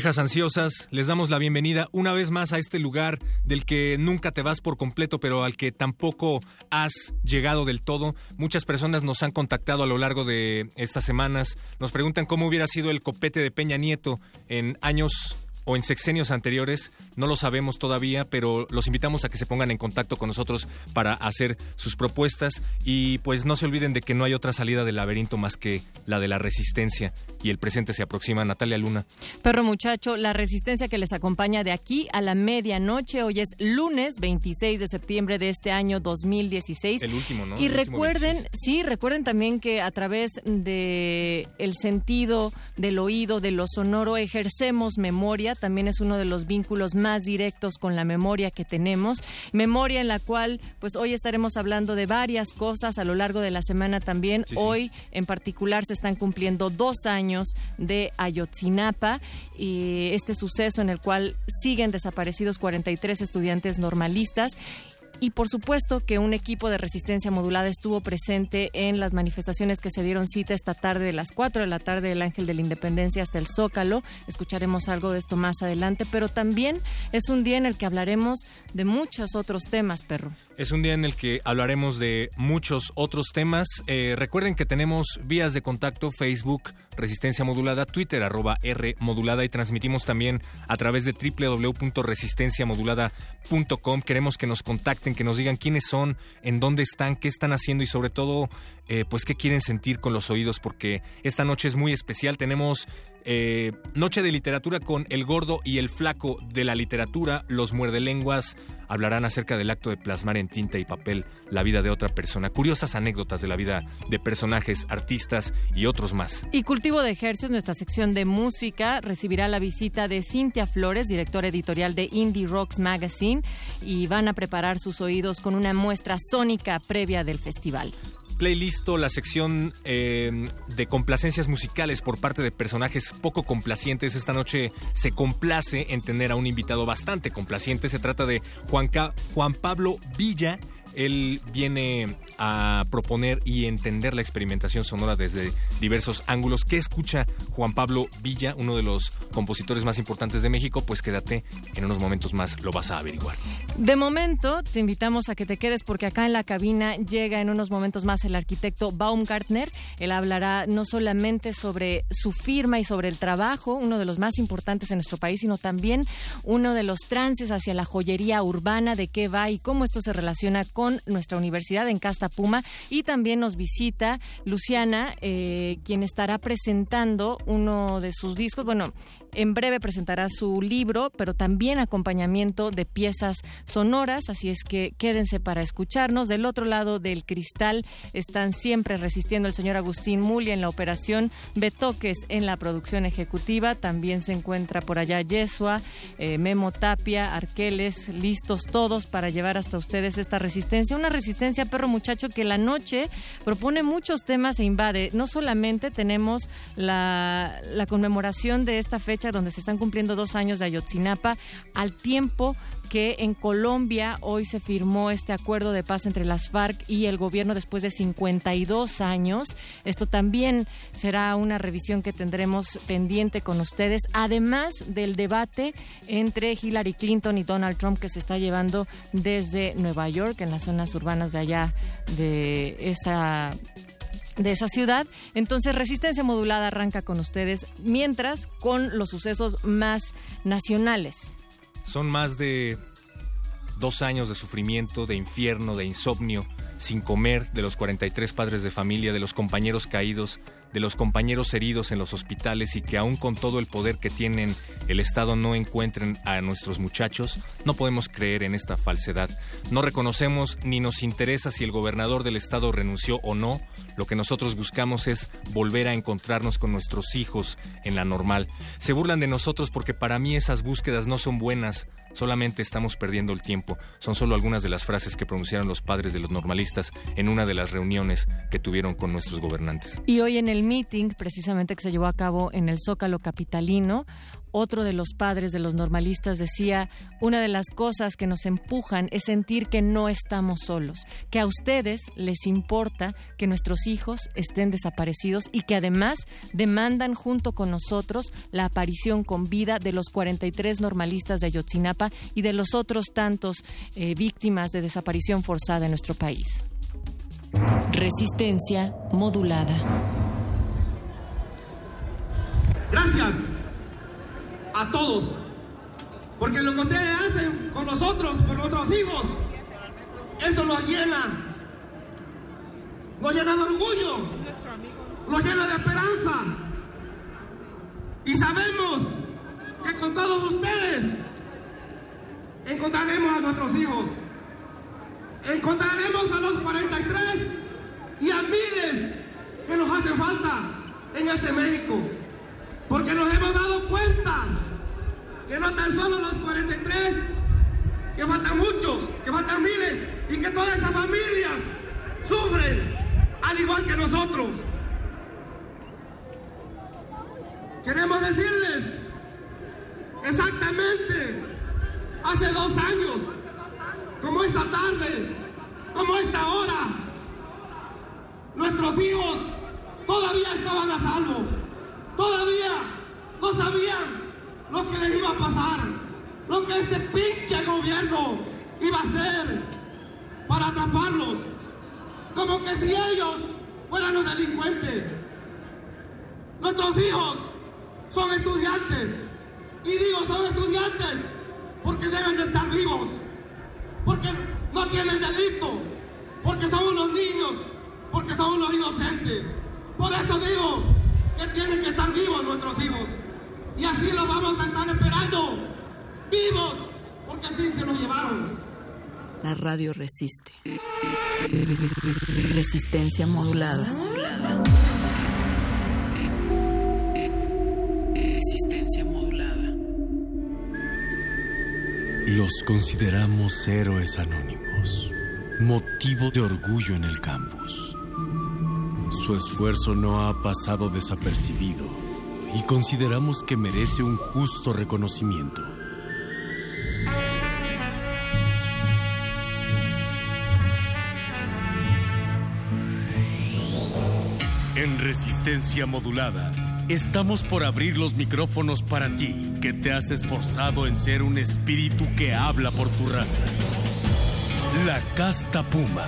Orejas ansiosas, les damos la bienvenida una vez más a este lugar del que nunca te vas por completo, pero al que tampoco has llegado del todo. Muchas personas nos han contactado a lo largo de estas semanas, nos preguntan cómo hubiera sido el copete de Peña Nieto en años o en sexenios anteriores, no lo sabemos todavía, pero los invitamos a que se pongan en contacto con nosotros para hacer sus propuestas y pues no se olviden de que no hay otra salida del laberinto más que la de la resistencia y el presente se aproxima. Natalia Luna. Perro muchacho, la resistencia que les acompaña de aquí a la medianoche, hoy es lunes 26 de septiembre de este año 2016. El último, ¿no? Y El recuerden, 26. sí, recuerden también que a través de el sentido del oído, de lo sonoro, ejercemos memoria. También es uno de los vínculos más directos con la memoria que tenemos. Memoria en la cual, pues hoy estaremos hablando de varias cosas a lo largo de la semana también. Sí, sí. Hoy, en particular, se están cumpliendo dos años de Ayotzinapa y este suceso en el cual siguen desaparecidos 43 estudiantes normalistas. Y por supuesto que un equipo de resistencia modulada estuvo presente en las manifestaciones que se dieron cita esta tarde de las 4 de la tarde del Ángel de la Independencia hasta el Zócalo. Escucharemos algo de esto más adelante, pero también es un día en el que hablaremos de muchos otros temas, perro. Es un día en el que hablaremos de muchos otros temas. Eh, recuerden que tenemos vías de contacto, Facebook, Resistencia Modulada, Twitter, arroba R Modulada y transmitimos también a través de www.resistenciamodulada.com. Queremos que nos contacten, que nos digan quiénes son, en dónde están, qué están haciendo y sobre todo, eh, pues qué quieren sentir con los oídos porque esta noche es muy especial. Tenemos eh, Noche de Literatura con El Gordo y el Flaco de la Literatura. Los muerdelenguas hablarán acerca del acto de plasmar en tinta y papel la vida de otra persona. Curiosas anécdotas de la vida de personajes, artistas y otros más. Y Cultivo de Ejercicios, nuestra sección de música, recibirá la visita de Cintia Flores, directora editorial de Indie Rocks Magazine, y van a preparar sus oídos con una muestra sónica previa del festival. Playlisto, la sección eh, de complacencias musicales por parte de personajes poco complacientes. Esta noche se complace en tener a un invitado bastante complaciente. Se trata de Juan, Juan Pablo Villa. Él viene a proponer y entender la experimentación sonora desde diversos ángulos. ¿Qué escucha Juan Pablo Villa, uno de los compositores más importantes de México? Pues quédate, en unos momentos más lo vas a averiguar. De momento, te invitamos a que te quedes porque acá en la cabina llega en unos momentos más el arquitecto Baumgartner. Él hablará no solamente sobre su firma y sobre el trabajo, uno de los más importantes en nuestro país, sino también uno de los trances hacia la joyería urbana, de qué va y cómo esto se relaciona con nuestra universidad en Casta Puma. Y también nos visita Luciana, eh, quien estará presentando uno de sus discos. Bueno, en breve presentará su libro, pero también acompañamiento de piezas sonoras, así es que quédense para escucharnos. Del otro lado del cristal están siempre resistiendo el señor Agustín Muli en la operación, Betoques en la producción ejecutiva, también se encuentra por allá Yesua, eh, Memo Tapia, Arqueles, listos todos para llevar hasta ustedes esta resistencia, una resistencia perro muchacho que la noche propone muchos temas e invade. No solamente tenemos la, la conmemoración de esta fecha donde se están cumpliendo dos años de Ayotzinapa, al tiempo que en Colombia hoy se firmó este acuerdo de paz entre las FARC y el gobierno después de 52 años. Esto también será una revisión que tendremos pendiente con ustedes, además del debate entre Hillary Clinton y Donald Trump que se está llevando desde Nueva York, en las zonas urbanas de allá de esta de esa ciudad. Entonces, Resistencia Modulada arranca con ustedes, mientras con los sucesos más nacionales. Son más de dos años de sufrimiento, de infierno, de insomnio, sin comer, de los 43 padres de familia, de los compañeros caídos, de los compañeros heridos en los hospitales y que aún con todo el poder que tienen el Estado no encuentren a nuestros muchachos, no podemos creer en esta falsedad. No reconocemos ni nos interesa si el gobernador del Estado renunció o no. Lo que nosotros buscamos es volver a encontrarnos con nuestros hijos en la normal. Se burlan de nosotros porque para mí esas búsquedas no son buenas. Solamente estamos perdiendo el tiempo. Son solo algunas de las frases que pronunciaron los padres de los normalistas en una de las reuniones que tuvieron con nuestros gobernantes. Y hoy en el meeting, precisamente que se llevó a cabo en el Zócalo Capitalino, otro de los padres de los normalistas decía, una de las cosas que nos empujan es sentir que no estamos solos, que a ustedes les importa que nuestros hijos estén desaparecidos y que además demandan junto con nosotros la aparición con vida de los 43 normalistas de Ayotzinapa y de los otros tantos eh, víctimas de desaparición forzada en nuestro país. Resistencia modulada. Gracias a todos, porque lo que ustedes hacen con nosotros, por nuestros hijos, eso nos llena, nos llena de orgullo, nos llena de esperanza. Y sabemos que con todos ustedes encontraremos a nuestros hijos, encontraremos a los 43 y a miles que nos hacen falta en este México. Porque nos hemos dado cuenta que no tan solo los 43, que faltan muchos, que faltan miles, y que todas esas familias sufren al igual que nosotros. Queremos decirles exactamente hace dos años, como esta tarde, como esta hora, nuestros hijos todavía estaban a salvo, todavía no sabían lo que les iba a pasar, lo que este pinche gobierno iba a hacer para atraparlos, como que si ellos fueran los delincuentes. Nuestros hijos son estudiantes, y digo son estudiantes porque deben de estar vivos, porque no tienen delito, porque son unos niños, porque son unos inocentes. Por eso digo que tienen que estar vivos nuestros hijos. Y así los vamos a estar esperando, vivos, porque así se los llevaron. La radio resiste. Resistencia modulada. Resistencia modulada. Los consideramos héroes anónimos, motivo de orgullo en el campus. Su esfuerzo no ha pasado desapercibido y consideramos que merece un justo reconocimiento. En resistencia modulada, estamos por abrir los micrófonos para ti, que te has esforzado en ser un espíritu que habla por tu raza. La casta puma.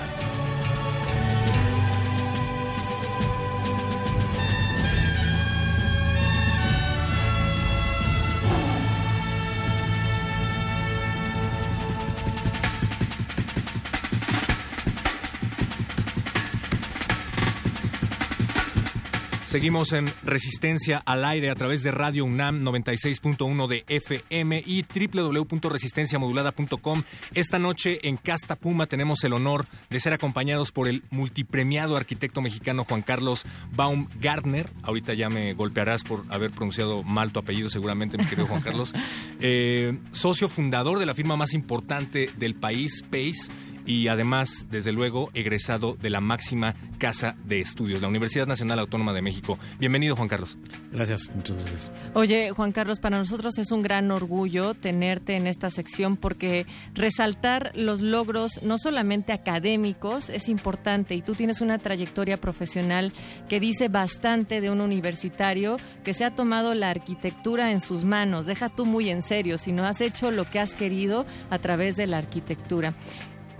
Seguimos en Resistencia al aire a través de Radio UNAM 96.1 de FM y www.resistenciamodulada.com. Esta noche en Casta Puma tenemos el honor de ser acompañados por el multipremiado arquitecto mexicano Juan Carlos Baumgartner. Ahorita ya me golpearás por haber pronunciado mal tu apellido, seguramente, mi querido Juan Carlos. Eh, socio fundador de la firma más importante del país, Pace y además, desde luego, egresado de la máxima casa de estudios, la Universidad Nacional Autónoma de México. Bienvenido, Juan Carlos. Gracias, muchas gracias. Oye, Juan Carlos, para nosotros es un gran orgullo tenerte en esta sección porque resaltar los logros no solamente académicos es importante y tú tienes una trayectoria profesional que dice bastante de un universitario que se ha tomado la arquitectura en sus manos. Deja tú muy en serio, si no has hecho lo que has querido a través de la arquitectura.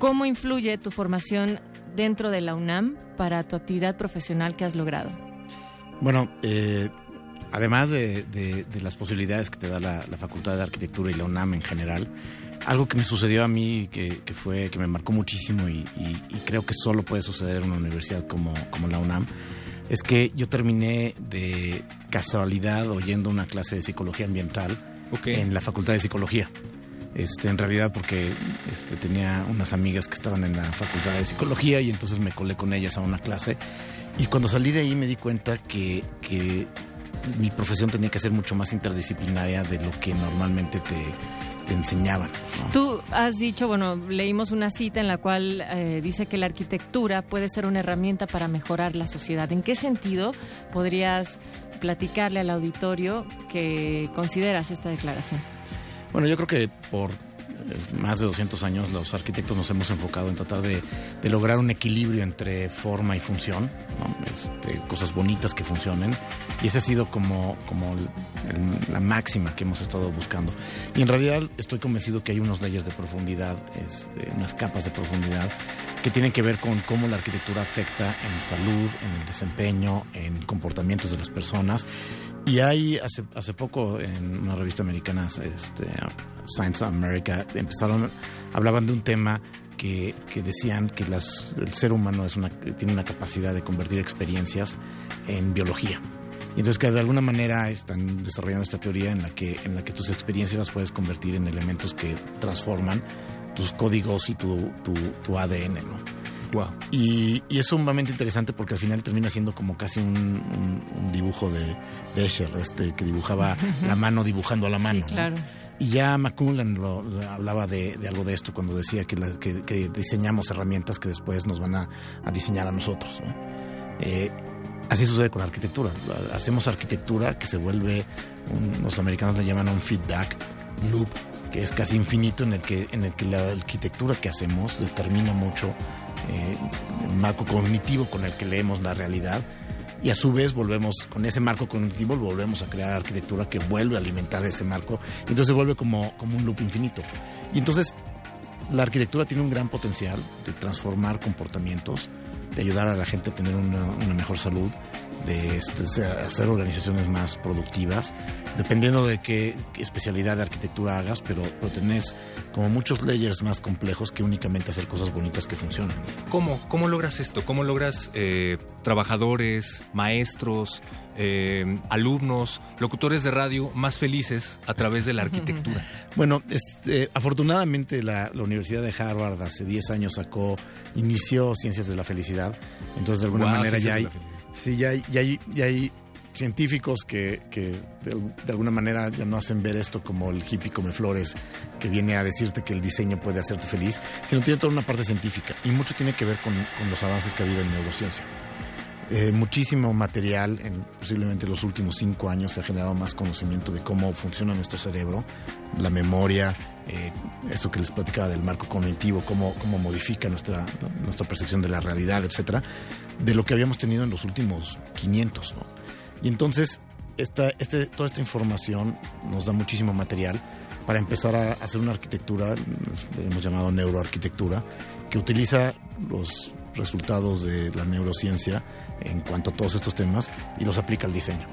¿Cómo influye tu formación dentro de la UNAM para tu actividad profesional que has logrado? Bueno, eh, además de, de, de, las posibilidades que te da la, la, Facultad de Arquitectura y la UNAM en general, algo que me sucedió a mí que, que fue que me marcó muchísimo y, y, y, creo que solo puede suceder en una universidad como, como la UNAM es que yo terminé de casualidad oyendo una clase de psicología ambiental okay. en la Facultad de Psicología. Este, en realidad porque este, tenía unas amigas que estaban en la facultad de psicología y entonces me colé con ellas a una clase y cuando salí de ahí me di cuenta que, que mi profesión tenía que ser mucho más interdisciplinaria de lo que normalmente te, enseñaban. Tú has dicho, bueno, leímos una cita en la cual eh, dice que la arquitectura puede ser una herramienta para mejorar la sociedad. ¿En qué sentido podrías platicarle al auditorio que consideras esta declaración? Bueno, yo creo que por más de 200 años los arquitectos nos hemos enfocado en tratar de, lograr un equilibrio entre forma y función, este, cosas bonitas que funcionen. Y esa ha sido como, como el, la máxima que hemos estado buscando. Y en realidad estoy convencido que hay unos layers de profundidad, este, unas capas de profundidad que tienen que ver con cómo la arquitectura afecta en salud, en el desempeño, en comportamientos de las personas. Y hay hace, hace poco en una revista americana, este, Science America, empezaron, hablaban de un tema que, que decían que las, el ser humano es una, tiene una capacidad de convertir experiencias en biología. Y entonces que de alguna manera están desarrollando esta teoría en la que, en la que tus experiencias las puedes convertir en elementos que transforman tus códigos y tu, tu, tu ADN, ¿no? Wow. Y, y, es sumamente interesante porque al final termina siendo como casi un, un, un dibujo de, de, Escher, este, que dibujaba la mano dibujando a la mano. Sí, claro. ¿no? Y ya McCullen lo, hablaba de, algo de esto cuando decía que, diseñamos herramientas que después nos van a, diseñar a nosotros. ¿no? Eh, así sucede con la arquitectura. Hacemos arquitectura que se vuelve, un, los americanos le llaman un feedback loop, que es casi infinito en el que, en el que la arquitectura que hacemos determina mucho eh, el marco cognitivo con el que leemos la realidad y a su vez volvemos, con ese marco cognitivo, volvemos a crear arquitectura que vuelve a alimentar ese marco, entonces se vuelve como, como un loop infinito. Y entonces la arquitectura tiene un gran potencial de transformar comportamientos, de ayudar a la gente a tener una mejor salud, de, de, hacer organizaciones más productivas, dependiendo de qué, qué, especialidad de arquitectura hagas, pero, pero tenés como muchos layers más complejos que únicamente hacer cosas bonitas que funcionan. ¿Cómo, cómo logras esto? ¿Cómo logras eh, trabajadores, maestros, eh, alumnos, locutores de radio más felices a través de la arquitectura? Bueno, este, afortunadamente la, la, Universidad de Harvard hace 10 años sacó, inició Ciencias de la Felicidad, entonces de alguna wow, manera ya hay... Sí, ya hay, hay, científicos que, de, alguna manera ya no hacen ver esto como el hippie come flores que viene a decirte que el diseño puede hacerte feliz, sino tiene toda una parte científica y mucho tiene que ver con, con los avances que ha habido en neurociencia. Eh, muchísimo material, en posiblemente los últimos cinco años se ha generado más conocimiento de cómo funciona nuestro cerebro, la memoria, eh, esto que les platicaba del marco cognitivo, cómo, cómo modifica nuestra, nuestra percepción de la realidad, etcétera, de lo que habíamos tenido en los últimos 500. ¿no? Y entonces, esta, este, toda esta información nos da muchísimo material para empezar a hacer una arquitectura, hemos llamado neuroarquitectura, que utiliza los resultados de la neurociencia en cuanto a todos estos temas y los aplica al diseño.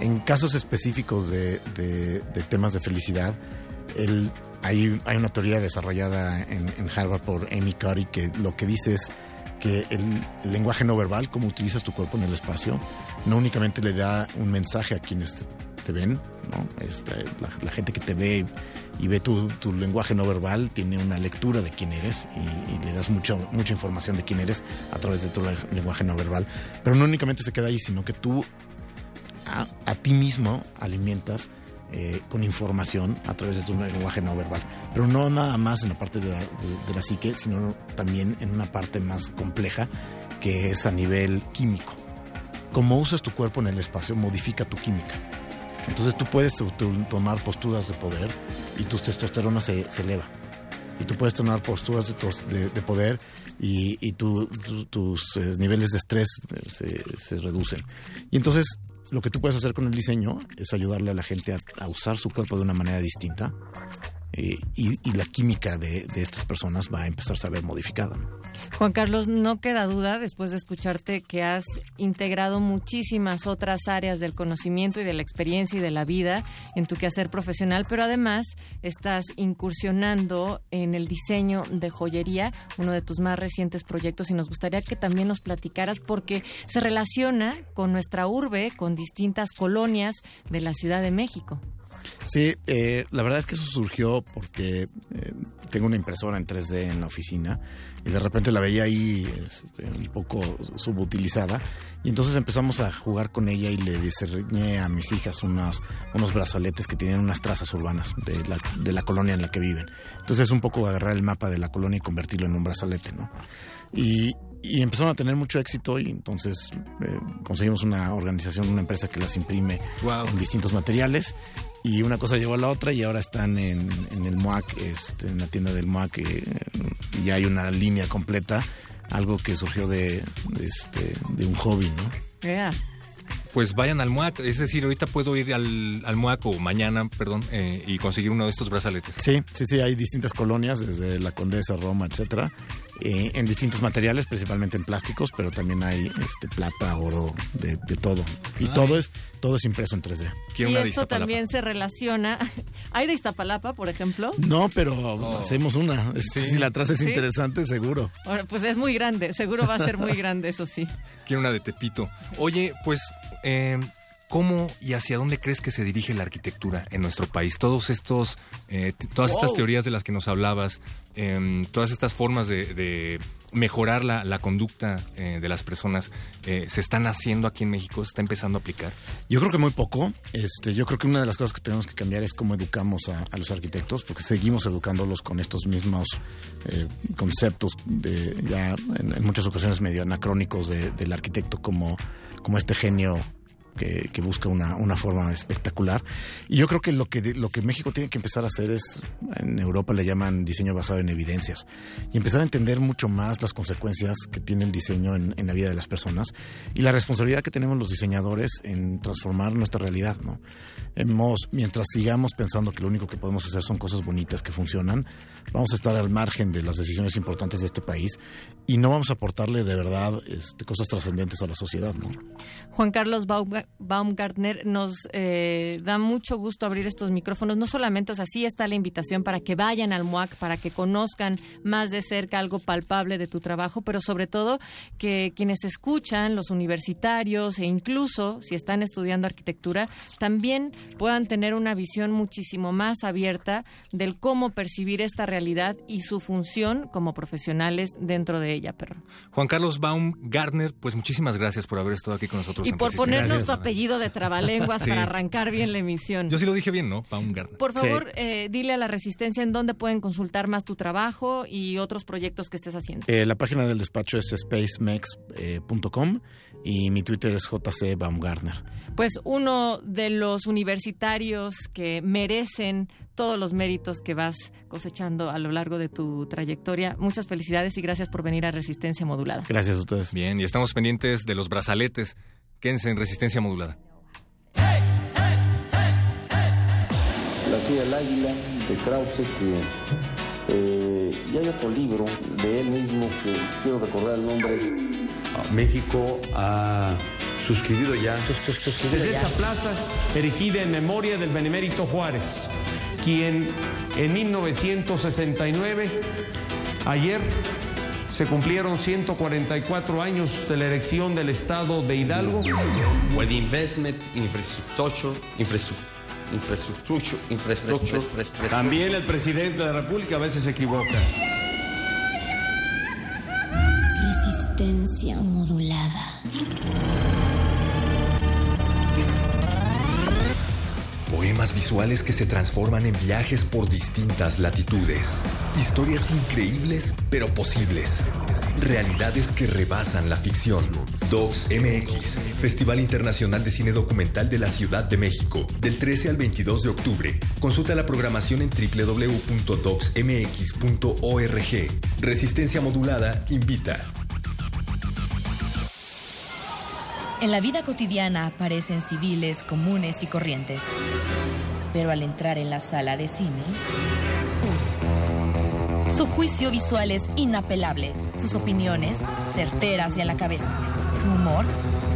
En casos específicos de, temas de felicidad, el, hay, hay, una teoría desarrollada en, en, Harvard por Amy Curry que lo que dice es que el, lenguaje no verbal, cómo utilizas tu cuerpo en el espacio, no únicamente le da un mensaje a quienes te, ven. Este, la, gente que te ve y ve tu, lenguaje no verbal tiene una lectura de quién eres y, le das mucha, mucha información de quién eres a través de tu lenguaje no verbal. Pero no únicamente se queda ahí, sino que tú a ti mismo alimentas eh, con información a través de tu lenguaje no verbal. Pero no nada más en la parte de la, de, de la psique, sino también en una parte más compleja que es a nivel químico. Como usas tu cuerpo en el espacio, modifica tu química. Entonces tú puedes tomar posturas de poder y tu testosterona se, se eleva. Y tú puedes tomar posturas de, tos, de, de poder y, y tu, tu, tus eh, niveles de estrés se, se, reducen. Y entonces lo que tú puedes hacer con el diseño es ayudarle a la gente a, a usar su cuerpo de una manera distinta eh, y, la química de, estas personas va a empezar a ver modificada. Juan Carlos, no queda duda después de escucharte que has integrado muchísimas otras áreas del conocimiento y de la experiencia y de la vida en tu quehacer profesional, pero además estás incursionando en el diseño de joyería, uno de tus más recientes proyectos, y nos gustaría que también nos platicaras porque se relaciona con nuestra urbe, con distintas colonias de la Ciudad de México. Sí, eh, la verdad es que eso surgió porque eh, tengo una impresora en 3D en la oficina y de repente la veía ahí este, un poco subutilizada y entonces empezamos a jugar con ella y le diseñé a mis hijas unos, unos brazaletes que tenían unas trazas urbanas de la, de la colonia en la que viven. Entonces es un poco agarrar el mapa de la colonia y convertirlo en un brazalete, ¿no? Y, y empezaron a tener mucho éxito y entonces eh, conseguimos una organización, una empresa que las imprime en distintos materiales y una cosa llevó a la otra y ahora están en, el MOAC, este, en la tienda del MOAC eh, y hay una línea completa, algo que surgió de, este, de un hobby, ¿no? pues vayan al MOAC. Es decir, ahorita puedo ir al, al MOAC o mañana, perdón, eh, y conseguir uno de estos brazaletes. Sí, sí, sí, hay distintas colonias, desde la Condesa, Roma, etcétera, eh, en distintos materiales, principalmente en plásticos, pero también hay este plata, oro, de, todo. Y todo es todo es impreso en 3D. Y esto también se relaciona. ¿Hay de Iztapalapa, por ejemplo? No, pero oh. hacemos una. Si la traza es interesante, seguro. Bueno, pues es muy grande, seguro va a ser muy grande, eso sí. Quiero una de Tepito. Oye, pues eh, ¿Cómo y hacia dónde crees que se dirige la arquitectura en nuestro país? Todos estos, eh, todas estas teorías de las que nos hablabas, em, todas estas formas de, mejorar la, conducta eh, de las personas, ¿se están haciendo aquí en México? ¿Se está empezando a aplicar? Yo creo que muy poco. Este, yo creo que una de las cosas que tenemos que cambiar es cómo educamos a, los arquitectos, porque seguimos educándolos con estos mismos conceptos de ya en, muchas ocasiones medio anacrónicos del arquitecto como, como este genio que, busca una, una, forma espectacular. Y yo creo que lo que lo que México tiene que empezar a hacer es, en Europa le llaman diseño basado en evidencias, y empezar a entender mucho más las consecuencias que tiene el diseño en, en la vida de las personas y la responsabilidad que tenemos los diseñadores en transformar nuestra realidad, ¿no? Hemos, mientras sigamos pensando que lo único que podemos hacer son cosas bonitas que funcionan, vamos a estar al margen de las decisiones importantes de este país y no vamos a aportarle de verdad este, cosas trascendentes a la sociedad. ¿no? Juan Carlos Baumgartner, nos eh, da mucho gusto abrir estos micrófonos. No solamente, o sea, sí está la invitación para que vayan al MUAC, para que conozcan más de cerca algo palpable de tu trabajo, pero sobre todo que quienes escuchan, los universitarios e incluso si están estudiando arquitectura, también puedan tener una visión muchísimo más abierta del cómo percibir esta realidad y su función como profesionales dentro de ella, perro. Juan Carlos Baumgartner, pues muchísimas gracias por haber estado aquí con nosotros. Y por ponernos tu apellido de trabalenguas para arrancar bien la emisión. Yo sí lo dije bien, ¿no? Baumgartner. Por favor, eh, dile a la Resistencia en dónde pueden consultar más tu trabajo y otros proyectos que estés haciendo. Eh, la página del despacho es spacemex.com y mi Twitter es JC Baumgartner. Pues uno de los universitarios que merecen todos los méritos que vas cosechando a lo largo de tu trayectoria. Muchas felicidades y gracias por venir a Resistencia Modulada. Gracias a ustedes. Bien, y estamos pendientes de los brazaletes. Quédense en Resistencia Modulada. La silla del águila de Krause que eh, y hay otro libro de él mismo que quiero recordar el nombre. México ha suscribido ya. Desde esa plaza erigida en memoria del benemérito Juárez, quien en 1969, ayer, se cumplieron 144 años de la erección del Estado de Hidalgo. Investment in infrastructure, infrastructure, infrastructure, También el presidente de la República a veces se equivoca. Resistencia modulada. Poemas visuales que se transforman en viajes por distintas latitudes. Historias increíbles pero posibles. Realidades que rebasan la ficción. Docs MX, Festival Internacional de Cine Documental de la Ciudad de México, del 13 al 22 de octubre. Consulta la programación en www.docsmx.org. Resistencia Modulada invita. En la vida cotidiana aparecen civiles comunes y corrientes. Pero al entrar en la sala de cine, su juicio visual es inapelable, sus opiniones certeras y a la cabeza, su humor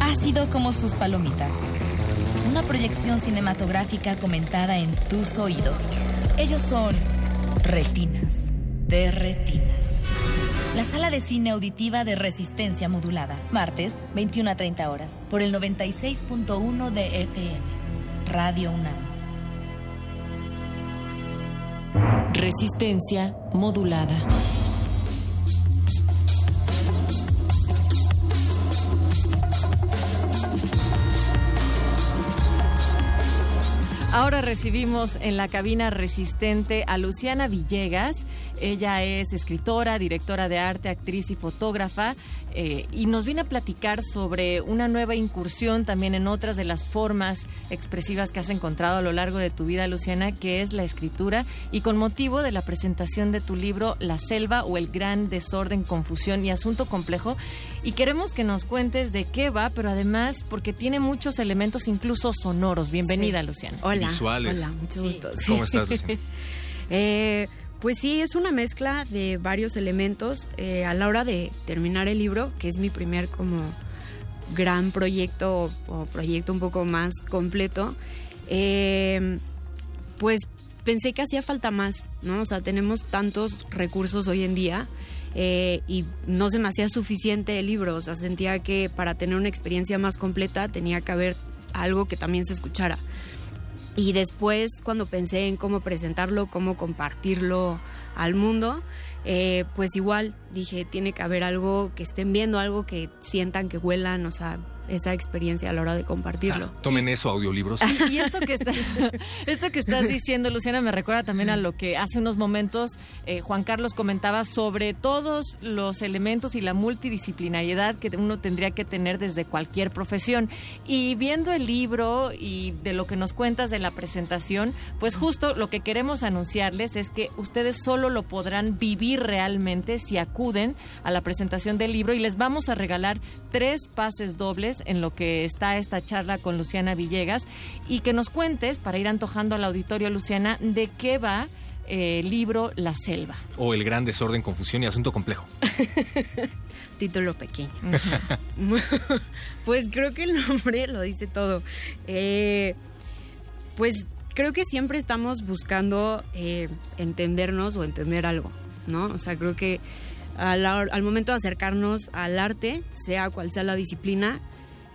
ácido como sus palomitas. Una proyección cinematográfica comentada en tus oídos. Ellos son retinas de retinas. La sala de cine auditiva de resistencia modulada. Martes, 21 a 30 horas. Por el 96.1 de FM. Radio UNAM. Resistencia modulada. Ahora recibimos en la cabina resistente a Luciana Villegas. Ella es escritora, directora de arte, actriz y fotógrafa eh, y nos viene a platicar sobre una nueva incursión también en otras de las formas expresivas que has encontrado a lo largo de tu vida, Luciana, que es la escritura y con motivo de la presentación de tu libro La Selva o el Gran Desorden, Confusión y Asunto Complejo. Y queremos que nos cuentes de qué va, pero además porque tiene muchos elementos incluso sonoros. Bienvenida, Luciana. Hola. Visuales. Hola, mucho gusto. ¿Cómo estás, Luciana? eh, pues sí, es una mezcla de varios elementos. Eh, a la hora de terminar el libro, que es mi primer como gran proyecto o, proyecto un poco más completo, eh, pues pensé que hacía falta más, ¿no? O sea, tenemos tantos recursos hoy en día eh, y no se me hacía suficiente el libro, o sea, sentía que para tener una experiencia más completa tenía que haber algo que también se escuchara. Y después, cuando pensé en cómo presentarlo, cómo compartirlo al mundo, eh, pues igual dije, tiene que haber algo que estén viendo, algo que sientan, que huelan, o sea, esa experiencia a la hora de compartirlo. Ah, tomen eso, audiolibros. Y, y esto, que está, esto que estás diciendo, Luciana, me recuerda también a lo que hace unos momentos eh, Juan Carlos comentaba sobre todos los elementos y la multidisciplinariedad que uno tendría que tener desde cualquier profesión. Y viendo el libro y de lo que nos cuentas de la presentación, pues justo lo que queremos anunciarles es que ustedes solo lo podrán vivir realmente si acuden a la presentación del libro y les vamos a regalar tres pases dobles en lo que está esta charla con Luciana Villegas y que nos cuentes, para ir antojando al auditorio, Luciana, de qué va eh, el libro La Selva. O El Gran Desorden, Confusión y Asunto Complejo. Título pequeño. pues creo que el nombre lo dice todo. Eh, pues creo que siempre estamos buscando eh, entendernos o entender algo, ¿no? O sea, creo que al, al, momento de acercarnos al arte, sea cual sea la disciplina,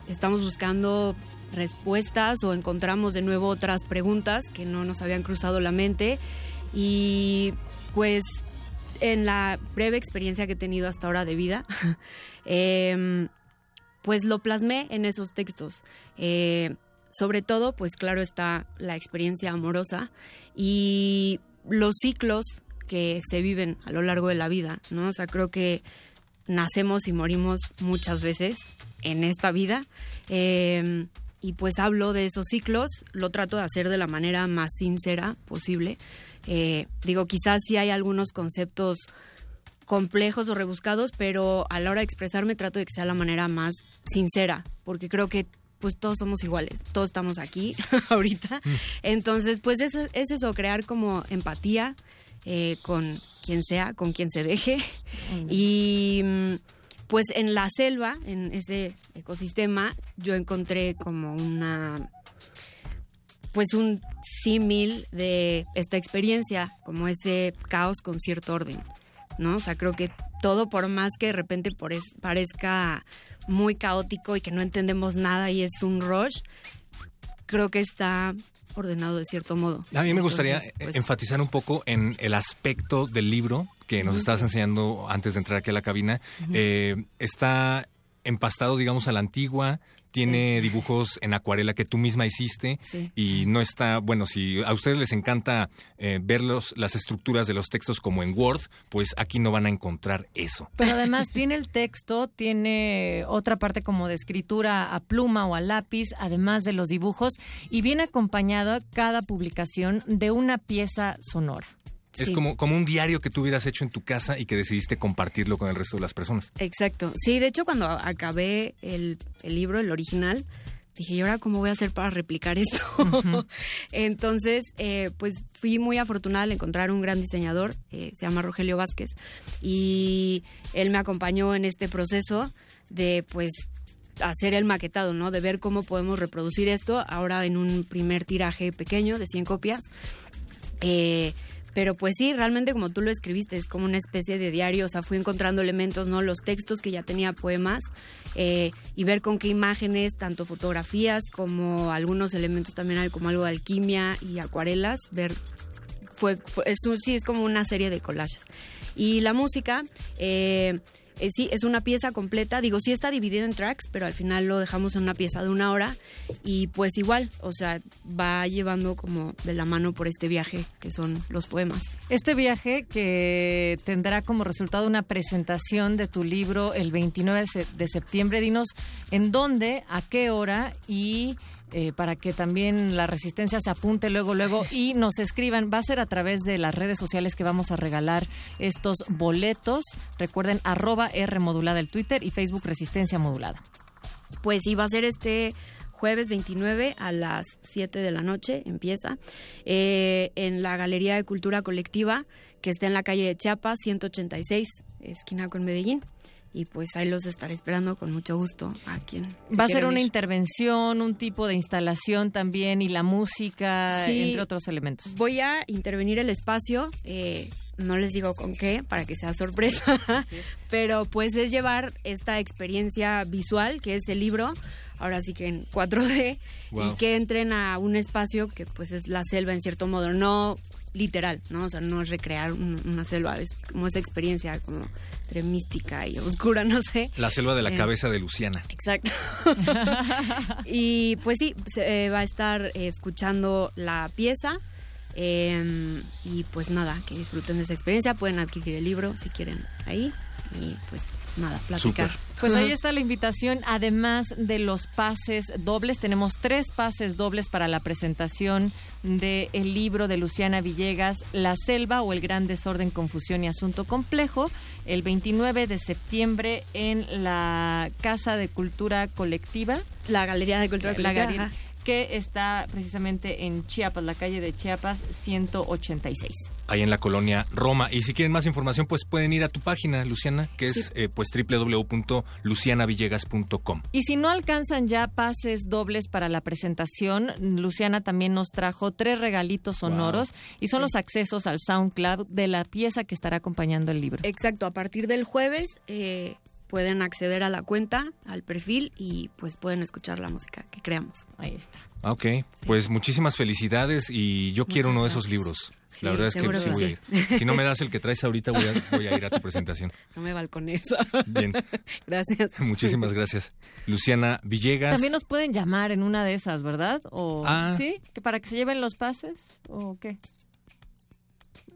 estamos buscando respuestas o encontramos de nuevo otras preguntas que no nos habían cruzado la mente y pues en la breve experiencia que he tenido hasta ahora de vida, eh, pues lo plasmé en esos textos. Eh, sobre todo, pues claro está la experiencia amorosa y los ciclos que se viven a lo largo de la vida, ¿no? O sea, creo que nacemos y morimos muchas veces en esta vida. Eh, y pues hablo de esos ciclos, lo trato de hacer de la manera más sincera posible. Eh, digo, quizás sí hay algunos conceptos complejos o rebuscados, pero a la hora de expresarme trato de que sea la manera más sincera, porque creo que pues todos somos iguales, todos estamos aquí ahorita. Entonces, pues eso, es eso, crear como empatía eh, con quien sea, con quien se deje. Y pues en la selva, en ese ecosistema, yo encontré como una pues un símil de esta experiencia, como ese caos con cierto orden, ¿no? O sea, creo que todo por más que de repente parezca muy caótico y que no entendemos nada y es un rush, creo que está ordenado de cierto modo. A mí me gustaría Entonces, pues, enfatizar un poco en el aspecto del libro que nos uh -huh. estabas enseñando antes de entrar aquí a la cabina. Uh -huh. eh, está empastado, digamos, a la antigua, tiene sí. dibujos en acuarela que tú misma hiciste sí. y no está, bueno, si a ustedes les encanta eh, ver los, las estructuras de los textos como en Word, pues aquí no van a encontrar eso. Pero además tiene el texto, tiene otra parte como de escritura a pluma o a lápiz, además de los dibujos, y viene acompañado cada publicación de una pieza sonora. Es como, como un diario que tú hubieras hecho en tu casa y que decidiste compartirlo con el resto de las personas. Exacto. Sí, de hecho cuando acabé el, el libro, el original, dije, ¿y ahora cómo voy a hacer para replicar esto? Entonces, eh, pues fui muy afortunada al encontrar un gran diseñador, eh, se llama Rogelio Vázquez, y él me acompañó en este proceso de, pues, hacer el maquetado, ¿no? De ver cómo podemos reproducir esto ahora en un primer tiraje pequeño de 100 copias. Eh, pero pues sí, realmente como tú lo escribiste, es como una especie de diario, o sea, fui encontrando elementos, ¿no? Los textos que ya tenía poemas eh, y ver con qué imágenes, tanto fotografías como algunos elementos también como algo de alquimia y acuarelas, ver, fue, fue- es un- sí, es como una serie de collages. Y la música, eh, eh, sí, es una pieza completa, digo, sí está dividida en tracks, pero al final lo dejamos en una pieza de una hora y pues igual, o sea, va llevando como de la mano por este viaje que son los poemas. Este viaje que tendrá como resultado una presentación de tu libro el 29 de se- de septiembre. Dinos en dónde, a qué hora y eh, para que también la resistencia se apunte luego, luego y nos escriban. Va a ser a través de las redes sociales que vamos a regalar estos boletos. Recuerden, arroba R modulada el Twitter y Facebook Resistencia Modulada. Pues sí, va a ser este jueves 29 a las 7 de la noche, empieza, eh, en la Galería de Cultura Colectiva, que está en la calle de Chiapas, 186, esquina con Medellín. Y pues ahí los estaré esperando con mucho gusto a quien. Va a ser una intervención, un tipo de instalación también y la música, Sí. entre otros elementos. Voy a intervenir el espacio, eh, no les digo con qué, para que sea sorpresa, pero pues es llevar esta experiencia visual, que es el libro, ahora sí que en 4D, Wow. y que entren a un espacio que pues es la selva en cierto modo, no literal, ¿no? O sea, no es recrear un- una selva, es como esa experiencia como entre mística y oscura, no sé. La selva de la Eh, cabeza de Luciana. Exacto. y pues sí, se, eh, va a estar eh, escuchando la pieza. eh, y pues nada, que disfruten de esa experiencia. Pueden adquirir el libro si quieren ahí. Y pues nada, platicar. Pues ahí está la invitación. Además de los pases dobles, tenemos tres pases dobles para la presentación del libro de Luciana Villegas, La Selva o el Gran Desorden, Confusión y Asunto Complejo, el 29 de septiembre en la Casa de Cultura Colectiva. La Galería de Cultura Colectiva. Que está precisamente en Chiapas, la calle de Chiapas 186. Ahí en la colonia Roma. Y si quieren más información, pues pueden ir a tu página, Luciana, que es eh, pues www.lucianavillegas.com. Y si no alcanzan ya pases dobles para la presentación, Luciana también nos trajo tres regalitos sonoros y son los accesos al SoundCloud de la pieza que estará acompañando el libro. Exacto, a partir del jueves eh, pueden acceder a la cuenta, al perfil y pues pueden escuchar la música que creamos. Ahí está. Ok, pues muchísimas felicidades y yo quiero uno de esos libros. Sí, la verdad es que sí voy a sí. ir. Si no me das el que traes ahorita, voy a, voy a ir a tu presentación. No me balconesa. Bien, Gracias. muchísimas gracias. Luciana Villegas. También nos pueden llamar en una de esas, ¿verdad? O, Ah. ¿Sí? ¿Que ¿Para que se lleven los pases? ¿O qué?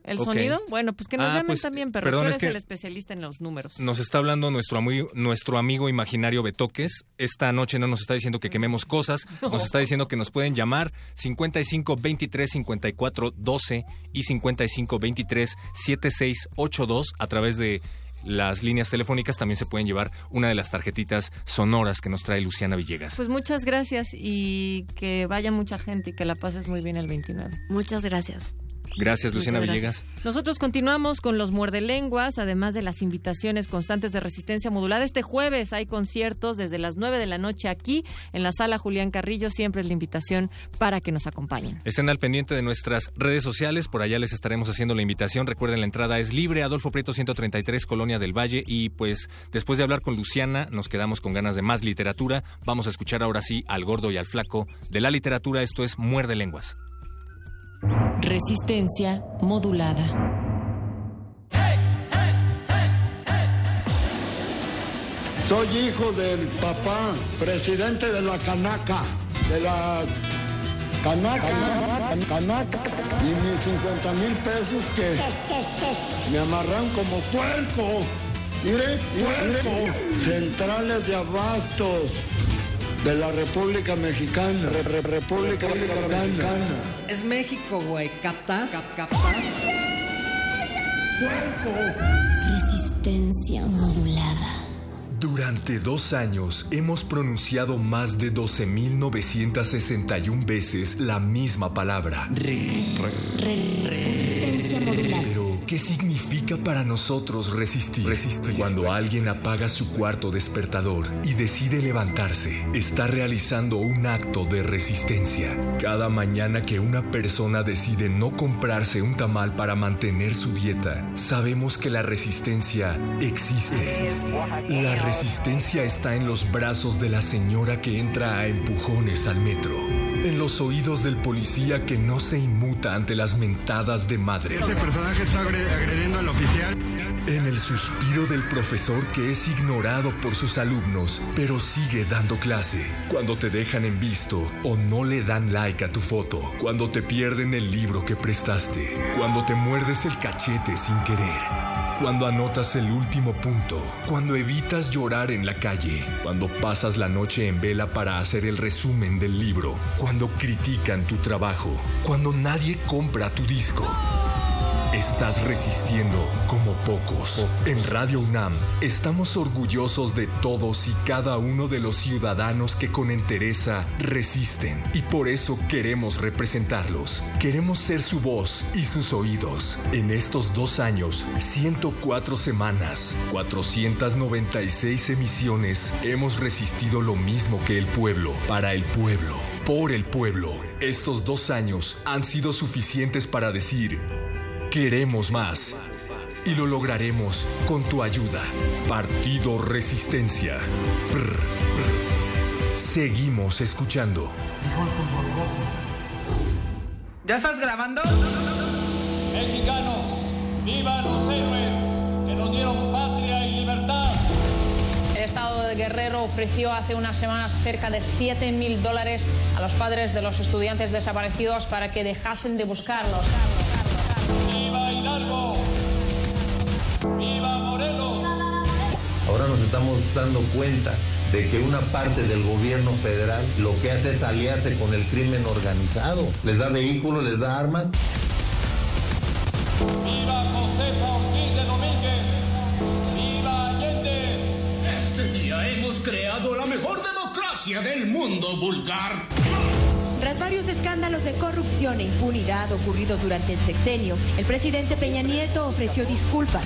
¿El sonido? Bueno, pues que nos Ah, llamen pues, también, pero perdón, tú es eres que- el especialista en los números. Nos está hablando nuestro amigo, nuestro amigo imaginario Betoques. Esta noche no nos está diciendo que quememos cosas, nos está diciendo que nos pueden llamar 55 23 54 12 y 55 23 76 82 a través de las líneas telefónicas. También se pueden llevar una de las tarjetitas sonoras que nos trae Luciana Villegas. Pues muchas gracias y que vaya mucha gente y que la pases muy bien el 29. Muchas gracias. Gracias, Luciana Villegas. Nosotros continuamos con los muerdelenguas, además de las invitaciones constantes de resistencia modulada. Este jueves hay conciertos desde las 9 de la noche aquí en la sala Julián Carrillo. Siempre es la invitación para que nos acompañen. Estén al pendiente de nuestras redes sociales, por allá les estaremos haciendo la invitación. Recuerden, la entrada es libre, Adolfo Prieto 133, Colonia del Valle. Y pues después de hablar con Luciana, nos quedamos con ganas de más literatura. Vamos a escuchar ahora sí al gordo y al flaco de la literatura. Esto es Muerde Lenguas. Resistencia modulada. Soy hijo del papá, presidente de la Canaca, de la Canaca, Canaca, y mis 50 mil pesos que me amarran como puerco. Mire, puerco. Centrales de abastos de la República Mexicana, Re- Re- República Mexicana. Es México, güey. ¿Captás? ¿Captás? puerco. Resistencia modulada. Durante dos años hemos pronunciado más de 12.961 veces la misma palabra. Resistencia modulada. Pero, ¿qué significa para nosotros resistir? Resistir. Cuando alguien apaga su cuarto despertador y decide levantarse, está realizando un acto de resistencia. Cada mañana que una persona decide no comprarse un tamal para mantener su dieta, sabemos que la resistencia existe. La resistencia está en los brazos de la señora que entra a empujones al metro. En los oídos del policía que no se inmuta ante las mentadas de madre. Este personaje está agrediendo al oficial. En el suspiro del profesor que es ignorado por sus alumnos, pero sigue dando clase. Cuando te dejan en visto o no le dan like a tu foto. Cuando te pierden el libro que prestaste. Cuando te muerdes el cachete sin querer. Cuando anotas el último punto, cuando evitas llorar en la calle, cuando pasas la noche en vela para hacer el resumen del libro, cuando critican tu trabajo, cuando nadie compra tu disco. Estás resistiendo como pocos. En Radio UNAM estamos orgullosos de todos y cada uno de los ciudadanos que con entereza resisten y por eso queremos representarlos. Queremos ser su voz y sus oídos. En estos dos años, 104 semanas, 496 emisiones, hemos resistido lo mismo que el pueblo, para el pueblo, por el pueblo. Estos dos años han sido suficientes para decir... Queremos más. Y lo lograremos con tu ayuda. Partido Resistencia. Brr, brr. Seguimos escuchando. ¿Ya estás grabando? Mexicanos, vivan los héroes que nos dieron patria y libertad. El Estado de Guerrero ofreció hace unas semanas cerca de 7 mil dólares a los padres de los estudiantes desaparecidos para que dejasen de buscarlos. ¡Viva Hidalgo! ¡Viva Morelos! Ahora nos estamos dando cuenta de que una parte del gobierno federal lo que hace es aliarse con el crimen organizado. Les da vehículos, les da armas. ¡Viva Josefa Ortiz de Domínguez! Hemos creado la mejor democracia del mundo vulgar. Tras varios escándalos de corrupción e impunidad ocurridos durante el sexenio, el presidente Peña Nieto ofreció disculpas.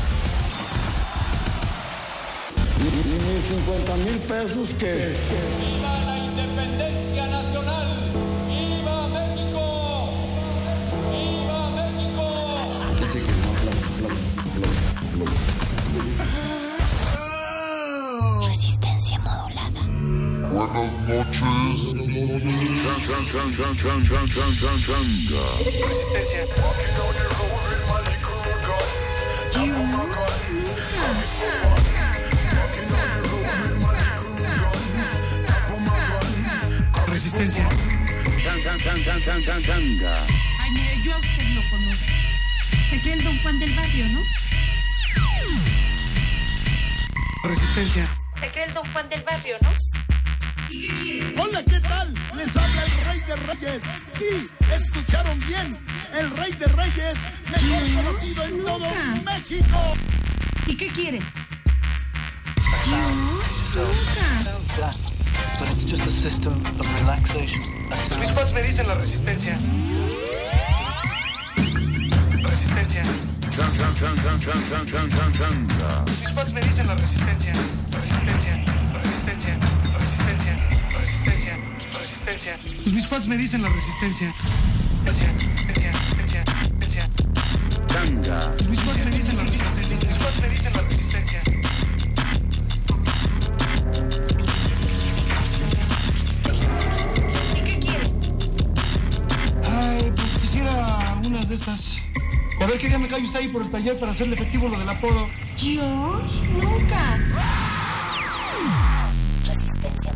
Y, y mis 50 mil pesos que... ¡Viva Buenas noches. Resistencia. Resistencia. Ay, mire, yo a usted lo conozco. Es el don Juan del barrio, ¿no? Resistencia. Se cree el don Juan del barrio, ¿no? Hola, ¿qué tal? Les habla el Rey de Reyes. Sí, escucharon bien. El Rey de Reyes, mejor conocido en todo México. ¿Y qué quiere? Mis padres me dicen la resistencia. Resistencia. Mis padres me dicen la resistencia. Resistencia. Resistencia. Resistencia. Resistencia. Resistencia. Pues mis me dicen la resistencia. Resistencia. Resistencia. Pues mis me dicen la resistencia. Mis padres me dicen la resistencia. ¿Y qué quiere? Ay, pues quisiera una de estas. A ver qué día me cae usted ahí por el taller para hacerle efectivo lo del apodo. Yo nunca. Resistencia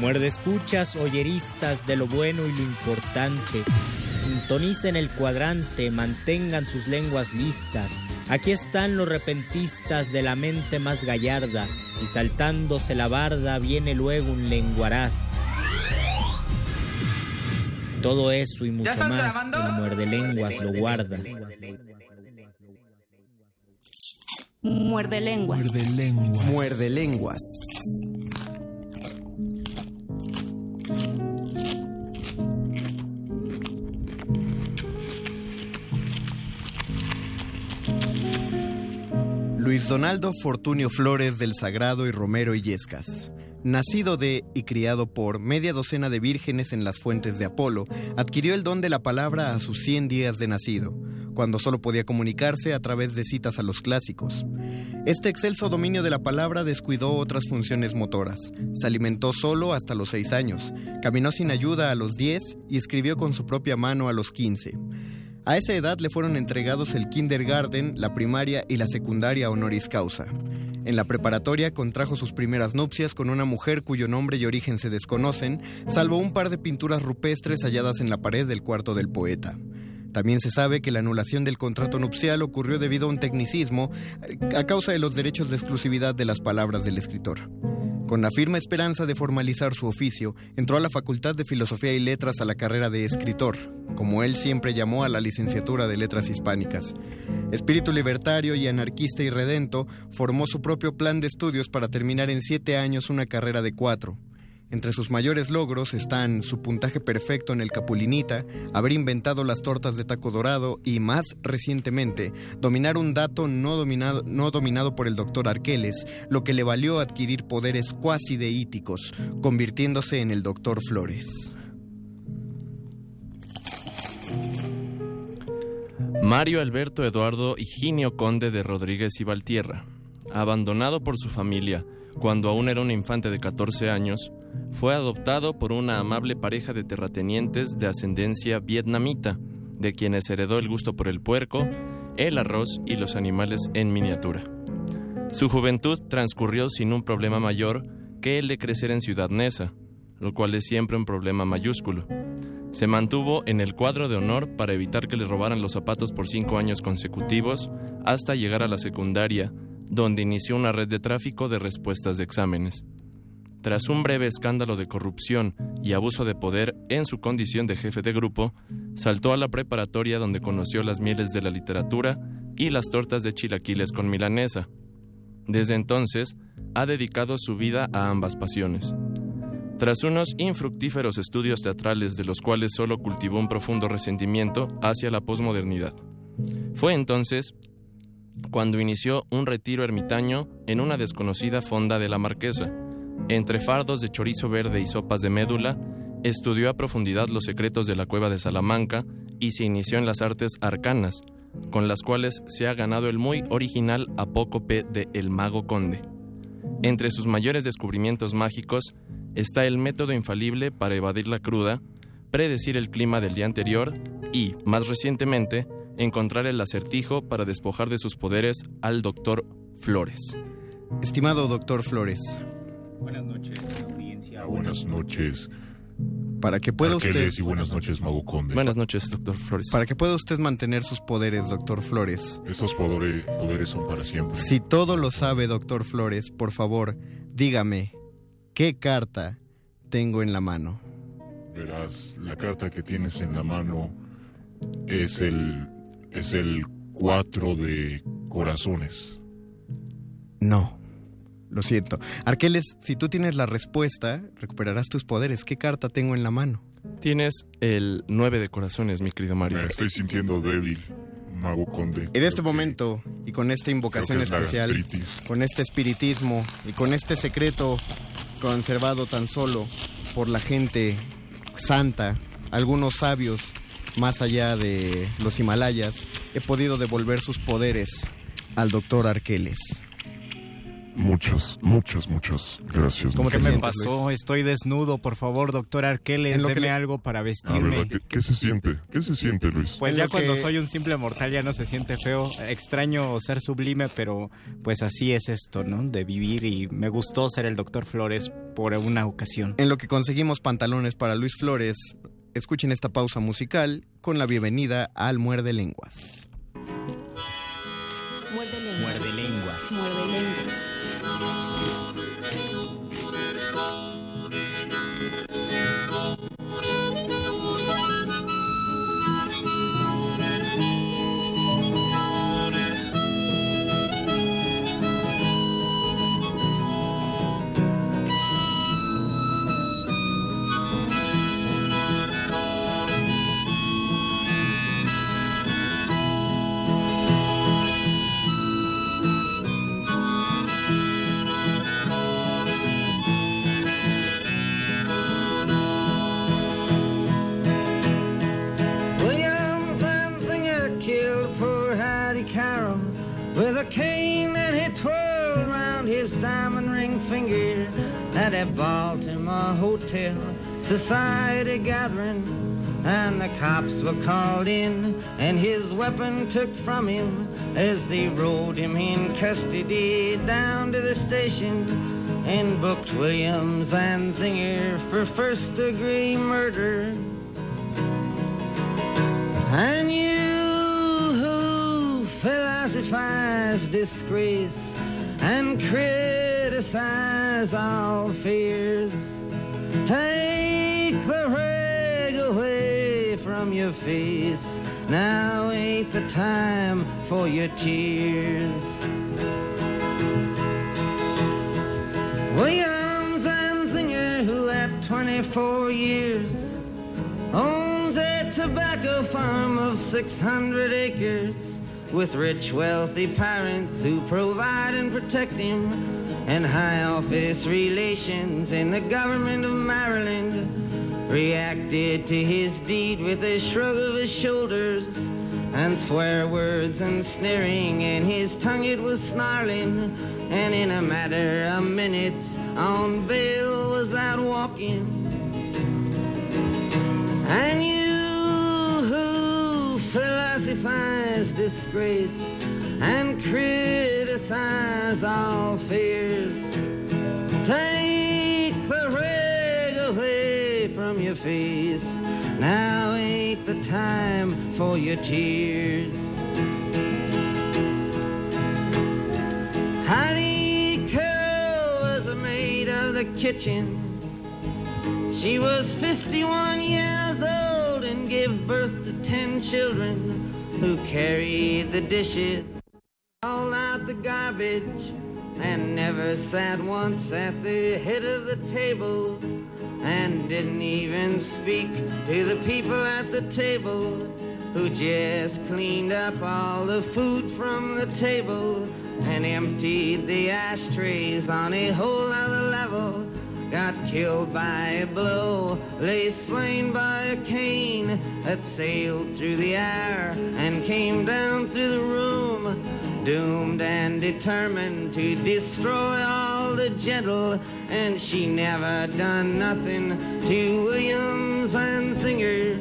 Muerde escuchas, oyeristas de lo bueno y lo importante. Sintonicen el cuadrante, mantengan sus lenguas listas. Aquí están los repentistas de la mente más gallarda, y saltándose la barda viene luego un lenguaraz. Todo eso y mucho más grabando? el muerde lenguas lo guarda. Muerde lenguas. Muerde lenguas. Muerde lenguas. Luis Donaldo Fortunio Flores del Sagrado y Romero Illescas. Nacido de y criado por media docena de vírgenes en las fuentes de Apolo, adquirió el don de la palabra a sus 100 días de nacido, cuando solo podía comunicarse a través de citas a los clásicos. Este excelso dominio de la palabra descuidó otras funciones motoras. Se alimentó solo hasta los 6 años, caminó sin ayuda a los 10 y escribió con su propia mano a los 15. A esa edad le fueron entregados el kindergarten, la primaria y la secundaria honoris causa. En la preparatoria contrajo sus primeras nupcias con una mujer cuyo nombre y origen se desconocen, salvo un par de pinturas rupestres halladas en la pared del cuarto del poeta. También se sabe que la anulación del contrato nupcial ocurrió debido a un tecnicismo eh, a causa de los derechos de exclusividad de las palabras del escritor. Con la firme esperanza de formalizar su oficio, entró a la Facultad de Filosofía y Letras a la carrera de escritor, como él siempre llamó a la licenciatura de Letras Hispánicas. Espíritu libertario y anarquista y redento, formó su propio plan de estudios para terminar en siete años una carrera de cuatro. Entre sus mayores logros están su puntaje perfecto en el Capulinita, haber inventado las tortas de taco dorado y, más recientemente, dominar un dato no dominado, no dominado por el doctor Arqueles, lo que le valió adquirir poderes cuasi deíticos, convirtiéndose en el doctor Flores. Mario Alberto Eduardo Higinio Conde de Rodríguez y Valtierra, abandonado por su familia cuando aún era un infante de 14 años, fue adoptado por una amable pareja de terratenientes de ascendencia vietnamita, de quienes heredó el gusto por el puerco, el arroz y los animales en miniatura. Su juventud transcurrió sin un problema mayor que el de crecer en Ciudad Neza, lo cual es siempre un problema mayúsculo. Se mantuvo en el cuadro de honor para evitar que le robaran los zapatos por cinco años consecutivos hasta llegar a la secundaria, donde inició una red de tráfico de respuestas de exámenes. Tras un breve escándalo de corrupción y abuso de poder en su condición de jefe de grupo, saltó a la preparatoria donde conoció las mieles de la literatura y las tortas de chilaquiles con milanesa. Desde entonces, ha dedicado su vida a ambas pasiones. Tras unos infructíferos estudios teatrales de los cuales solo cultivó un profundo resentimiento hacia la posmodernidad. Fue entonces cuando inició un retiro ermitaño en una desconocida fonda de la Marquesa. Entre fardos de chorizo verde y sopas de médula, estudió a profundidad los secretos de la cueva de Salamanca y se inició en las artes arcanas, con las cuales se ha ganado el muy original apócope de El Mago Conde. Entre sus mayores descubrimientos mágicos está el método infalible para evadir la cruda, predecir el clima del día anterior y, más recientemente, encontrar el acertijo para despojar de sus poderes al doctor Flores. Estimado doctor Flores. Buenas noches, audiencia. Buenas noches. Para que pueda usted... y buenas noches, Mago Conde. Buenas noches, doctor Flores. Para que pueda usted mantener sus poderes, doctor Flores. Esos poderes, poderes son para siempre. Si todo lo sabe, doctor Flores, por favor, dígame, ¿qué carta tengo en la mano? Verás, la carta que tienes en la mano es el es el cuatro de corazones. No. Lo siento. Arqueles, si tú tienes la respuesta, recuperarás tus poderes. ¿Qué carta tengo en la mano? Tienes el nueve de corazones, mi querido Mario. Me estoy sintiendo débil, Mago Conde. En este momento, y con esta invocación especial, con este espiritismo y con este secreto conservado tan solo por la gente santa, algunos sabios más allá de los Himalayas, he podido devolver sus poderes al doctor Arqueles. Muchas, muchas, muchas gracias. ¿Cómo que me pasó? Estoy desnudo, por favor, doctor Arqueles, En lo deme que le- algo para A vestirme. ver, ¿qué, qué se siente? ¿Qué se siente, Luis? Pues En ya cuando que- soy un simple mortal ya no se siente feo. Extraño ser sublime, pero pues así es esto, ¿no? De vivir y me gustó ser el doctor Flores por una ocasión. En lo que conseguimos pantalones para Luis Flores, escuchen esta pausa musical con la bienvenida al Muerde Lenguas. Muerde lenguas. Muerde lenguas. At Baltimore hotel. Society gathering, and the cops were called in, and his weapon took from him as they rode him in custody down to the station and booked Williams and Zinger for first degree murder. And you who philosophize disgrace and criticize all fears, take the rag away from your face. Now ain't the time for your tears. Williams and Zinger, who at 24 years owns a tobacco farm of 600 acres with rich, wealthy parents who provide and protect him, and high office relations in the government of Maryland, reacted to his deed with a shrug of his shoulders and swear words and sneering, and his tongue it was snarling, and in a matter of minutes on bail was out walking. And you philosophize disgrace and criticize all fears, take the rag away from your face. Now ain't the time for your tears. Hattie Curl was a maid of the kitchen. She was 51 years gave birth to 10 children who carried the dishes, hauled out the garbage, and never sat once at the head of the table and didn't even speak to the people at the table who just cleaned up all the food from the table and emptied the ashtrays on a whole other level. Got killed by a blow, lay slain by a cane that sailed through the air and came down through the room, doomed and determined to destroy all the gentle, and she never done nothing to Williams and Singer.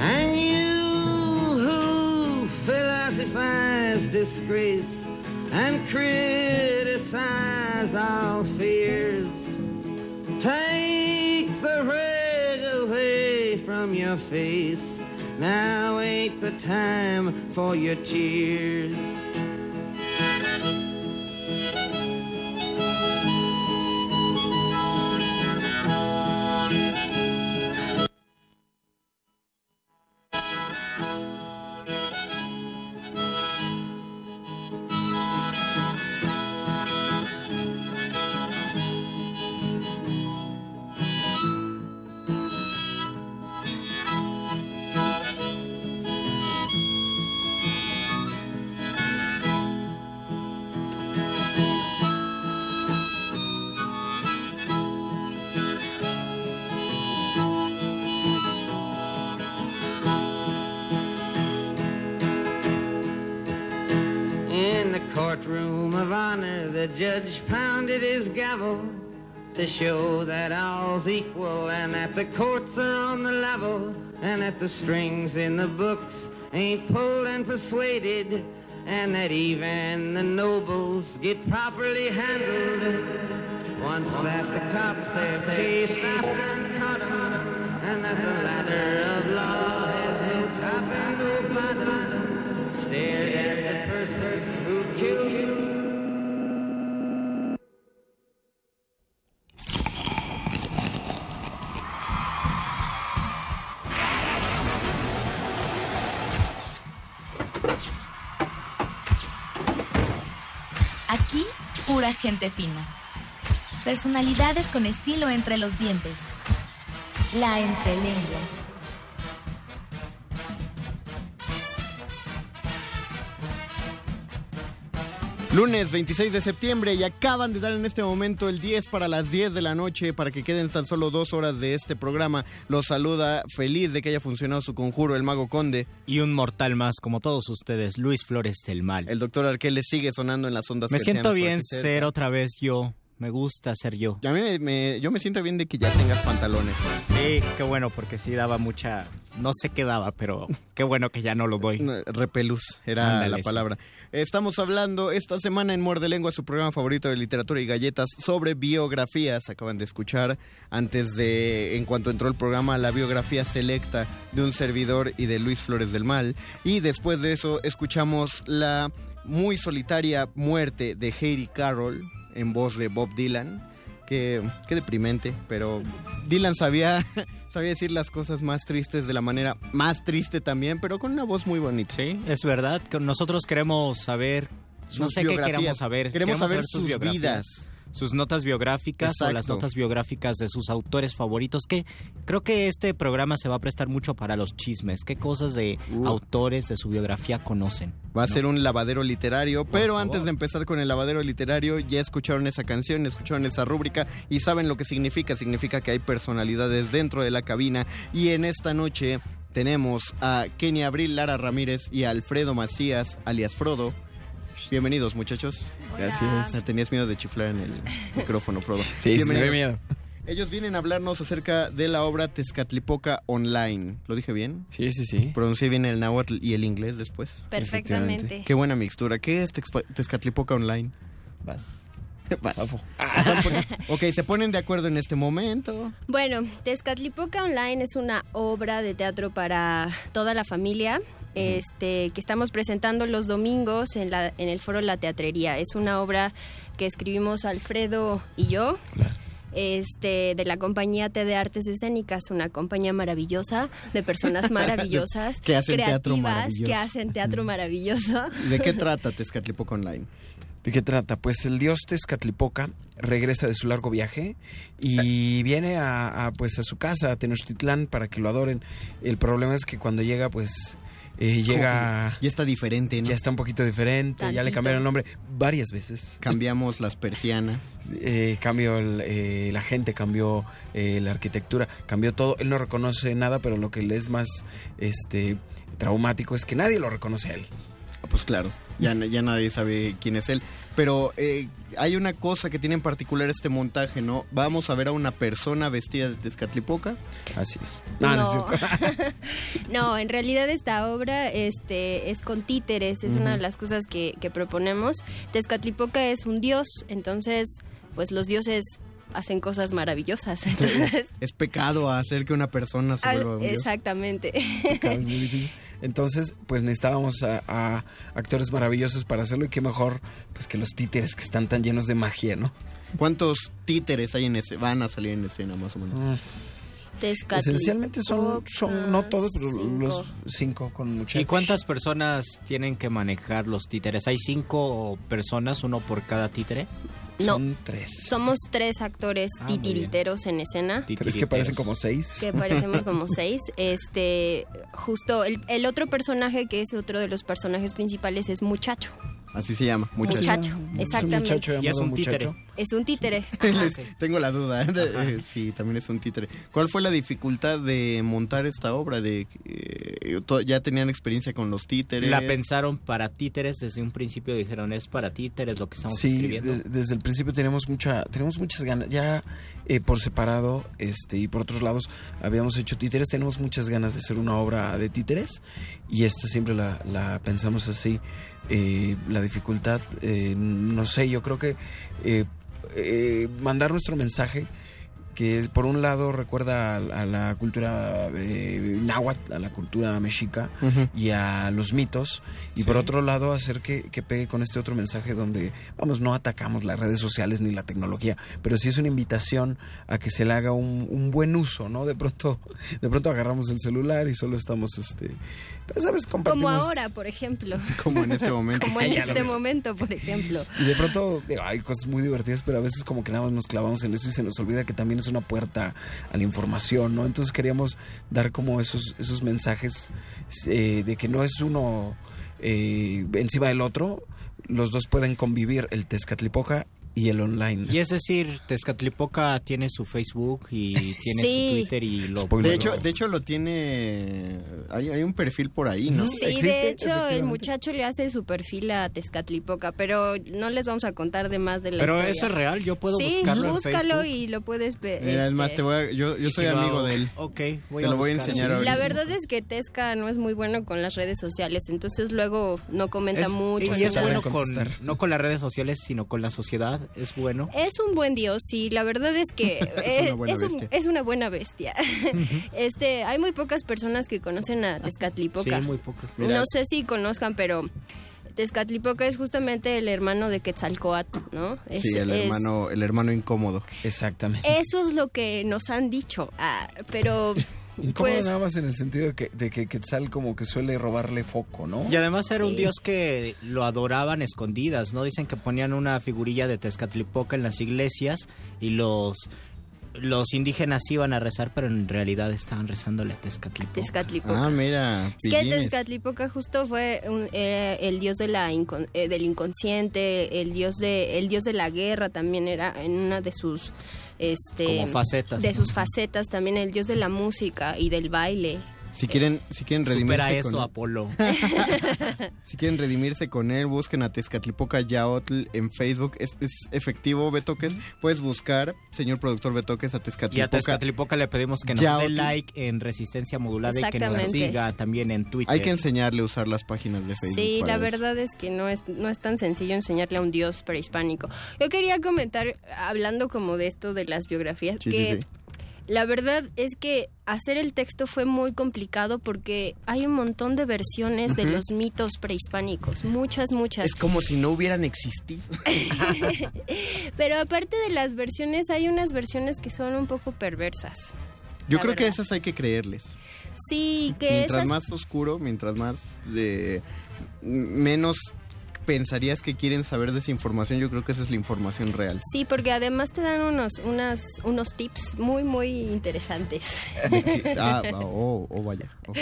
And you who philosophize disgrace and criticize all fears, take the rag away from your face. Now ain't the time for your tears. Courtroom of honor, the judge pounded his gavel to show that all's equal and that the courts are on the level and that the strings in the books ain't pulled and persuaded and that even the nobles get properly handled. Once that the cops have chased after and caught 'em, and that the ladder of law has no top and no bottom, stared Aquí, pura gente fina. Personalidades con estilo entre los dientes. La entrelengua. Lunes 26 de septiembre y acaban de dar en este momento el 10 para las 10 de la noche para que queden tan solo dos horas de este programa. Los saluda feliz de que haya funcionado su conjuro el mago conde. Y un mortal más, como todos ustedes, Luis Flores del Mal. El doctor Arqueles sigue sonando en las ondas Me siento bien ser otra vez yo Me gusta ser yo. A mí me, me- yo me siento bien de que ya tengas pantalones. Sí, qué bueno, porque sí daba mucha... No sé qué daba, pero qué bueno que ya no lo doy. Repelús era Ándale, la sí. palabra. Estamos hablando esta semana en Muerde Lengua, su programa favorito de literatura y galletas, sobre biografías. Acaban de escuchar antes de, en cuanto entró el programa, la biografía selecta de un servidor y de Luis Flores del Mal. Y después de eso escuchamos la muy solitaria muerte de Heidi Carroll en voz de Bob Dylan. Que, qué deprimente, pero Dylan sabía, sabía decir las cosas más tristes de la manera más triste también, pero con una voz muy bonita. Sí, es verdad. Nosotros queremos saber... no sé qué queremos saber. Queremos saber sus vidas. Sus notas biográficas o las notas biográficas de sus autores favoritos. Que creo que este programa se va a prestar mucho para los chismes. ¿Qué cosas de Uh. autores de su biografía conocen? Va a ¿no? ser un lavadero literario, pero favor. antes de empezar con el lavadero literario, ya escucharon esa canción, escucharon esa rúbrica y saben lo que significa. Significa que hay personalidades dentro de la cabina y en esta noche tenemos a Kenny Abril, Lara Ramírez y a Alfredo Macías, alias Frodo. Bienvenidos, muchachos. Gracias. Tenías miedo de chiflar en el micrófono, Frodo. Sí, sí, me miedo. Ellos vienen a hablarnos acerca de la obra Tezcatlipoca Online. ¿Lo dije bien? Sí, sí, sí. Pronuncié bien el náhuatl y el inglés después. Perfectamente. Qué buena mixtura. ¿Qué es Texpa- Tezcatlipoca Online? Vas. Vas. Poni- ok, se ponen de acuerdo en este momento. Bueno, Tezcatlipoca Online es una obra de teatro para toda la familia. Este, que estamos presentando los domingos en, la, en el foro La Teatrería. Es una obra que escribimos Alfredo y yo. Este, de la compañía T de Artes Escénicas, una compañía maravillosa de personas maravillosas, Que hacen teatro creativas, maravilloso. que hacen teatro maravilloso. ¿De qué trata Tezcatlipoca Online? ¿De qué trata? Pues el dios Tezcatlipoca regresa de su largo viaje y viene a, a, pues a su casa, a Tenochtitlán, para que lo adoren. El problema es que cuando llega, pues eh, llega... Ya está diferente, ¿no? Ya está un poquito diferente, ya le cambiaron el nombre varias veces. Cambiamos las persianas. Eh, cambió el, eh, la gente, cambió eh, la arquitectura, cambió todo. Él no reconoce nada, pero lo que le es más este traumático es que nadie lo reconoce a él. Pues claro, ya, ya nadie sabe quién es él. Pero eh, hay una cosa que tiene en particular este montaje, ¿no? Vamos a ver a una persona vestida de Tezcatlipoca. Así es. No. no, en realidad esta obra este, es con títeres, es una de las cosas que, que proponemos. Tezcatlipoca es un dios, entonces, pues los dioses hacen cosas maravillosas. Entonces, Ah, Es pecado hacer que una persona se vuelva un dios. exactamente. Es muy difícil. Entonces, pues necesitábamos a, a actores maravillosos para hacerlo y qué mejor pues que los títeres que están tan llenos de magia, ¿no? ¿Cuántos títeres hay en ese? Van a salir en escena más o menos. Tezcatlipoca. Esencialmente son, son no todos, pero cinco. los cinco con muchachos. ¿Y cuántas personas tienen que manejar los títeres? ¿Hay cinco personas, uno por cada títere? No. Son tres. Somos tres actores Ah, titiriteros en escena. Tres que parecen como seis. que parecemos como seis. Este, justo el, el otro personaje que es otro de los personajes principales es Muchacho. Así se llama. Muchacho. Muchacho, exactamente. muchacho Y es un títere. muchacho. Es un títere. Les- Tengo la duda. ¿eh? De- eh, sí, también es un títere. ¿Cuál fue la dificultad de montar esta obra? De eh, ya tenían experiencia con los títeres. La pensaron para títeres, desde un principio dijeron es para títeres lo que estamos Sí, escribiendo. des- desde el principio tenemos mucha, tenemos muchas ganas. Ya eh, por separado, este, y por otros lados habíamos hecho títeres. Tenemos muchas ganas de hacer una obra de títeres y esta siempre la, la pensamos así. Eh, la dificultad, eh, no sé, yo creo que eh, eh, mandar nuestro mensaje que es, por un lado recuerda a, a la cultura eh, náhuatl, a la cultura mexica y a los mitos, y por otro lado hacer que, que pegue con este otro mensaje donde, vamos, no atacamos las redes sociales ni la tecnología, pero sí es una invitación a que se le haga un, un buen uso, ¿no? De pronto, de pronto agarramos el celular y solo estamos, este, pues, ¿sabes? Como Compartimos... ahora, por ejemplo. Como en este momento. Como en este momento, por ejemplo. Y de pronto digo, hay cosas muy divertidas, pero a veces como que nada más nos clavamos en eso y se nos olvida que también es una puerta a la información, ¿no? Entonces queríamos dar como esos, esos mensajes eh, de que no es uno eh, encima del otro, los dos pueden convivir, el Tezcatlipoca y el online. Y es decir, Tezcatlipoca tiene su Facebook y tiene Sí. su Twitter y lo... De hecho, de hecho lo tiene... Hay, hay un perfil por ahí, ¿no? Sí, de hecho el muchacho le hace su perfil a Tezcatlipoca, pero no les vamos a contar de más de la Pero historia. eso es real, yo puedo sí, buscarlo en búscalo Facebook. y lo puedes ver. Mira, es este, te voy a- yo, yo soy si amigo hago- de él. Ok, voy Te a lo voy a enseñar La verdad es que Tesca no es muy bueno con las redes sociales, entonces luego no comenta Es- mucho. y es bueno con, no con las redes sociales, sino con la sociedad, es bueno. Es un buen dios, sí, la verdad es que Es una buena es, un- bestia. es una buena bestia. este, hay muy pocas personas que conocen a Tezcatlipoca. Sí, muy pocas. No sé si conozcan, pero Tezcatlipoca es justamente el hermano de Quetzalcoatl, ¿no? Es- Sí, el es- hermano, el hermano incómodo. Exactamente. Eso es lo que nos han dicho, ah, pero pues nada más en el sentido de que, de que Quetzal como que suele robarle foco, ¿no? Y además era un dios que lo adoraban escondidas, ¿no? Dicen que ponían una figurilla de Tezcatlipoca en las iglesias y los los indígenas iban a rezar, pero en realidad estaban rezándole a Tezcatlipoca. Tezcatlipoca. Ah, mira. Es que. Tezcatlipoca justo fue un- era el dios de la incon- eh, del inconsciente, el dios de el dios de la guerra también era en una de sus este Como facetas. de sus facetas también el dios de la música y del baile. Si quieren, si quieren Supera redimirse eso, con él, Apolo. si quieren redimirse con él, busquen a Tezcatlipoca Yaotl en Facebook. Es, es efectivo, Betoques. Puedes buscar, señor productor Betoques, a Y a Tezcatlipoca. Tezcatlipoca le pedimos que nos Yaotl. dé like en Resistencia Modulada y que nos siga también en Twitter. Hay que enseñarle a usar las páginas de Facebook. Sí, la eso. verdad es que no es, no es tan sencillo enseñarle a un dios prehispánico. Yo quería comentar, hablando como de esto de las biografías, Sí, que sí, sí. La verdad es que hacer el texto fue muy complicado porque hay un montón de versiones de los mitos prehispánicos, muchas, muchas. Es como si no hubieran existido. Pero aparte de las versiones, hay unas versiones que son un poco perversas. Yo creo que esas hay que creerles. Sí, que mientras esas... más oscuro, mientras más de menos pensarías que quieren saber de esa información, yo creo que esa es la información real. Sí, porque además te dan unos, unas, unos tips muy, muy interesantes. Ah, oh, oh, vaya. oh.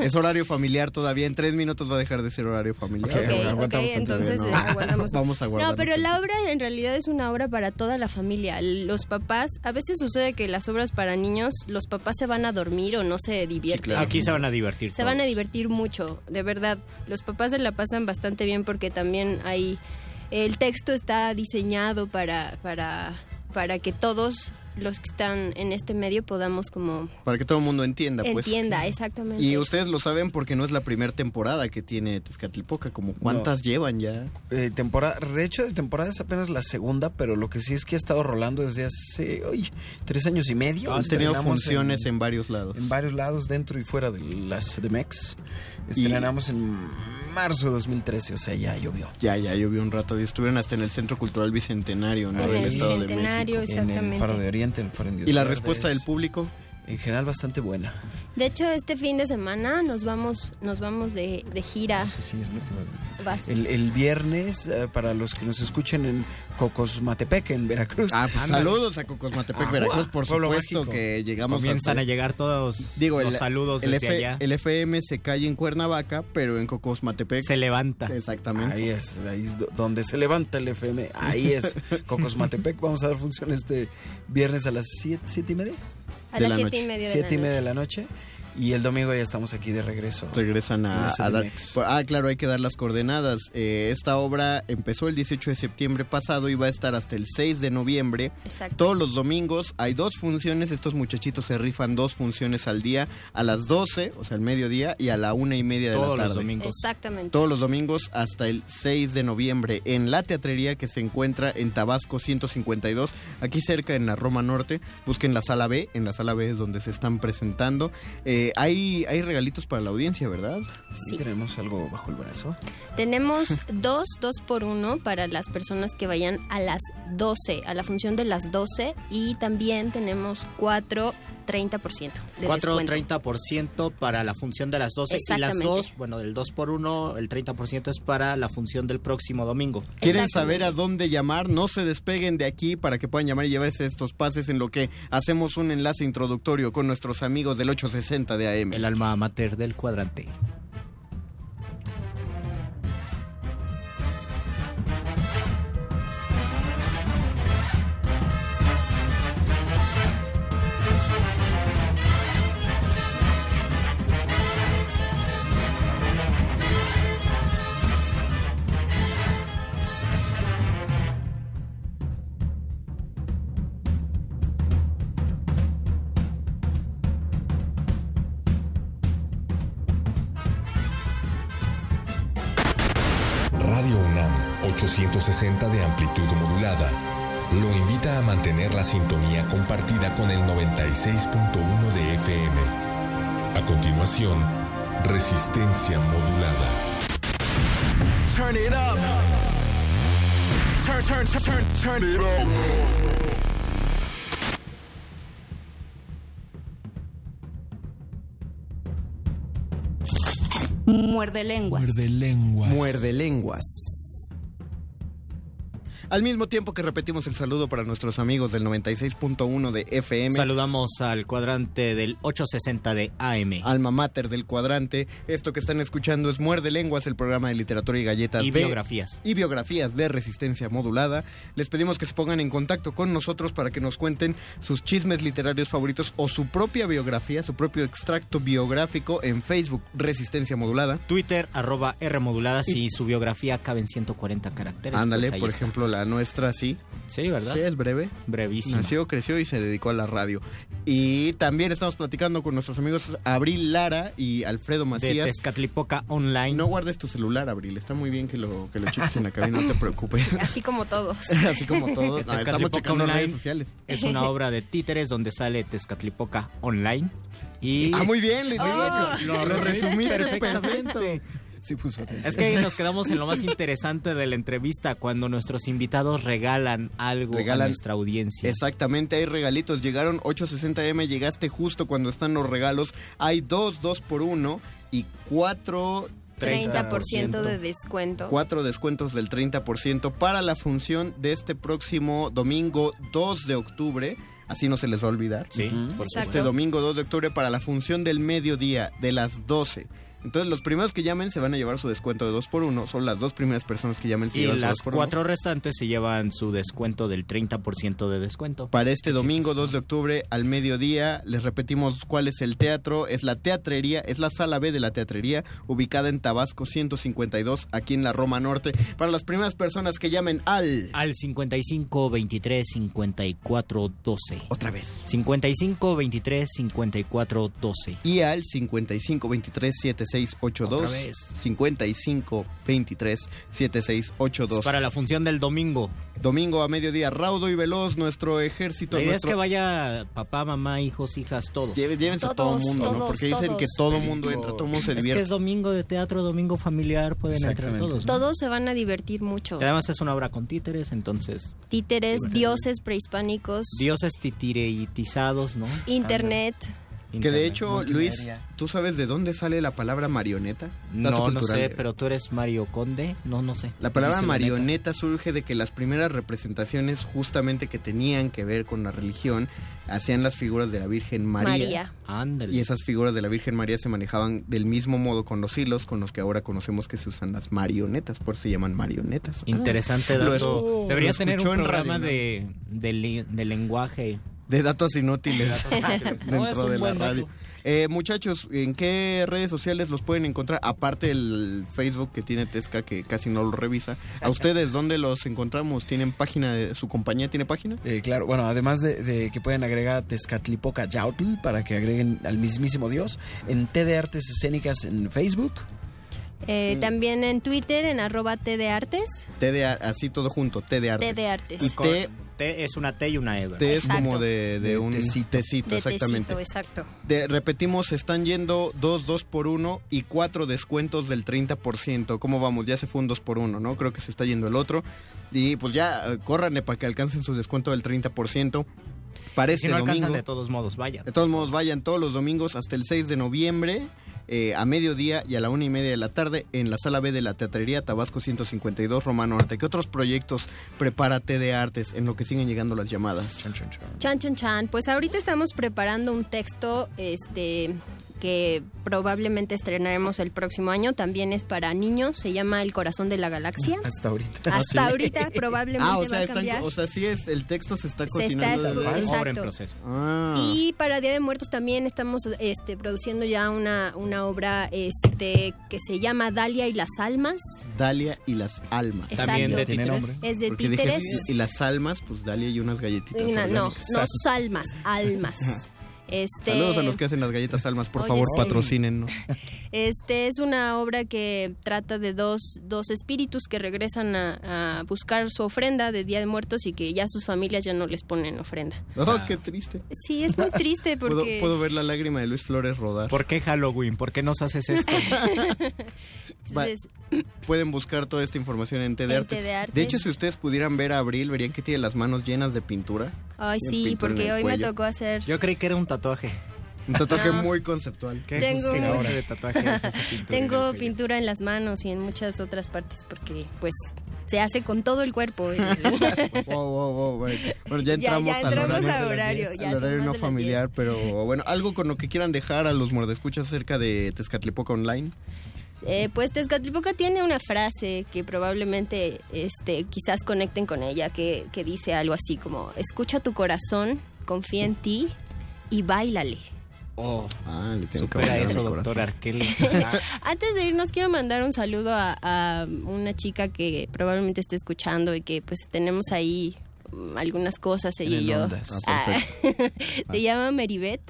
Es horario familiar todavía. En tres minutos va a dejar de ser horario familiar. Ok, ok, Aguantamos entonces tantito, eh, no. aguantamos. Vamos a guardar. No, pero la obra en realidad es una obra para toda la familia. Los papás, a veces sucede que las obras para niños, los papás se van a dormir o no se divierten. Aquí se van a divertir. Se van a divertir mucho, de verdad. Los papás se la pasan bastante bien porque también hay el texto está diseñado para para para que todos los que están en este medio podamos como Para que todo el mundo entienda, pues. entienda exactamente. Y ustedes lo saben porque no es la primera temporada que tiene Tezcatlipoca. Como cuántas llevan ya. Eh, temporada, de hecho, de temporada es apenas la segunda, pero lo que sí es que ha estado rolando desde hace oye, tres años y medio. Han tenido funciones en, varios lados. en varios lados, dentro y fuera de las CDMX. Estrenamos en marzo de 2013, o sea, ya llovió. Ya, ya llovió un rato. Y estuvieron hasta en el Centro Cultural Bicentenario, ¿no? En Del el Estado de México. En el Exactamente. Faro de Oriente, en el Faro ¿Y la respuesta del público? En general, bastante buena. De hecho, este fin de semana nos vamos nos vamos de, de gira. Sí, sí, es lo que. Va- El, el viernes, eh, para los que nos escuchen en Cocosmatepec, en Veracruz. Ah, pues saludos a Cocosmatepec, Ah, Veracruz, por pueblo supuesto que llegamos Comienzan a llegar todos Digo, los el, saludos el desde F- allá. el FM se cae en Cuernavaca, pero en Cocosmatepec Se levanta. Exactamente. Ahí es, ahí es do- donde se levanta el FM. Ahí es, Cocosmatepec. Vamos a dar función este viernes a las siete, siete y media. A de las la siete y noche. media de Siete y media de la noche. Y el domingo ya estamos aquí de regreso. regresan a, dar. Ah, claro, hay que dar las coordenadas. Eh, esta obra empezó el 18 de septiembre pasado y va a estar hasta el 6 de noviembre. Exacto. Todos los domingos hay dos funciones. Estos muchachitos se rifan dos funciones al día, a las 12, o sea, al mediodía, y a la una y media de Todos la tarde. los domingos. Exactamente. Todos los domingos hasta el 6 de noviembre en la teatrería que se encuentra en Tabasco 152, aquí cerca en la Roma Norte. Busquen la sala B, en la sala B es donde se están presentando. Eh, hay, hay regalitos para la audiencia, ¿verdad? Sí. Tenemos algo bajo el brazo. Tenemos dos, dos por uno para las personas que vayan a las 12, a la función de las 12 y también tenemos cuatro 30% de 4 descuento. 30% para la función de las 12 y las Exactamente. dos, bueno, del 2 por 1 el 30% es para la función del próximo domingo. ¿Quieren saber a dónde llamar? No se despeguen de aquí para que puedan llamar y llevarse estos pases en lo que hacemos un enlace introductorio con nuestros amigos del 860 de AM. El alma mater del cuadrante. De amplitud modulada, lo invita a mantener la sintonía compartida con el 96.1 de FM. A continuación, resistencia modulada. Turn it up. Turn, turn, turn, turn, turn it up. Muerde lenguas. Muerde lenguas. Muerde lenguas. Al mismo tiempo que repetimos el saludo para nuestros amigos del 96.1 de FM. Saludamos al cuadrante del 860 de AM. Alma mater del cuadrante. Esto que están escuchando es Muerde Lenguas, el programa de literatura y galletas. Y de- biografías. Y biografías de resistencia modulada. Les pedimos que se pongan en contacto con nosotros para que nos cuenten sus chismes literarios favoritos o su propia biografía, su propio extracto biográfico en Facebook Resistencia Modulada. Twitter, arroba R modulada, si su biografía cabe en 140 caracteres. Ándale, pues por ejemplo, la nuestra sí. Sí, ¿verdad? Sí, es breve. Brevísimo. Nació, creció y se dedicó a la radio. Y también estamos platicando con nuestros amigos Abril Lara y Alfredo De Macías. Tezcatlipoca Online. No guardes tu celular, Abril. Está muy bien que lo, que lo cheques en la cabina, no te preocupes. Así como todos. Así como todos. No, estamos Tezcatlipoca checando Online redes sociales. Es una obra de títeres donde sale Tezcatlipoca Online. Y... Ah, muy bien, Luis. Oh, lo, lo resumiste perfectamente. Perfecto. Sí puso atención. Es que nos quedamos en lo más interesante de la entrevista cuando nuestros invitados regalan algo a nuestra audiencia. Exactamente, hay regalitos. Llegaron 860M, llegaste justo cuando están los regalos. Hay dos, dos por uno y cuatro... 30% de descuento. Cuatro descuentos del 30% para la función de este próximo domingo 2 de octubre. Así no se les va a olvidar. Sí, por Este Exacto. domingo 2 de octubre para la función del mediodía de las 12. Entonces los primeros que llamen se van a llevar su descuento de 2 por 1 Son las dos primeras personas que llamen se Y llevan su las 2 por 1 cuatro restantes se llevan su descuento del 30% de descuento. Para este domingo 2 de octubre al mediodía, les repetimos cuál es el teatro. Es la teatrería, es la sala B de la teatrería, ubicada en Tabasco 152, aquí en la Roma Norte. Para las primeras personas que llamen al... Al 55 23 54 12. Otra vez. 55 23 54 12. Y al 55 23 76 82. Otra vez. 55 23 76 82. Para la función del domingo. Domingo a mediodía, raudo y veloz, nuestro ejército. La idea nuestro... es que vaya papá, mamá, hijos, hijas, todos. Lleve- Llévense a todo Todos, mundo, ¿no? todos, Porque dicen todos. que todo mundo entra, todo mundo se Es que divierte. es domingo de teatro, domingo familiar, pueden entrar todos. ¿no? Todos se van a divertir mucho. Que además es una obra con títeres, entonces. Títeres, dioses prehispánicos, Dioses titireitizados, ¿no? internet. Que de hecho, Luis, ¿tú sabes de dónde sale la palabra marioneta? Dato No, no sé, pero tú eres Mario Conde. No, no sé. La palabra marioneta surge de que las primeras representaciones justamente que tenían que ver con la religión hacían las figuras de la Virgen María. María. Ándale. Y esas figuras de la Virgen María se manejaban del mismo modo con los hilos con los que ahora conocemos que se usan las marionetas, por eso se llaman marionetas. Interesante Ah, lo dato. es- Debería lo tener un en programa radio, ¿no? de, de lenguaje. De datos inútiles dentro de la radio. Eh, muchachos, ¿en qué redes sociales los pueden encontrar? Aparte del Facebook que tiene Tesca, que casi no lo revisa. ¿A ustedes dónde los encontramos? ¿Tienen página? De, ¿Su compañía tiene página? Eh, claro, bueno, además de, de que pueden agregar Tezcatlipoca Yautl para que agreguen al mismísimo Dios, en T de Artes Escénicas en Facebook. Eh, También en Twitter, en arroba T de Artes. T de, así todo junto, T de Artes. T de Artes. Y T, T es una T y una E. ¿verdad? T es Exacto. como de, de De un tecito. tecito, De exactamente. tecito, exacto. De- repetimos, están yendo dos, dos por uno y cuatro descuentos del 30%. ¿Cómo vamos? Ya se fue un 2 por uno, ¿no? Creo que se está yendo el otro. Y pues ya, córranle para que alcancen su descuento del 30%. Para este si no alcanzan, domingo. de todos modos, vayan. De todos modos, vayan todos los domingos hasta el 6 de noviembre. Eh, a mediodía y a la una y media de la tarde en la sala B de la Teatrería Tabasco 152 Romano Arte. ¿Qué otros proyectos prepárate de artes en lo que siguen llegando las llamadas? Chan, chan, chan. Pues ahorita estamos preparando un texto este que probablemente estrenaremos el próximo año. También es para niños. Se llama El corazón de la galaxia. Hasta ahorita. Hasta ahorita probablemente Ah, o va sea, a están- cambiar. o sea, sí es, el texto se está Se cocinando. está exacto. Obra en proceso. Ah. Y para Día de Muertos también estamos este, produciendo ya una, una obra este, que se llama Dalia y las almas. Dalia y las almas. También de. Tiene nombre. Es de Porque dije, títeres. y las almas, pues Dalia y unas galletitas. Una- no, no salmas, almas. Este, Saludos a los que hacen las galletas almas, por Oye, favor, sí. patrocínenos. Este es una obra que trata de dos, dos espíritus que regresan a, a buscar su ofrenda de Día de Muertos y que ya sus familias ya no les ponen ofrenda. Oh, qué triste. Sí, es muy triste Puedo, porque... puedo ver la lágrima de Luis Flores rodar. ¿Por qué Halloween? ¿Por qué nos haces esto? Va- Entonces, Pueden buscar toda esta información en T de En Arte. T de hecho, si ustedes pudieran ver a Abril, verían que tiene las manos llenas de pintura. Ay, sí, pintura en porque el hoy me cuello. tocó hacer... Yo creí que era un tatuaje. Un tatuaje No. muy conceptual. ¿Qué Tengo- es ahora de tatuaje? Es esa pintura en Tengo el cuello. pintura en las manos y en muchas otras partes porque, pues, se hace con todo el cuerpo. Wow, wow, wow, bueno. Bueno, ya Ya- entramos, ya al entramos horario, al horario, al ya son horario no familiar, pero bueno, algo con lo que quieran dejar a los mordescuchas acerca de Tezcatlipoca Online. Eh, pues Tezcatlipoca tiene una frase que probablemente este, quizás conecten con ella, que, que dice algo así como, escucha tu corazón, confía en ti y bailale. Oh, ah, le tengo que supera bailar eso, doctor. Arkeli. Antes de irnos quiero mandar un saludo a, a una chica que probablemente esté escuchando y que pues tenemos ahí algunas cosas ella y yo. Ah, Ah, Te llama Meribet.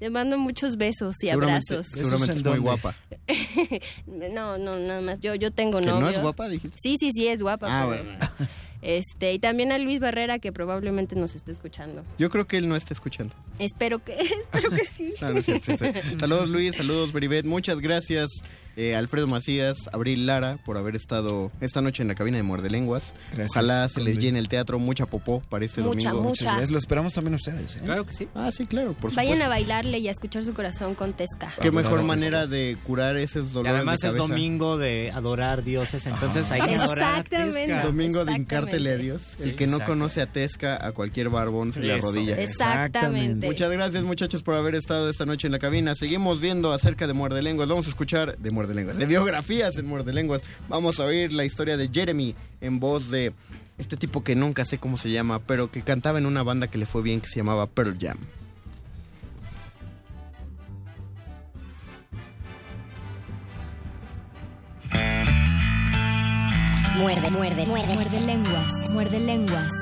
Le mando muchos besos y Seguramente- abrazos. seguramente es muy guapa. no, no, nada más. Yo, yo tengo ¿Que novio. no es guapa, dijiste? Sí, sí, sí, es guapa. Ah, pero- bueno. Este, y también a Luis Barrera, que probablemente nos esté escuchando. Yo creo que él no está escuchando. Espero que, espero que sí. No, no es cierto, sí, sí. Saludos Luis, saludos Beribet, muchas gracias eh, Alfredo Macías, Abril Lara por haber estado esta noche en la cabina de Muerde Lenguas. Gracias, Ojalá se les llene el teatro, mucha popó para este Mucha, domingo. mucha. Les lo esperamos también ustedes. ¿eh? Claro que sí. Ah, sí, claro, por Vayan supuesto. a bailarle y a escuchar su corazón con Tesca. Qué mejor manera de curar esos Y dolores además de es cabeza. domingo de adorar dioses, entonces hay que adorar a Exactamente. Tesca. Domingo de hincártele a Dios. el que no conoce a Tesca, a cualquier barbón se le arrodilla. Exactamente. Muchas gracias muchachos por haber estado esta noche en la cabina. Seguimos viendo acerca de Muerde Lenguas. Vamos a escuchar de Muerde Lenguas, de biografías en Muerde Lenguas. Vamos a oír la historia de Jeremy en voz de este tipo que nunca sé cómo se llama, pero que cantaba en una banda que le fue bien que se llamaba Pearl Jam. Muerde, muerde, muerde. Muerde lenguas. Muerde lenguas.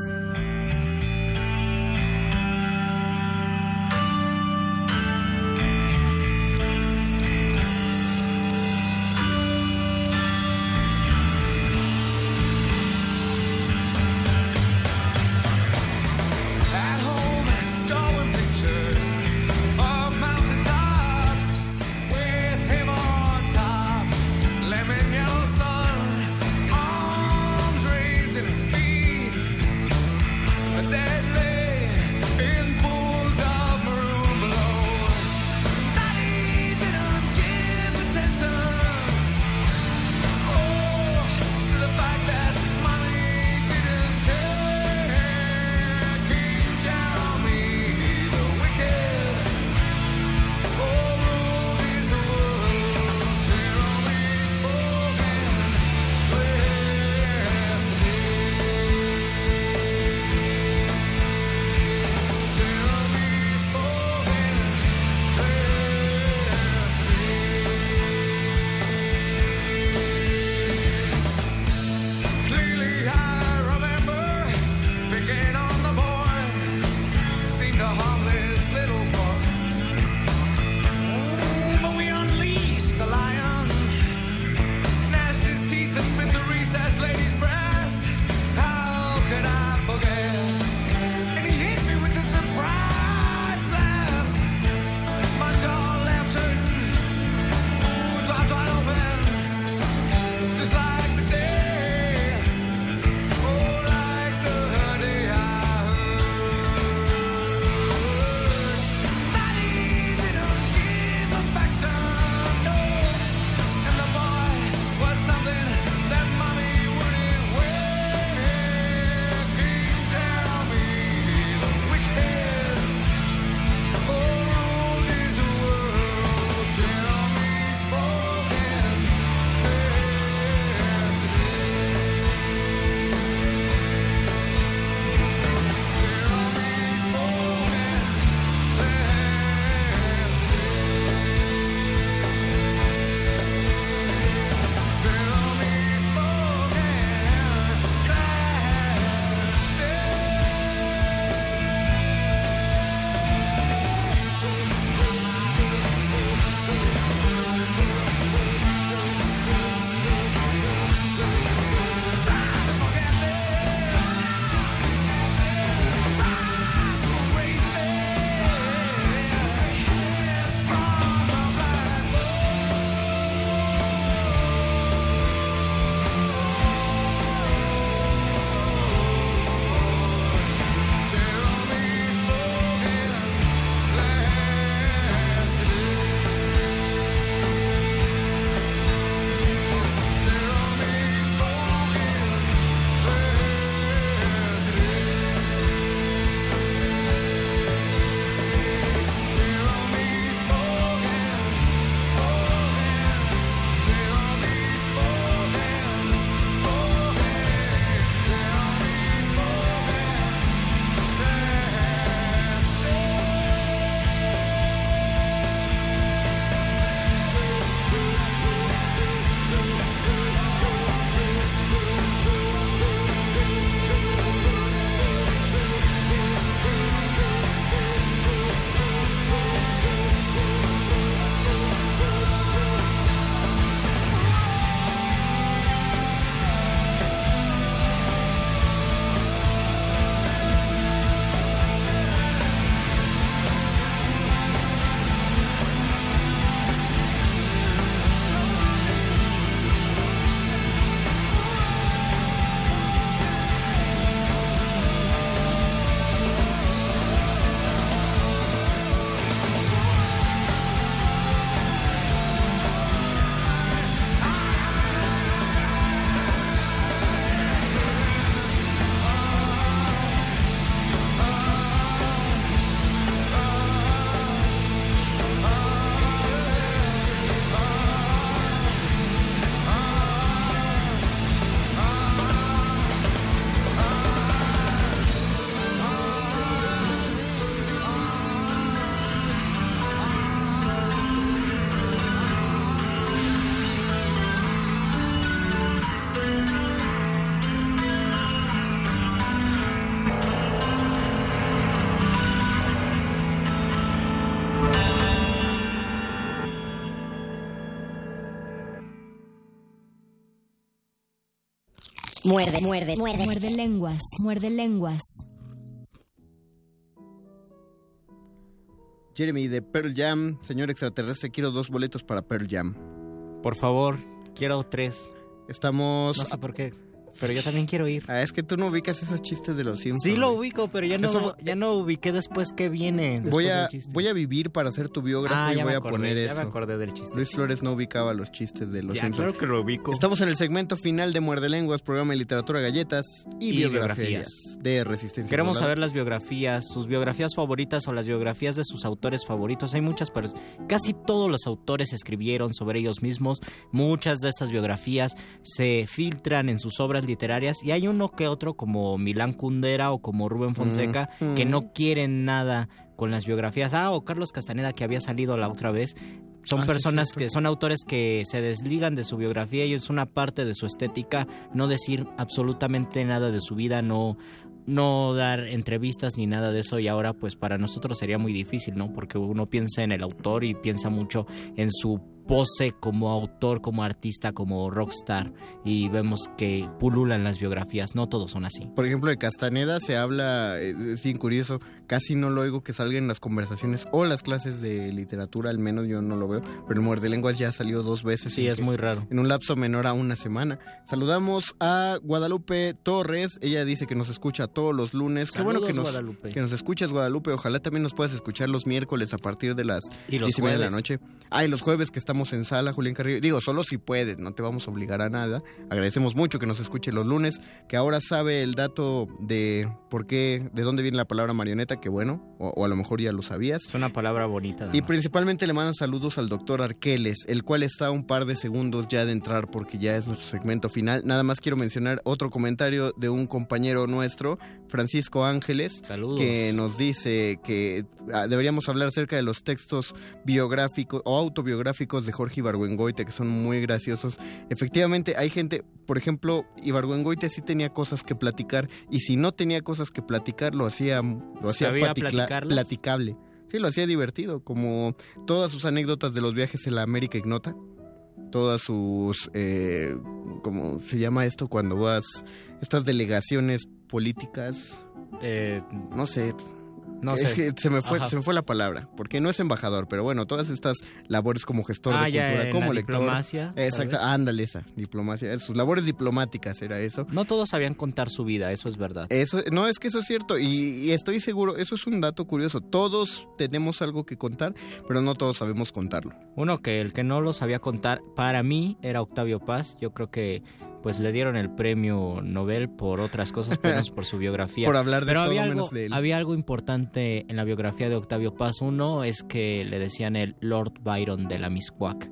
Muerde, muerde, muerde. Muerde lenguas. Muerde lenguas. Jeremy de Pearl Jam, señor extraterrestre, quiero dos boletos para Pearl Jam. Por favor, quiero tres. Estamos. No sé por qué. Pero yo también quiero ir. Ah, es que tú no ubicas esos chistes de los Simpsons. Sí lo ubico, pero ya no, Eso- ya no ubiqué después qué viene. después Voy a, voy a vivir para ser tu biógrafo Ah, y voy a poner ya eso. me acordé del chiste. Luis Flores no ubicaba los chistes de los Ya, Simpsons. claro que lo ubico. Estamos en el segmento final de Muerde Lenguas, programa de literatura, galletas y, Y biografías, biografías. de resistencia. Queremos saber las biografías, sus biografías favoritas o las biografías de sus autores favoritos. Hay muchas, pero casi todos los autores escribieron sobre ellos mismos. Muchas de estas biografías se filtran en sus obras literarias y hay uno que otro como Milán Kundera o como Rubén Fonseca Mm, que mm. no quieren nada con las biografías. Ah, o Carlos Castaneda que había salido la otra vez. Son Ah, sí, personas que son autores que se desligan de su biografía y es una parte de su estética no decir absolutamente nada de su vida, no no dar entrevistas ni nada de eso y ahora pues para nosotros sería muy difícil, ¿no? Porque uno piensa en el autor y piensa mucho en su pose como autor, como artista, como rockstar y vemos que pululan las biografías, no todos son así. Por ejemplo, de Castaneda se habla, eh, es bien curioso, casi no lo oigo que salga en las conversaciones o las clases de literatura, al menos yo no lo veo, pero el Muerde Lenguas ya salió dos veces. Sí, es que- muy raro. En un lapso menor a una semana. Saludamos a Guadalupe Torres, ella dice que nos escucha todos los lunes. Qué bueno que Saludos, nos, Guadalupe. que nos escuchas, Guadalupe. Ojalá también nos puedas escuchar los miércoles a partir de las Y los 10 y media de la noche. Ah, y los jueves que estamos en sala, Julián Carrillo. Digo, solo si puedes, no te vamos a obligar a nada. Agradecemos mucho que nos escuche los lunes, que ahora sabe el dato de por qué, de dónde viene la palabra marioneta, que bueno, o, o a lo mejor ya lo sabías. Es una palabra bonita. Y principalmente le mandan saludos al doctor Arqueles, el cual está un par de segundos ya de entrar porque ya es nuestro segmento final. Nada más quiero mencionar otro comentario de un compañero nuestro, Francisco Ángeles, Saludos. que nos dice que ah, deberíamos hablar acerca de los textos biográficos o autobiográficos de Jorge Ibargüengoite, que son muy graciosos. Efectivamente, hay gente, por ejemplo, Ibargüengoite sí tenía cosas que platicar y si no tenía cosas que platicar, lo hacía, lo hacía platicable. Sí, lo hacía divertido, como todas sus anécdotas de los viajes en la América Ignota, todas sus, eh, ¿cómo se llama esto cuando vas, estas delegaciones políticas? Eh, no sé. No Es sé. que se me fue, Ajá. se me fue la palabra, porque no es embajador, pero bueno, todas estas labores como gestor Ah, de ya, cultura, en como la lector. diplomacia, Exacto, ándale esa, diplomacia, sus labores diplomáticas era eso. No todos sabían contar su vida, eso es verdad. Eso, no, es que eso es cierto y, y estoy seguro, eso es un dato curioso. Todos tenemos algo que contar, pero no todos sabemos contarlo. Uno que el que no lo sabía contar para mí era Octavio Paz. Yo creo que pues le dieron el premio Nobel por otras cosas, menos por su biografía. Por hablar de Pero todo había algo, menos de él. Había algo importante en la biografía de Octavio Paz. Uno es que le decían el Lord Byron de la Miscuac.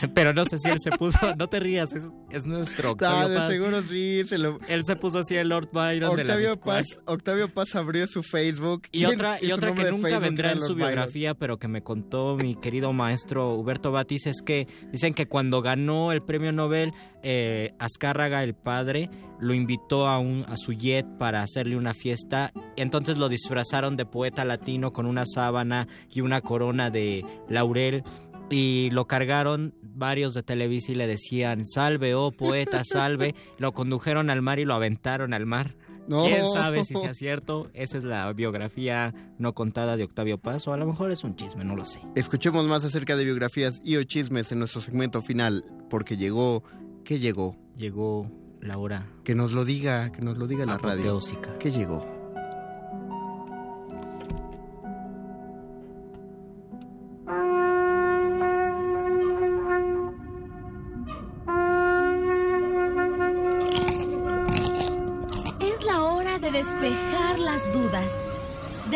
Pero no sé si él se puso, no te rías, es, es nuestro Octavio Ah, de Paz. seguro sí, se lo... Él se puso así el Lord Byron de la Octavio. Paz, Octavio Paz abrió su Facebook Y otra, y otra que nunca vendrá en su Byron. biografía, pero que me contó mi querido maestro Huberto Batis, es que dicen que cuando ganó el premio Nobel, eh, Azcárraga, el padre, lo invitó a, un, a su jet para hacerle una fiesta. Entonces lo disfrazaron de poeta latino con una sábana y una corona de laurel. Y lo cargaron varios de Televisa y le decían, salve, oh poeta, salve. lo condujeron al mar y lo aventaron al mar. No. ¿Quién sabe si sea cierto? Esa es la biografía no contada de Octavio Paz, o a lo mejor es un chisme, no lo sé. Escuchemos más acerca de biografías y o chismes en nuestro segmento final, porque llegó, ¿qué llegó? Llegó la hora. Que nos lo diga, que nos lo diga la radio. ¿Qué llegó?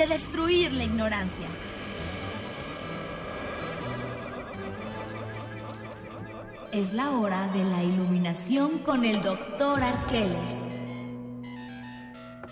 De destruir la ignorancia. Es la hora de la iluminación con el doctor Arqueles.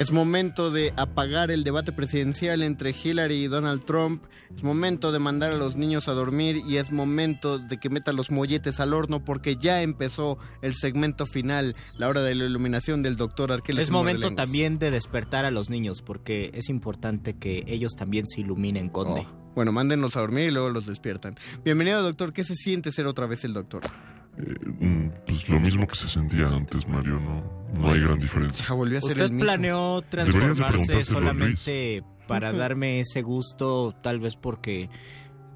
Es momento de apagar el debate presidencial entre Hillary y Donald Trump. Es momento de mandar a los niños a dormir y es momento de que metan los molletes al horno porque ya empezó el segmento final, la hora de la iluminación del doctor Arqueles. Es en momento también de despertar a los niños, porque es importante que ellos también se iluminen, Conde. Oh, bueno, mándenlos a dormir y luego los despiertan. Bienvenido, doctor. ¿Qué se siente ser otra vez el doctor? Mm, Pues lo mismo que se sentía antes, Mario, ¿no? No hay gran diferencia. Ajá, volvió a ser ¿Usted el mismo. planeó transformarse solamente para darme ese gusto, tal vez porque,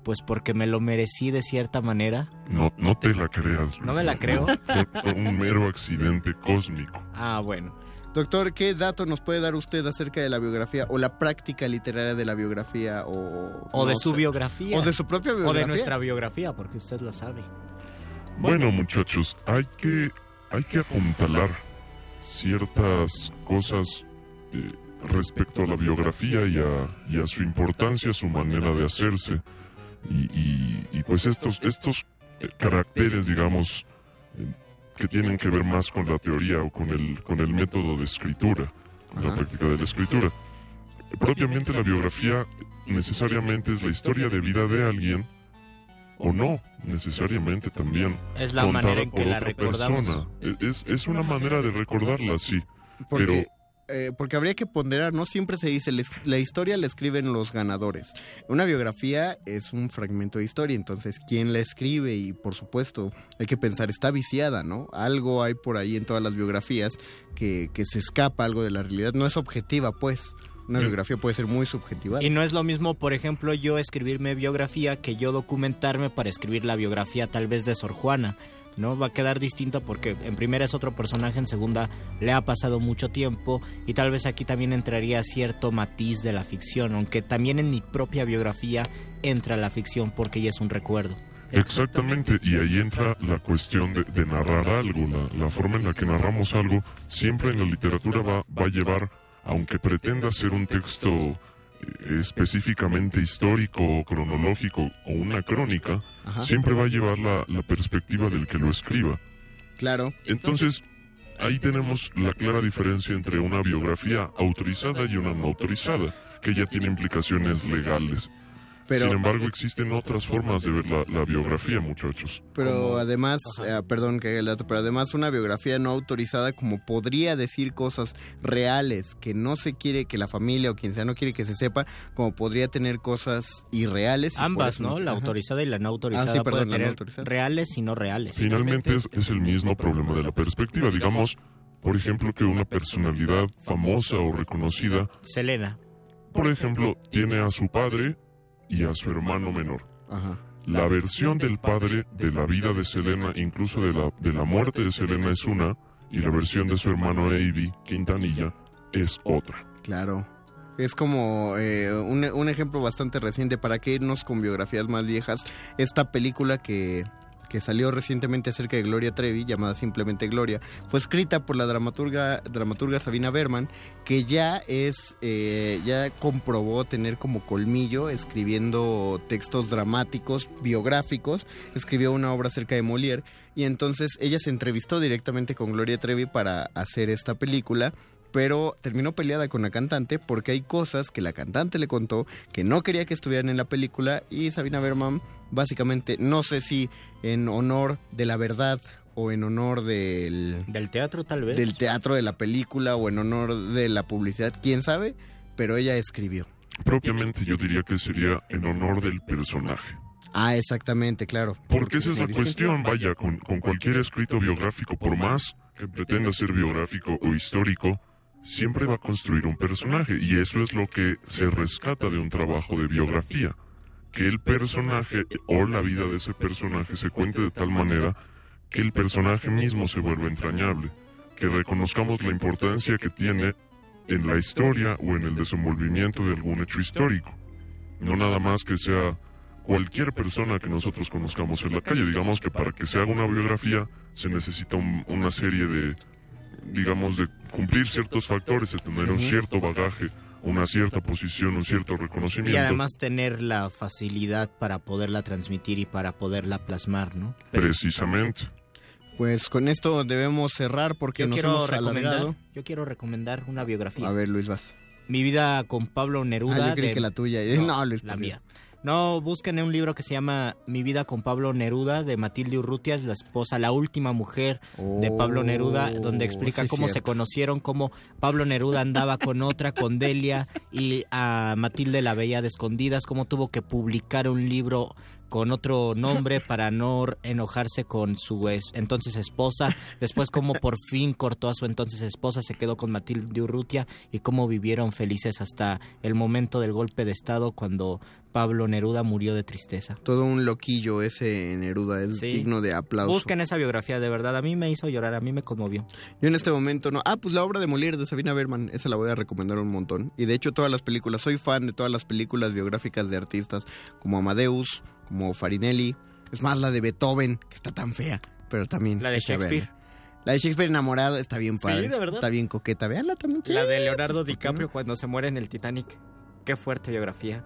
pues porque me lo merecí de cierta manera? No, no te la creas. Luis. ¿No me la creo? Fue, fue un mero accidente cósmico. Ah, bueno. Doctor, ¿qué dato nos puede dar usted acerca de la biografía o la práctica literaria de la biografía o... O de su sé, biografía. O de su propia O biografía. de nuestra biografía, porque usted lo sabe. Bueno, muchachos, hay que, hay que apuntalar ciertas cosas eh, respecto a la biografía y a, y a su importancia, su manera de hacerse. Y, y- y, pues estos, estos caracteres, digamos, eh, que tienen que ver más con la teoría o con el, con el método de escritura, con la práctica de la escritura. Propiamente la biografía necesariamente es la historia de vida de alguien o no necesariamente también. Es la manera en que por la otra recordamos. persona. Es, es una manera de recordarla, sí. Porque, Pero eh, porque habría que ponderar, no siempre se dice, les- la historia la escriben los ganadores. Una biografía es un fragmento de historia, entonces, ¿quién la escribe? Y por supuesto, hay que pensar, está viciada, ¿no? Algo hay por ahí en todas las biografías que, que se escapa algo de la realidad, no es objetiva, pues. Una biografía puede ser muy subjetiva. Y no es lo mismo, por ejemplo, yo escribirme biografía que yo documentarme para escribir la biografía tal vez de Sor Juana. ¿No? Va a quedar distinto porque en primera es otro personaje, en segunda le ha pasado mucho tiempo y tal vez aquí también entraría cierto matiz de la ficción, aunque también en mi propia biografía entra la ficción porque ya es un recuerdo. Exactamente, y ahí entra la cuestión de, de narrar algo, la, la forma en la que narramos algo, siempre en la literatura va, va a llevar, aunque pretenda ser un texto eh, específicamente histórico o cronológico o una crónica, Ajá. siempre va a llevar la, la perspectiva del que lo escriba. Claro. Entonces, ahí tenemos la clara diferencia entre una biografía autorizada y una no autorizada, que ya tiene implicaciones legales. Pero- Sin embargo, existen otras formas de ver la, la biografía, muchachos. Pero además, eh, perdón que haga el dato, pero además una biografía no autorizada como podría decir cosas reales que no se quiere que la familia o quien sea no quiere que se sepa, como podría tener cosas irreales. Ambas, ¿no? La Ajá. autorizada y la no autorizada Ah, sí, perdón, puede la no tener autorizada. reales y no reales. Finalmente es, es el mismo problema de la perspectiva. Digamos, por ejemplo, que una personalidad famosa o reconocida, Selena. por ejemplo, tiene a su padre y a su hermano menor. Ajá. La versión del padre de la vida de Selena, incluso de la, de la muerte de Selena, es una, y la versión de su hermano Avi Quintanilla es otra. Claro. Es como eh, un, un ejemplo bastante reciente para que irnos con biografías más viejas. Esta película que, que salió recientemente acerca de Gloria Trevi, llamada simplemente Gloria, fue escrita por la dramaturga, dramaturga Sabina Berman, que ya es, eh, ya comprobó tener como colmillo escribiendo textos dramáticos, biográficos. Escribió una obra acerca de Molière y entonces ella se entrevistó directamente con Gloria Trevi para hacer esta película pero terminó peleada con la cantante porque hay cosas que la cantante le contó que no quería que estuvieran en la película y Sabina Berman básicamente no sé si en honor de la verdad o en honor del del teatro tal vez. del teatro de la película o en honor de la publicidad quién sabe pero ella escribió. Propiamente yo diría que sería en honor del personaje. ah exactamente claro. Porque esa es la cuestión, vaya, con, con cualquier escrito biográfico, por más que pretenda ser biográfico o histórico, siempre va a construir un personaje y eso es lo que se rescata de un trabajo de biografía, que el personaje o la vida de ese personaje se cuente de tal manera que el personaje mismo se vuelva entrañable, que reconozcamos la importancia que tiene en la historia o en el desenvolvimiento de algún hecho histórico, no nada más que sea cualquier persona que nosotros conozcamos en la calle. Digamos que para que se haga una biografía se necesita un- una serie de, digamos, de cumplir ciertos factores, de tener un cierto bagaje, una cierta posición, un cierto Y reconocimiento. además tener la facilidad para poderla transmitir y para poderla plasmar, ¿no? Precisamente. pues con esto debemos cerrar porque Yo nos quiero hemos recomendar, alargado yo quiero recomendar una biografía. a ver Luis vas Mi vida con Pablo Neruda. Ah, yo creí que la tuya. No, Luis, la por mía. No, busquen un libro que se llama Mi vida con Pablo Neruda de Matilde Urrutia, es la esposa, la última mujer de Pablo Neruda, donde explica Oh, sí, cómo se conocieron, cómo Pablo Neruda andaba con otra, con Delia, y a Matilde la veía de escondidas, cómo tuvo que publicar un libro con otro nombre para no enojarse con su es- entonces esposa, después cómo por fin cortó a su entonces esposa, se quedó con Matilde Urrutia y cómo vivieron felices hasta el momento del golpe de estado cuando Pablo Neruda murió de tristeza. Todo un loquillo ese Neruda, es Sí. digno de aplauso. Busquen esa biografía, de verdad, a mí me hizo llorar, a mí me conmovió. Yo en este momento no. Ah, pues la obra de Molière de Sabina Berman, esa la voy a recomendar un montón. Y de hecho todas las películas, soy fan de todas las películas biográficas de artistas como Amadeus, como Farinelli. Es más, la de Beethoven, que está tan fea, pero también... La de verla. Shakespeare. La de Shakespeare enamorado está bien Sí, padre. de verdad. Está bien coqueta. Veanla también. La de. Leonardo ¿por qué DiCaprio no? cuando se muere en el Titanic. Qué fuerte biografía.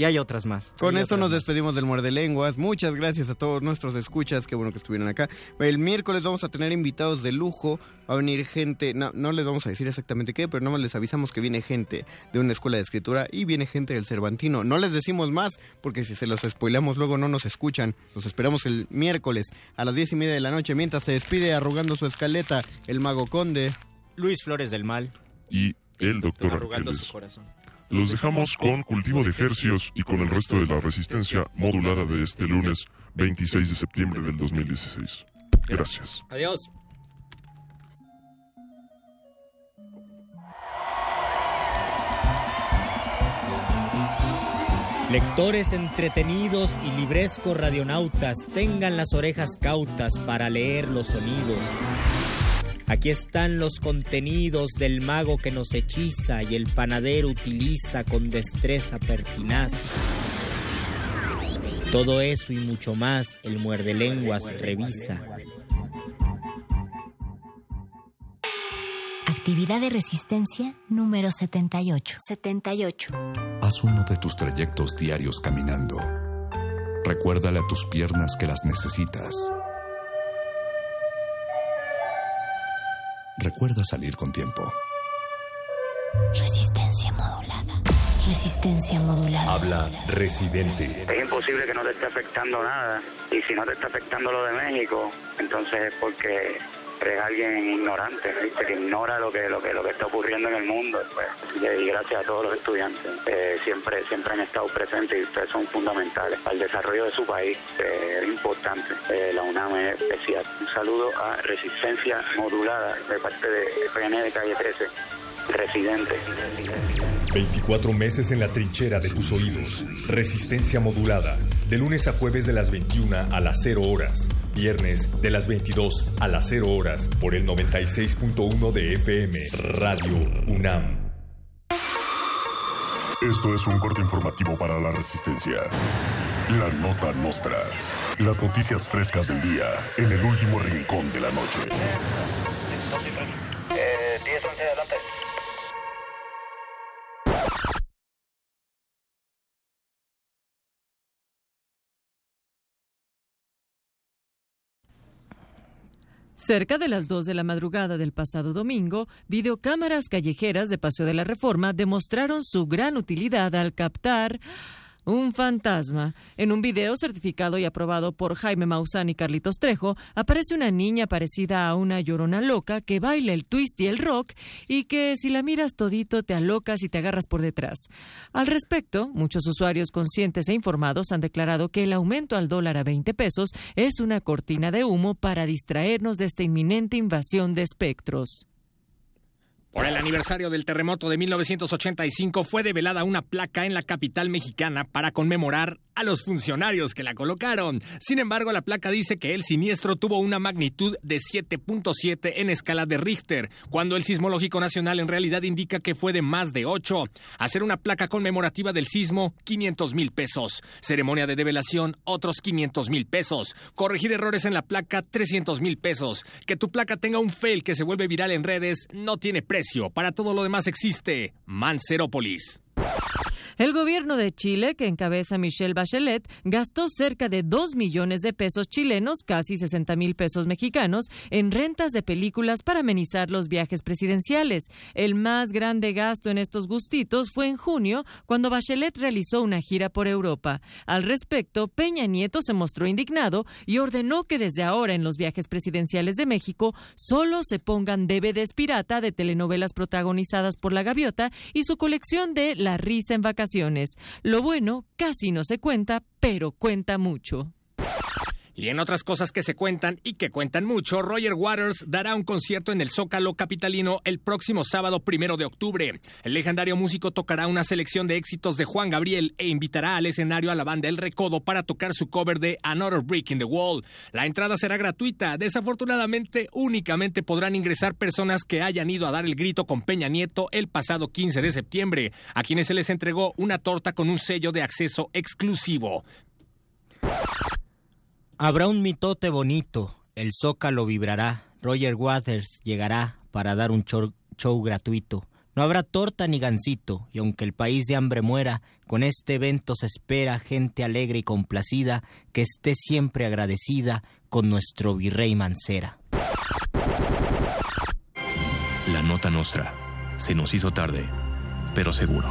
Y hay otras más. Con Hay esto nos más. despedimos del Muerde Lenguas. Muchas gracias a todos nuestros escuchas. Qué bueno que estuvieron acá. El miércoles vamos a tener invitados de lujo. Va a venir gente, no, no les vamos a decir exactamente qué, pero nada más les avisamos que viene gente de una escuela de escritura y viene gente del Cervantino. No les decimos más porque si se los spoileamos luego no nos escuchan. Los esperamos el miércoles a las diez y media de la noche mientras se despide arrugando su escaleta el Mago Conde. Luis Flores del Mal. Y el doctor Arrugando Arqueles. su corazón. Los dejamos con cultivo de ejercios y con el resto de la resistencia modulada de este lunes 26 de septiembre del 2016. Gracias. Adiós. Lectores entretenidos y librescos radionautas, tengan las orejas cautas para leer los sonidos. Aquí están los contenidos del mago que nos hechiza y el panadero utiliza con destreza pertinaz. Todo eso y mucho más el muerde lenguas revisa. Actividad de resistencia número 78. 78. Haz uno de tus trayectos diarios caminando. Recuérdale a tus piernas que las necesitas. Recuerda salir con tiempo. Resistencia modulada. Resistencia modulada. Habla Residente. Es imposible que no te esté afectando nada. Y si no te está afectando lo de México, entonces es porque eres alguien ignorante, ¿viste? que ignora lo que, lo que lo que está ocurriendo en el mundo. Pues. Y gracias a todos los estudiantes. eh, siempre, siempre han estado presentes y ustedes son fundamentales el desarrollo de su país. es importante. Eh, la UNAM es especial. Un saludo a Resistencia Modulada de parte de PN de Calle 13. Residente. 24 meses en la trinchera de tus oídos. Resistencia modulada. De lunes a jueves de las 21 a las 0 horas. Viernes de las 22 a las 0 horas. Por el 96.1 de FM. Radio UNAM. Esto es un corte informativo para la resistencia. La nota nostra. Las noticias frescas del día en el último rincón de la noche. Cerca de las 2 de la madrugada del pasado domingo, videocámaras callejeras de Paseo de la Reforma demostraron su gran utilidad al captar un fantasma. En un video certificado y aprobado por Jaime Maussan y Carlitos Trejo, aparece una niña parecida a una llorona loca que baila el twist y el rock y que si la miras todito te alocas y te agarras por detrás. Al respecto, muchos usuarios conscientes e informados han declarado que el aumento al dólar a 20 pesos es una cortina de humo para distraernos de esta inminente invasión de espectros. Por el aniversario del terremoto de 1985 fue develada una placa en la capital mexicana para conmemorar a los funcionarios que la colocaron. Sin embargo, la placa dice que el siniestro tuvo una magnitud de 7.7 en escala de Richter, cuando el Sismológico Nacional en realidad indica que fue de más de 8. Hacer una placa conmemorativa del sismo, 500 mil pesos. Ceremonia de develación, otros 500 mil pesos. Corregir errores en la placa, 300 mil pesos. Que tu placa tenga un fail que se vuelve viral en redes, no tiene precio. Para todo lo demás existe Mancerópolis. El gobierno de Chile, que encabeza Michelle Bachelet, gastó cerca de 2 millones de pesos chilenos, casi 60 mil pesos mexicanos, en rentas de películas para amenizar los viajes presidenciales. El más grande gasto en estos gustitos fue en junio, cuando Bachelet realizó una gira por Europa. Al respecto, Peña Nieto se mostró indignado y ordenó que desde ahora en los viajes presidenciales de México solo se pongan DVDs pirata de telenovelas protagonizadas por La Gaviota y su colección de La risa en vacaciones Lo bueno casi no se cuenta, pero cuenta mucho. Y en otras cosas que se cuentan y que cuentan mucho, Roger Waters dará un concierto en el Zócalo Capitalino el próximo sábado primero de octubre. El legendario músico tocará una selección de éxitos de Juan Gabriel e invitará al escenario a la banda El Recodo para tocar su cover de Another Brick in the Wall. La entrada será gratuita. Desafortunadamente, únicamente podrán ingresar personas que hayan ido a dar el grito con Peña Nieto el pasado 15 de septiembre, a quienes se les entregó una torta con un sello de acceso exclusivo. Habrá un mitote bonito, el zócalo vibrará, Roger Waters llegará para dar un show, gratuito. No habrá torta ni gansito, y aunque el país de hambre muera, con este evento se espera gente alegre y complacida que esté siempre agradecida con nuestro virrey Mancera. La nota nostra. Se nos hizo tarde, pero seguro.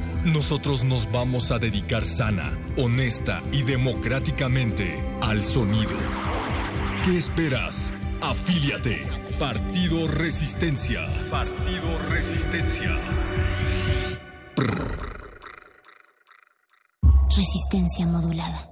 Nosotros nos vamos a dedicar sana, honesta y democráticamente al sonido. ¿Qué esperas? Afíliate. Partido Resistencia. Partido Resistencia. Resistencia modulada.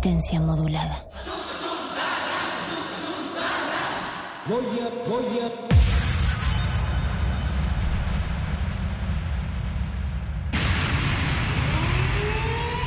Resistencia modulada.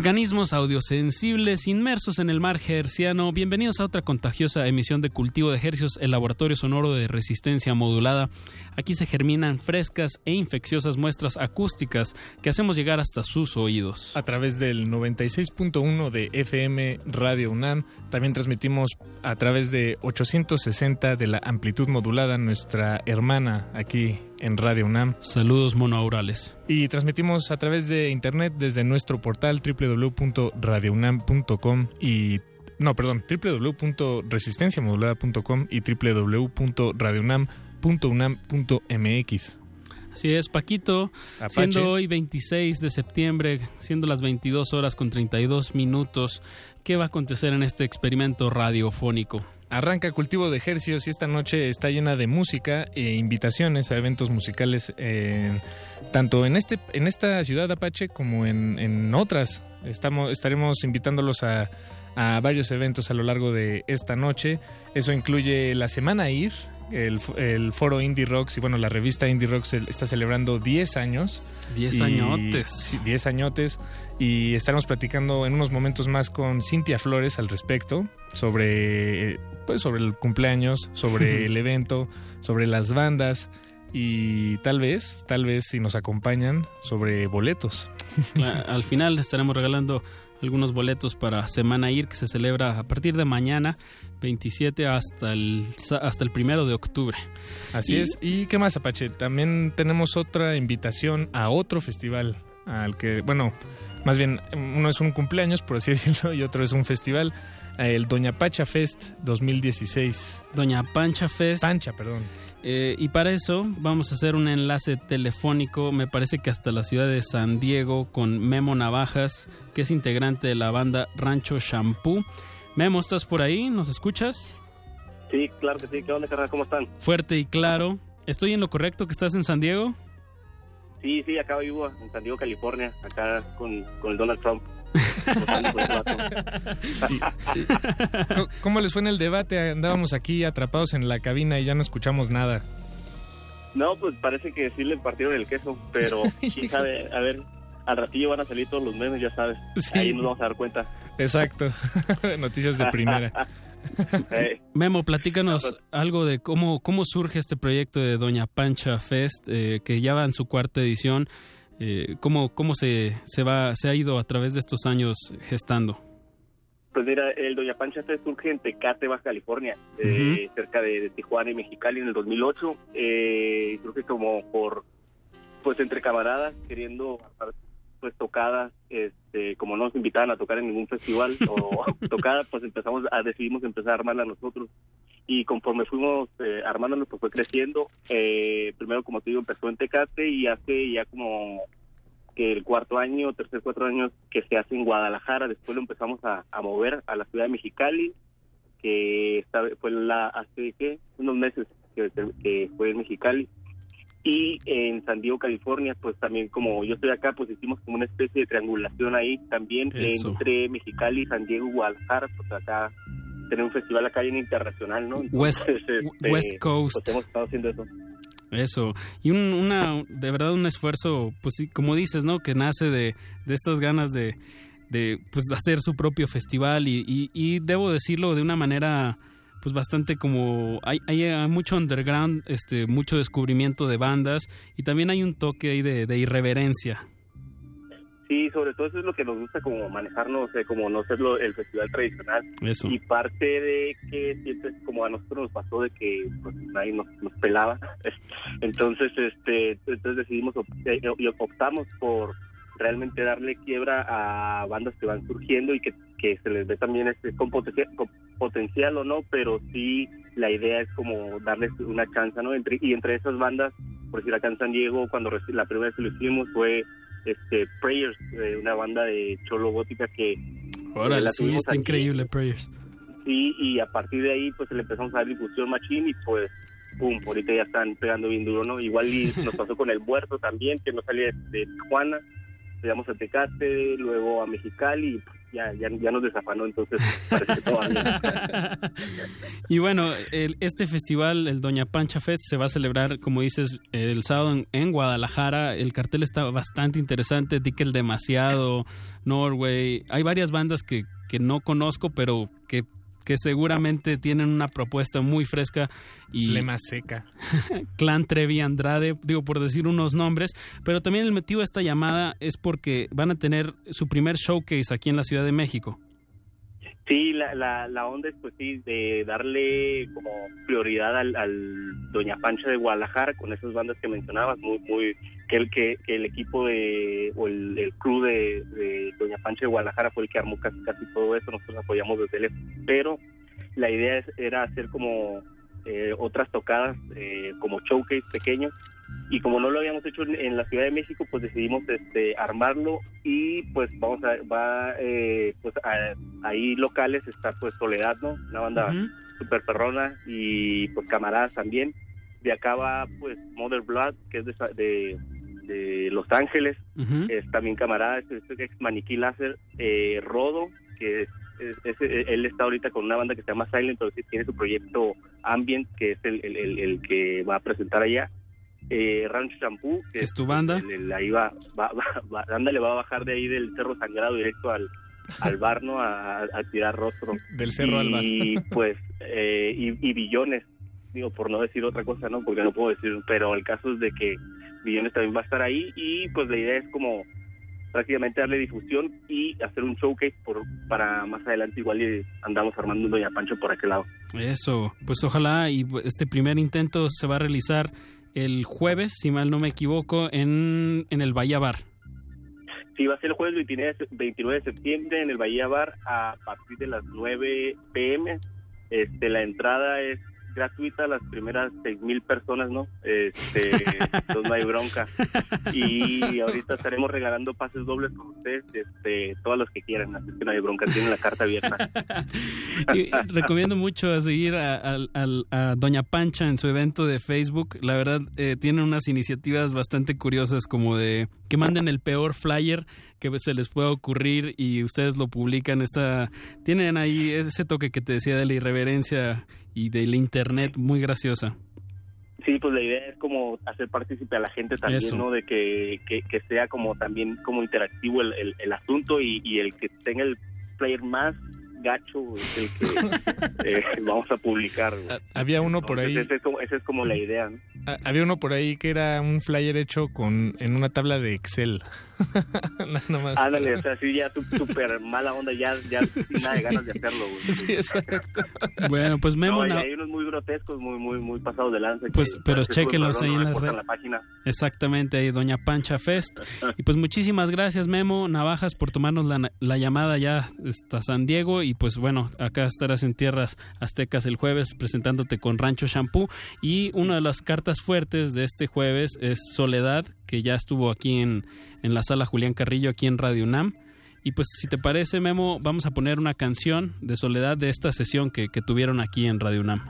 Organismos audiosensibles inmersos en el mar herciano, bienvenidos a otra contagiosa emisión de Cultivo de Hercios, el laboratorio sonoro de resistencia modulada. Aquí se germinan frescas e infecciosas muestras acústicas que hacemos llegar hasta sus oídos. A través del 96.1 de FM Radio UNAM, también transmitimos a través de 860 de la amplitud modulada, nuestra hermana aquí en Radio UNAM. Saludos monoaurales. Y transmitimos a través de internet desde nuestro portal www.radiounam.com y no, perdón, www.resistenciamodulada.com y www.radiounam.unam.mx. Así es, Paquito, Apache. siendo hoy 26 de septiembre, siendo las 22 horas con 32 minutos, ¿qué va a acontecer en este experimento radiofónico? Arranca Cultivo de Ejercios y esta noche está llena de música e invitaciones a eventos musicales eh, tanto en este en esta ciudad Apache como en, en otras. Estamos, estaremos invitándolos a, a varios eventos a lo largo de esta noche. Eso incluye la Semana IR, el, foro Indie Rocks y bueno, la revista Indie Rocks está celebrando 10 años. 10 Y- añotes. sí, 10 añotes. Y estaremos platicando en unos momentos más con Cintia Flores al respecto sobre, eh, pues, sobre el cumpleaños, sobre el evento, sobre las bandas y tal vez, tal vez si nos acompañan, sobre boletos. Al final estaremos regalando algunos boletos para Semana Ir que se celebra a partir de mañana 27 hasta el hasta el primero de octubre. Así Y- es. ¿Y qué más, Apache? También tenemos otra invitación a otro festival al que, bueno, más bien uno es un cumpleaños, por así decirlo, y otro es un festival, el Doña Pacha Fest 2016. Doña Pancha Fest. Pancha, perdón. Eh, y para eso vamos a hacer un enlace telefónico, me parece que hasta la ciudad de San Diego, con Memo Navajas, que es integrante de la banda Rancho Shampoo. Memo, ¿estás por ahí? ¿Nos escuchas? Sí, claro que sí. ¿Qué onda, carnal? ¿Cómo están? Fuerte y claro. ¿Estoy en lo correcto que estás en San Diego? Sí, sí, acá vivo en San Diego, California, acá con, con el Donald Trump. ¿Cómo- ¿Cómo les fue en el debate? Andábamos aquí atrapados en la cabina y ya no escuchamos nada. No, pues parece que sí le partieron el queso, pero quién sabe, a ver, al ratillo van a salir todos los memes, ya sabes. Ahí nos vamos a dar cuenta. Exacto. Noticias de primera. Memo, platícanos algo de cómo, cómo surge este proyecto de Doña Pancha Fest, eh, que ya va en su cuarta edición. Eh, ¿Cómo, cómo se, se, va, se ha ido a través de estos años gestando? Pues mira, el Doña Pancha Fest surge en Tecate, Baja California, eh, cerca de, de Tijuana y Mexicali en el 2008. Eh, surge como por, pues entre camaradas, queriendo pues tocadas, este, como no nos invitaban a tocar en ningún festival o tocada, pues empezamos a decidimos empezar a armarla nosotros. Y conforme fuimos eh, armándonos, pues fue creciendo. Eh, primero, como te digo, empezó en Tecate y hace ya como que el cuarto año, tercer, cuatro años que se hace en Guadalajara. Después lo empezamos a, a mover a la ciudad de Mexicali, que esta fue la hace ¿qué? unos meses que, que fue en Mexicali. Y en San Diego, California, pues también como yo estoy acá, pues hicimos como una especie de triangulación ahí también Eso. entre Mexicali, San Diego Guadalajara, pues acá tener un festival acá bien internacional, ¿no? West- este, West Coast. Pues hemos estado haciendo eso. Eso. Y un, una, de verdad un esfuerzo, pues sí, como dices, ¿no? Que nace de, de estas ganas de, de pues, hacer su propio festival y, y, y debo decirlo de una manera pues bastante como hay, hay mucho underground, este, mucho descubrimiento de bandas y también hay un toque ahí de, de irreverencia. Sí, sobre todo eso es lo que nos gusta como manejarnos, eh, como no ser lo- el festival tradicional. Eso. Y parte de que siempre como a nosotros nos pasó de que pues, nadie nos, nos pelaba. Entonces, este, entonces decidimos op- eh, y optamos por realmente darle quiebra a bandas que van surgiendo y que, que se les ve también este con potencial, con potencial o no, pero sí la idea es como darles una chance, ¿no? Entre, y entre esas bandas, por decir acá en San Diego, cuando la primera vez que lo hicimos fue este Prayers, eh, una banda de cholo gótica que la sí, está aquí. increíble, Prayers. Sí, y a partir de ahí pues le empezamos a dar difusión machín y pues pum, ahorita ya están pegando bien duro, ¿no? Igual y nos pasó con el muerto también, que no salía de Tijuana, llegamos a Tecate, luego a Mexicali y pues, ya, ya, nos desafanó, entonces parece que. Y bueno, el- este festival, el Doña Pancha Fest, se va a celebrar, como dices, el sábado en, en Guadalajara. El cartel está bastante interesante. Dickel Demasiado, Norway. Hay varias bandas que, que no conozco, pero que, que seguramente tienen una propuesta muy fresca. Y Flema seca. Clan Trevi Andrade, digo por decir unos nombres, pero también el motivo de esta llamada es porque van a tener su primer showcase aquí en la Ciudad de México. Sí, la, la, la onda es pues sí, de darle como prioridad al, al Doña Pancha de Guadalajara con esas bandas que mencionabas, muy, muy, que el, que, que el equipo de, o el, el crew de, de Doña Pancha de Guadalajara fue el que armó casi, casi todo eso, nosotros apoyamos desde lejos, pero la idea es- era hacer como eh, otras tocadas, eh, como showcase pequeños, y como no lo habíamos hecho en, en la Ciudad de México, pues decidimos este armarlo y pues vamos a va eh, pues a- ahí locales está pues Soledad, ¿no? Una banda Ujú. super perrona y pues camaradas también. De acá va pues Mother Blood, que es de, de, de Los Ángeles, Ujú. es también camarada, es, es ex Maniquí Láser, eh, Rodo, que es- es- es- él está ahorita con una banda que se llama Silent, pero sí tiene su proyecto Ambient, que es el, el- el- el que va a presentar allá. Eh, Ranch Shampoo, que ¿Es tu banda? ahí va, va, va, va- ándale, va a bajar de ahí del Cerro Sangrado directo al, al bar, ¿no? A, a tirar rostro. Del cerro al bar. Y pues, eh, y, y billones, digo, por no decir otra cosa, ¿no? Porque no puedo decir, pero el caso es de que billones también va a estar ahí y pues la idea es como prácticamente darle difusión y hacer un showcase por, para más adelante igual y andamos armando un Doña Pancho por aquel lado. Eso, pues ojalá y este primer intento se va a realizar el jueves, si mal no me equivoco, en, en el Bahía Bar. Sí, va a ser el jueves 29 de, 29 de septiembre en el Bahía Bar a partir de las 9 pm. Este, la entrada es gratuita a las primeras 6.000 personas, ¿no? Este, entonces no hay bronca. Y ahorita estaremos regalando pases dobles con ustedes, este, todos los que quieran, así que no hay bronca, tienen la carta abierta. Y recomiendo mucho a seguir a, a- a Doña Pancha en su evento de Facebook. La verdad, eh, tiene unas iniciativas bastante curiosas como de que manden el peor flyer que se les pueda ocurrir y ustedes lo publican. Esta, tienen ahí ese toque que te decía de la irreverencia y del internet muy graciosa. Sí, pues la idea es como hacer partícipe a la gente también, Eso. ¿no? De que, que, que sea como también como interactivo el, el, el asunto y, y el que tenga el player más gacho es el que eh, vamos a publicar. güey. Había uno por ahí. Esa es como, esa es como la idea, ¿no? Ah, Había uno por ahí que era un flyer hecho con en una tabla de Excel. Nada más. Ándale, o sea, sí, ya súper mala onda, ya, ya sin nada de ganas de hacerlo, güey. Sí, exacto. Bueno, pues Memo, No, hay unos muy grotescos, muy, muy, muy pasados de lanza. Pues, pero que chéquenlos solo ahí en las redes. la página. Exactamente, ahí Doña Pancha Fest. Y pues muchísimas gracias Memo Navajas por tomarnos la, la llamada ya hasta San Diego y pues bueno, acá estarás en tierras aztecas el jueves presentándote con Rancho Shampoo y una de las cartas fuertes de este jueves es Soledad, que ya estuvo aquí en, en la sala Julián Carrillo, aquí en Radio UNAM. Y pues si te parece Memo, vamos a poner una canción de Soledad de esta sesión que, que tuvieron aquí en Radio UNAM.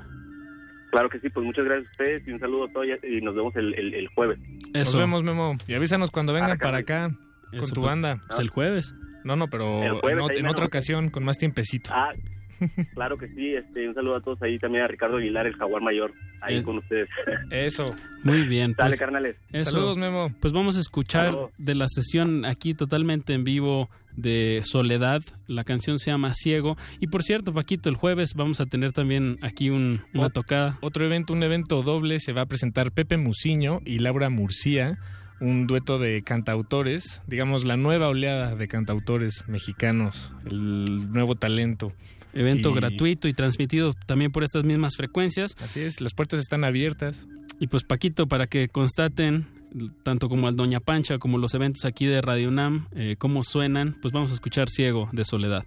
Claro que sí, pues muchas gracias a ustedes y un saludo a todos y nos vemos el, el, el jueves. Nos vemos, Memo. Y avísanos cuando vengan para acá con Eso, tu pues, banda. pues, el jueves. No, no, pero en, otra ocasión, con más tiempecito. Ah, claro que sí, este, un saludo a todos ahí también a Ricardo Aguilar, el jaguar mayor, ahí Eh. con ustedes. Eso. Muy bien. Dale, pues, carnales. eso. Saludos, Memo. Pues vamos a escuchar Saludos. de la sesión aquí totalmente en vivo de Soledad. La canción se llama Ciego. Y por cierto, Paquito, el jueves vamos a tener también aquí un- una Ot- tocada. Otro evento, un evento doble, se va a presentar Pepe Muciño y Laura Murcia, un dueto de cantautores, digamos la nueva oleada de cantautores mexicanos, el nuevo talento. Evento Y- gratuito y transmitido también por estas mismas frecuencias. Así es, las puertas están abiertas. Y pues Paquito, para que constaten, tanto como al Doña Pancha como los eventos aquí de Radio UNAM, eh, cómo suenan, pues vamos a escuchar Ciego de Soledad.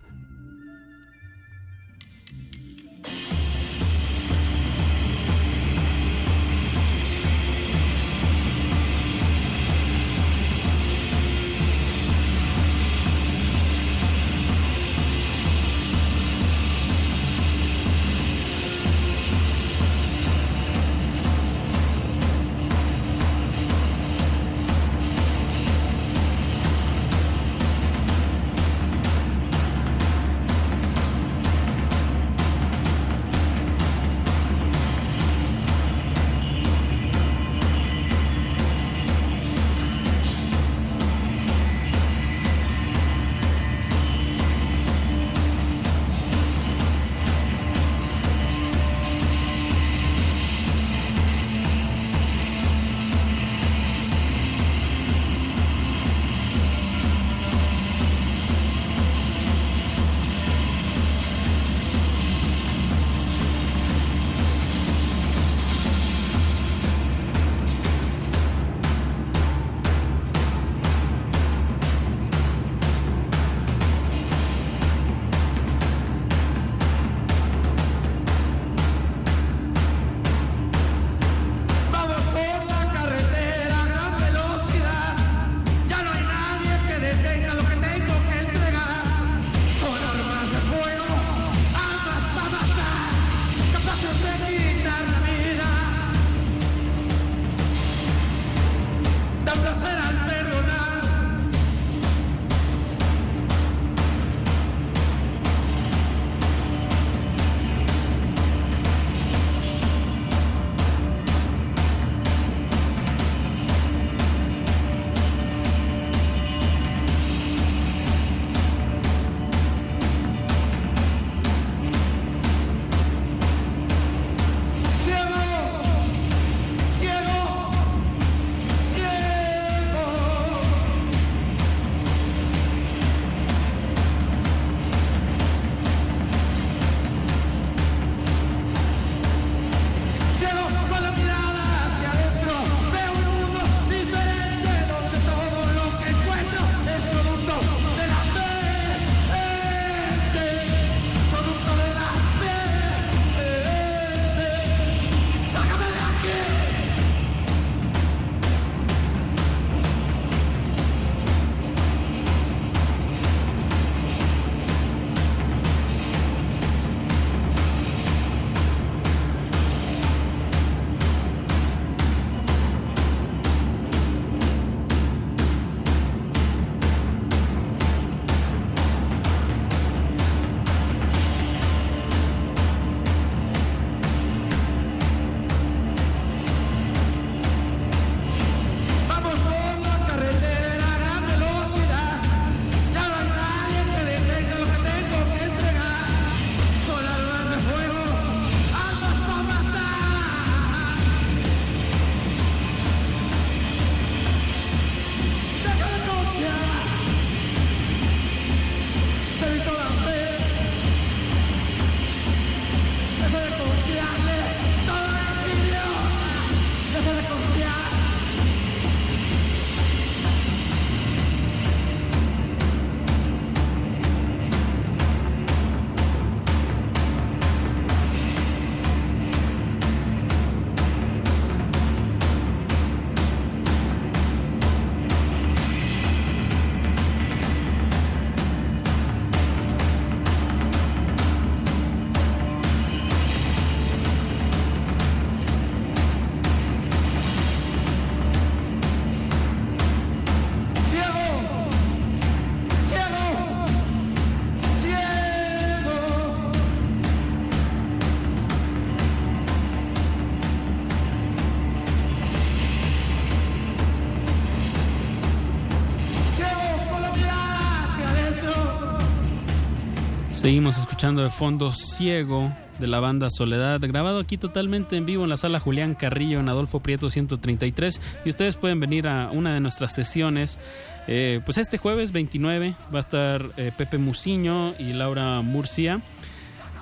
Seguimos escuchando de fondo Ciego de la banda Soledad, grabado aquí totalmente en vivo en la sala Julián Carrillo en Adolfo Prieto 133. Y ustedes pueden venir a una de nuestras sesiones. eh, pues este jueves 29 va a estar eh, Pepe Musiño y Laura Murcia.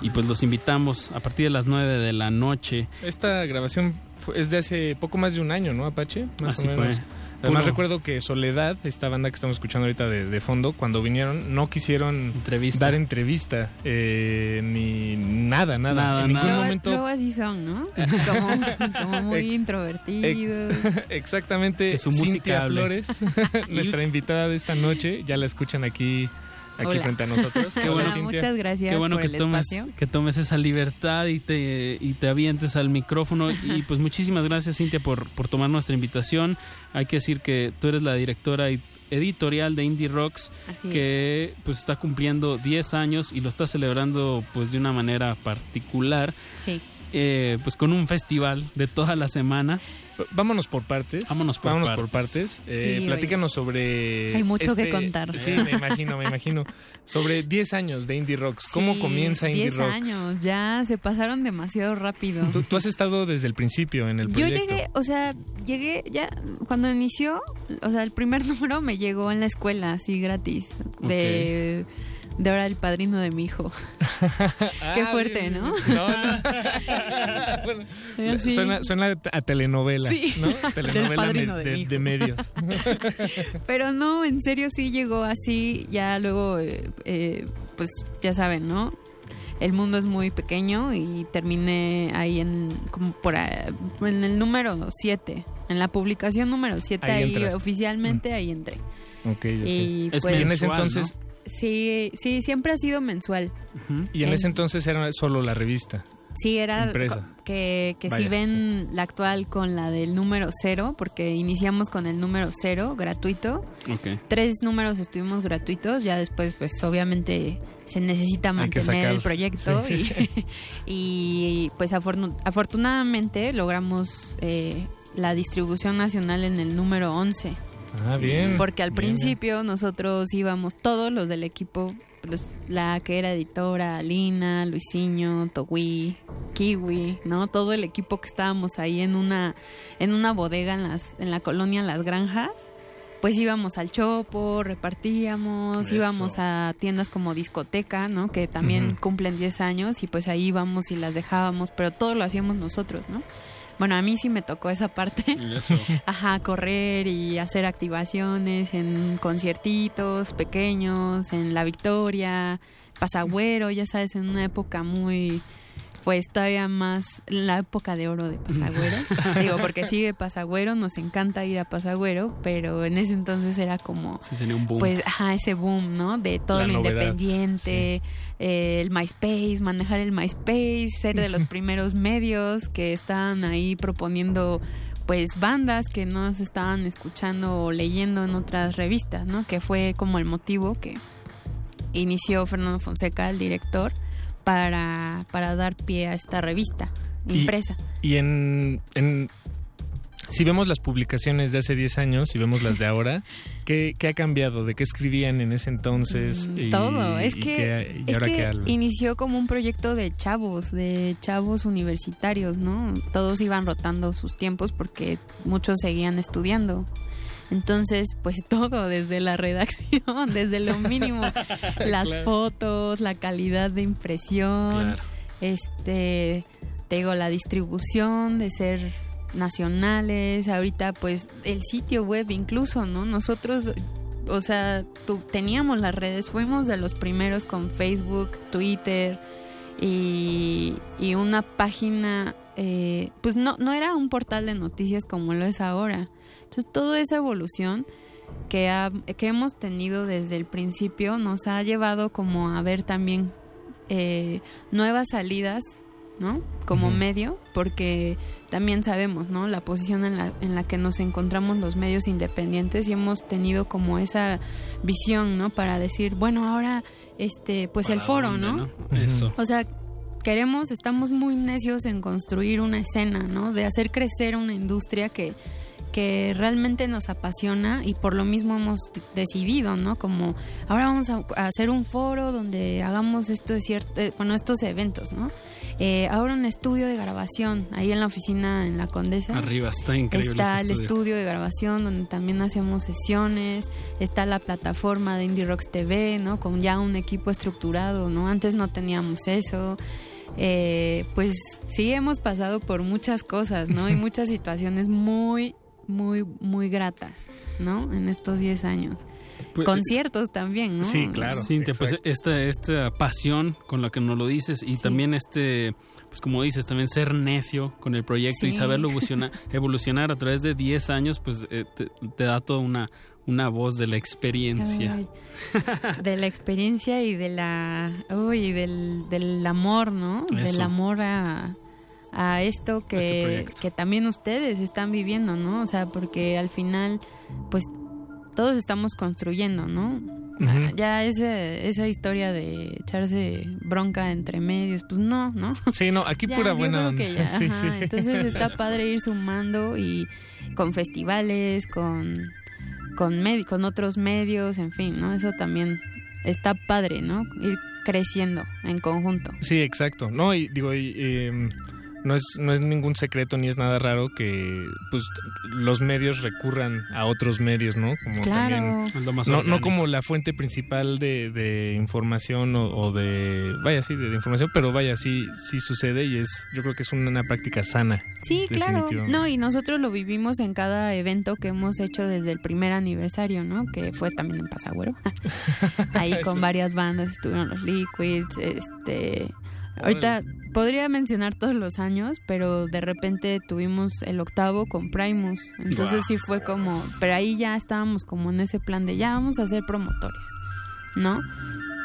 Y pues los invitamos a partir de las 9 de la noche. Esta grabación es de hace poco más de un año, ¿no, Apache? Más Así o menos. fue. Además Puro- recuerdo que Soledad, esta banda que estamos escuchando ahorita de, de fondo, cuando vinieron no quisieron Entrevista. dar entrevista, eh, ni nada, nada. Nada, en ningún momento. luego así son, ¿no? Como, como muy Ex- introvertidos. Exactamente. Que su música. Flores, nuestra invitada de esta noche, ya la escuchan aquí, aquí Hola. frente a nosotros. Qué Hola, bueno. Cintia. Muchas gracias Qué bueno por que el tomes, espacio. que tomes esa libertad y te, y te avientes al micrófono. Y pues muchísimas gracias, Cintia, por, por tomar nuestra invitación. Hay que decir que tú eres la directora y- editorial de Indie Rocks, Así que pues está cumpliendo 10 años y lo está celebrando pues de una manera particular. Sí. eh, pues con un festival de toda la semana. Vámonos por partes. Vámonos por Vámonos partes. por partes. Eh, Sí, platícanos sobre. Hay mucho que este- contar. Sí, me imagino, me imagino. Sobre 10 años de Indie Rocks. ¿Cómo Sí, comienza Indie 10 Rocks? años, ya se pasaron demasiado rápido. Tú, tú has estado desde el principio en el Yo proyecto. llegué, o sea, llegué ya cuando inició, o sea, el primer número me llegó en la escuela, así gratis, de, de ahora el padrino de mi hijo. Qué Ah, fuerte, ¿no? suena, suena a telenovela, Sí, ¿no? Telenovela padrino me- de de, mi hijo. de medios. Pero no, en serio sí llegó así, ya luego, eh, eh, pues ya saben, ¿no? El mundo es muy pequeño y terminé ahí en como por ahí, en el número 7, en la publicación número 7 Ahí oficialmente ahí entré. Ok, ok. Y Es pues y en ese entonces, sí, sí, siempre ha sido mensual. y en En- ese entonces era solo la revista. Sí, era Impresa. que, que si ven la actual con la del número cero, porque iniciamos con el número cero gratuito. Ok. Tres números estuvimos gratuitos, ya después pues obviamente se necesita mantener el proyecto Sí. y, y, pues afortun- afortunadamente logramos eh, la distribución nacional en el número 11. Ah, bien. Porque al Bien, bien. principio nosotros íbamos todos los del equipo, pues, la que era editora, Lina, Luisinho, Togui, Kiwi, ¿no? Todo el equipo que estábamos ahí en una en una bodega en las en la colonia Las Granjas. Pues íbamos al Chopo, repartíamos, Eso. íbamos a tiendas como discoteca, ¿no? Que también cumplen 10 años y pues ahí íbamos y las dejábamos, pero todo lo hacíamos nosotros, ¿no? Bueno, a mí sí me tocó esa parte. Eso. Ajá, correr y hacer activaciones en conciertitos pequeños, en La Victoria, Pasagüero, ya sabes, en una época muy, pues todavía más, la época de oro de Pasagüero. Digo, porque sigue Pasagüero, nos encanta ir a Pasagüero, pero en ese entonces era como, Sí, tenía un boom. pues, ajá, ese boom, ¿no? De todo La lo novedad, independiente, eh, el MySpace, manejar el MySpace, ser de los primeros medios que estaban ahí proponiendo pues bandas que no se estaban escuchando o leyendo en otras revistas, ¿no? Que fue como el motivo que inició Fernando Fonseca, el director, para, para dar pie a esta revista impresa. Y en, en- si vemos las publicaciones de hace 10 años y vemos las de ahora, ¿qué, qué ha cambiado? ¿De qué escribían en ese entonces? Mm, Y- Todo, es y que, qué- es ahora que qué inició como un proyecto de chavos, de chavos universitarios, ¿no? Todos iban rotando sus tiempos porque muchos seguían estudiando. Entonces, pues todo, desde la redacción, desde lo mínimo, las Claro. fotos, la calidad de impresión, Claro. este, te digo, la distribución de ser nacionales, ahorita pues el sitio web incluso, ¿no? Nosotros, o sea, tu- teníamos las redes, fuimos de los primeros con Facebook, Twitter y, y una página, eh, pues no, no era un portal de noticias como lo es ahora. Entonces, toda esa evolución que, ha- que hemos tenido desde el principio nos ha llevado como a ver también eh, nuevas salidas, ¿no? Como medio, porque también sabemos, ¿no? La posición en la, en la que nos encontramos los medios independientes y hemos tenido como esa visión, ¿no? Para decir, bueno, ahora, este, pues el ¿Para foro, dónde, ¿no? Eso. O sea, queremos, estamos muy necios en construir una escena, ¿no? De hacer crecer una industria que, que realmente nos apasiona y por lo mismo hemos decidido, ¿no? Como ahora vamos a, hacer un foro donde hagamos esto de cierto, eh, bueno, estos eventos, ¿no? Eh, ahora un estudio de grabación ahí en la oficina en la Condesa. Arriba está increíble Está ese el estudio. estudio de grabación donde también hacemos sesiones, está la plataforma de Indie Rocks TV, ¿no? Con ya un equipo estructurado, ¿no? Antes no teníamos eso. Eh, pues sí hemos pasado por muchas cosas, ¿no? Y muchas situaciones muy, muy, muy gratas, ¿no? En estos 10 años. Pues, Conciertos también, ¿no? Cintia, pues esta, esta pasión con la que nos lo dices y también este, pues como dices, también ser necio con el proyecto y Sí. saberlo evolucionar, evolucionar a través de 10 años, pues eh, te, te da toda una, una voz de la experiencia. Ay, de la experiencia y de la uy, del, del amor, ¿no? Eso. Del amor a, a esto Este que, proyecto. que también ustedes están viviendo, ¿no? O sea, porque al final, pues todos estamos construyendo, ¿no? Ya ese, esa historia de echarse bronca entre medios, pues no, ¿no? Sí, no, aquí Ya, pura buena onda. ya, Sí, ajá, sí. Entonces está padre ir sumando y con festivales, con con, medi- con otros medios, en fin, ¿no? Eso también está padre, ¿no? Ir creciendo en conjunto. Sí, exacto. No, y digo, y, em, no es no es ningún secreto ni es nada raro que pues los medios recurran a otros medios, ¿no? Como Claro. también Es lo más no, no como la fuente principal de, de información o, o de vaya sí de, de información, pero vaya sí sí sucede y es yo creo que es una, una práctica sana. Sí, claro. No, y nosotros lo vivimos en cada evento que hemos hecho desde el primer aniversario, ¿no? Que fue también en Pasagüero. Ahí con Sí. varias bandas estuvieron los Liquids, este... Ahorita podría mencionar todos los años, pero de repente tuvimos el octavo con Primus. Entonces sí fue como... Pero ahí ya estábamos como en ese plan de ya vamos a ser promotores, ¿no?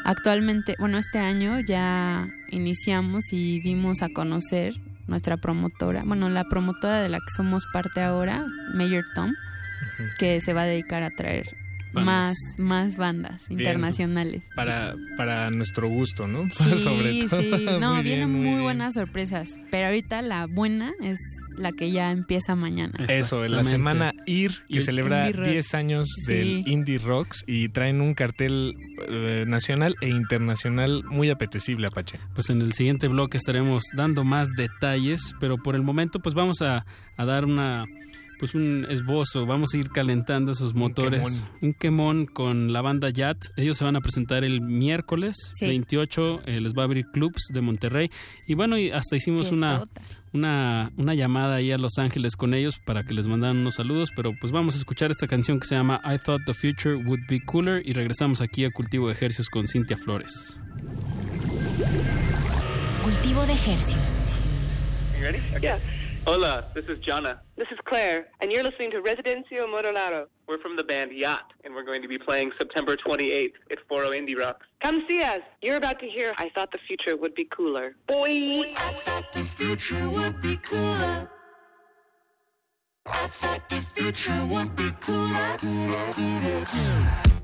Actualmente, bueno, este año ya iniciamos y dimos a conocer nuestra promotora, bueno, la promotora de la que somos parte ahora, Mayor Tom, que se va a dedicar a traer Bandas. más más bandas Bien. internacionales. Para para nuestro gusto, ¿no? Sí, Sobre todo. sí. No, Muy vienen bien, muy, bien. buenas sorpresas, pero ahorita la buena es la que ya empieza mañana. Eso, en la semana IR, que el celebra Indie Rock. 10 años Sí. del Indie Rocks y traen un cartel eh, nacional e internacional muy apetecible, Apache. Pues en el siguiente bloque estaremos dando más detalles, pero por el momento pues vamos a, a dar una pues un esbozo, vamos a ir calentando esos motores. Un quemón con la banda Yat. Ellos se van a presentar el miércoles Sí. 28, eh, les va a abrir clubs de Monterrey y bueno, y hasta hicimos una una, una llamada ahí a Los Ángeles con ellos para que les mandaran unos saludos, pero pues vamos a escuchar esta canción que se llama I Thought the Future Would Be Cooler y regresamos aquí a Cultivo de Ejercios con Cintia Flores. Cultivo de ejercios. You ready? Yeah. Hola, this is Jana. This is Claire, and you're listening to Residencio Modulado. We're from the band Yacht, and we're going to be playing September 28th at Foro Indie Rocks. Come see us. You're about to hear I Thought the Future Would Be Cooler. Boy! I thought the future would be cooler. I thought the future would be cooler, cooler, cooler, cooler.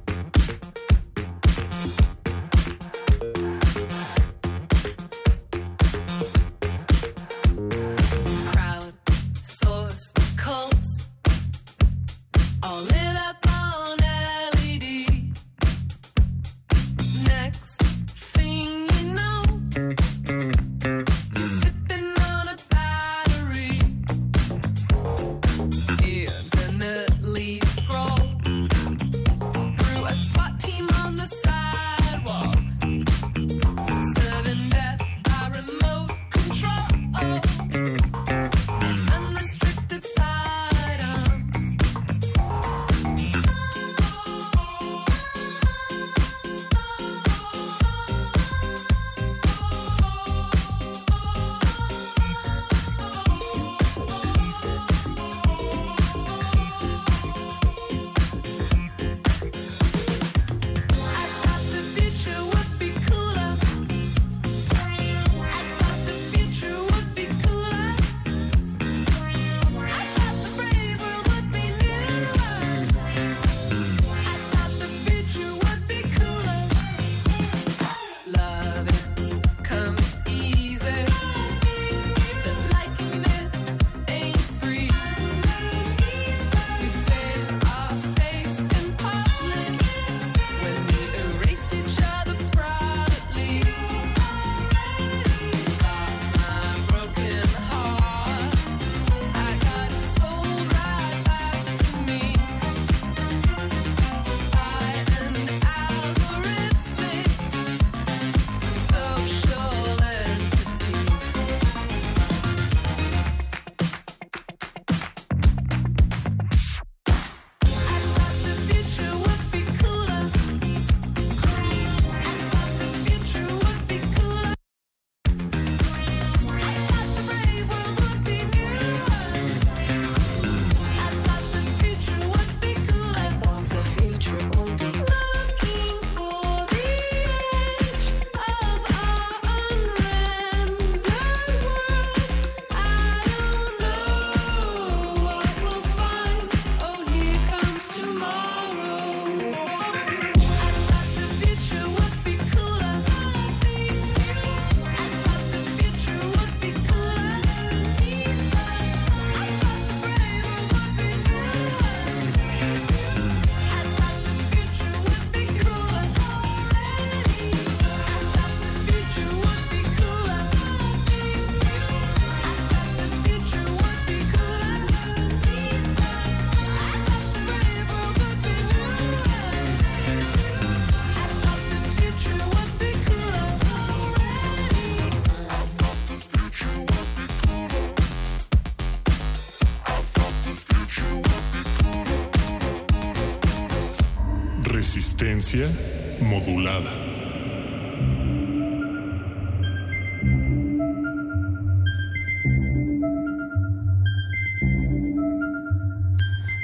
Modulada.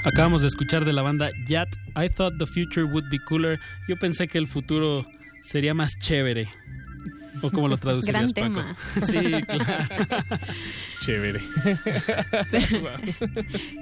Acabamos de escuchar de la banda Yat. I thought the future would be cooler. Yo pensé que el futuro sería más chévere. ¿O cómo lo traducirías, Gran Paco? Sí, claro. Chévere.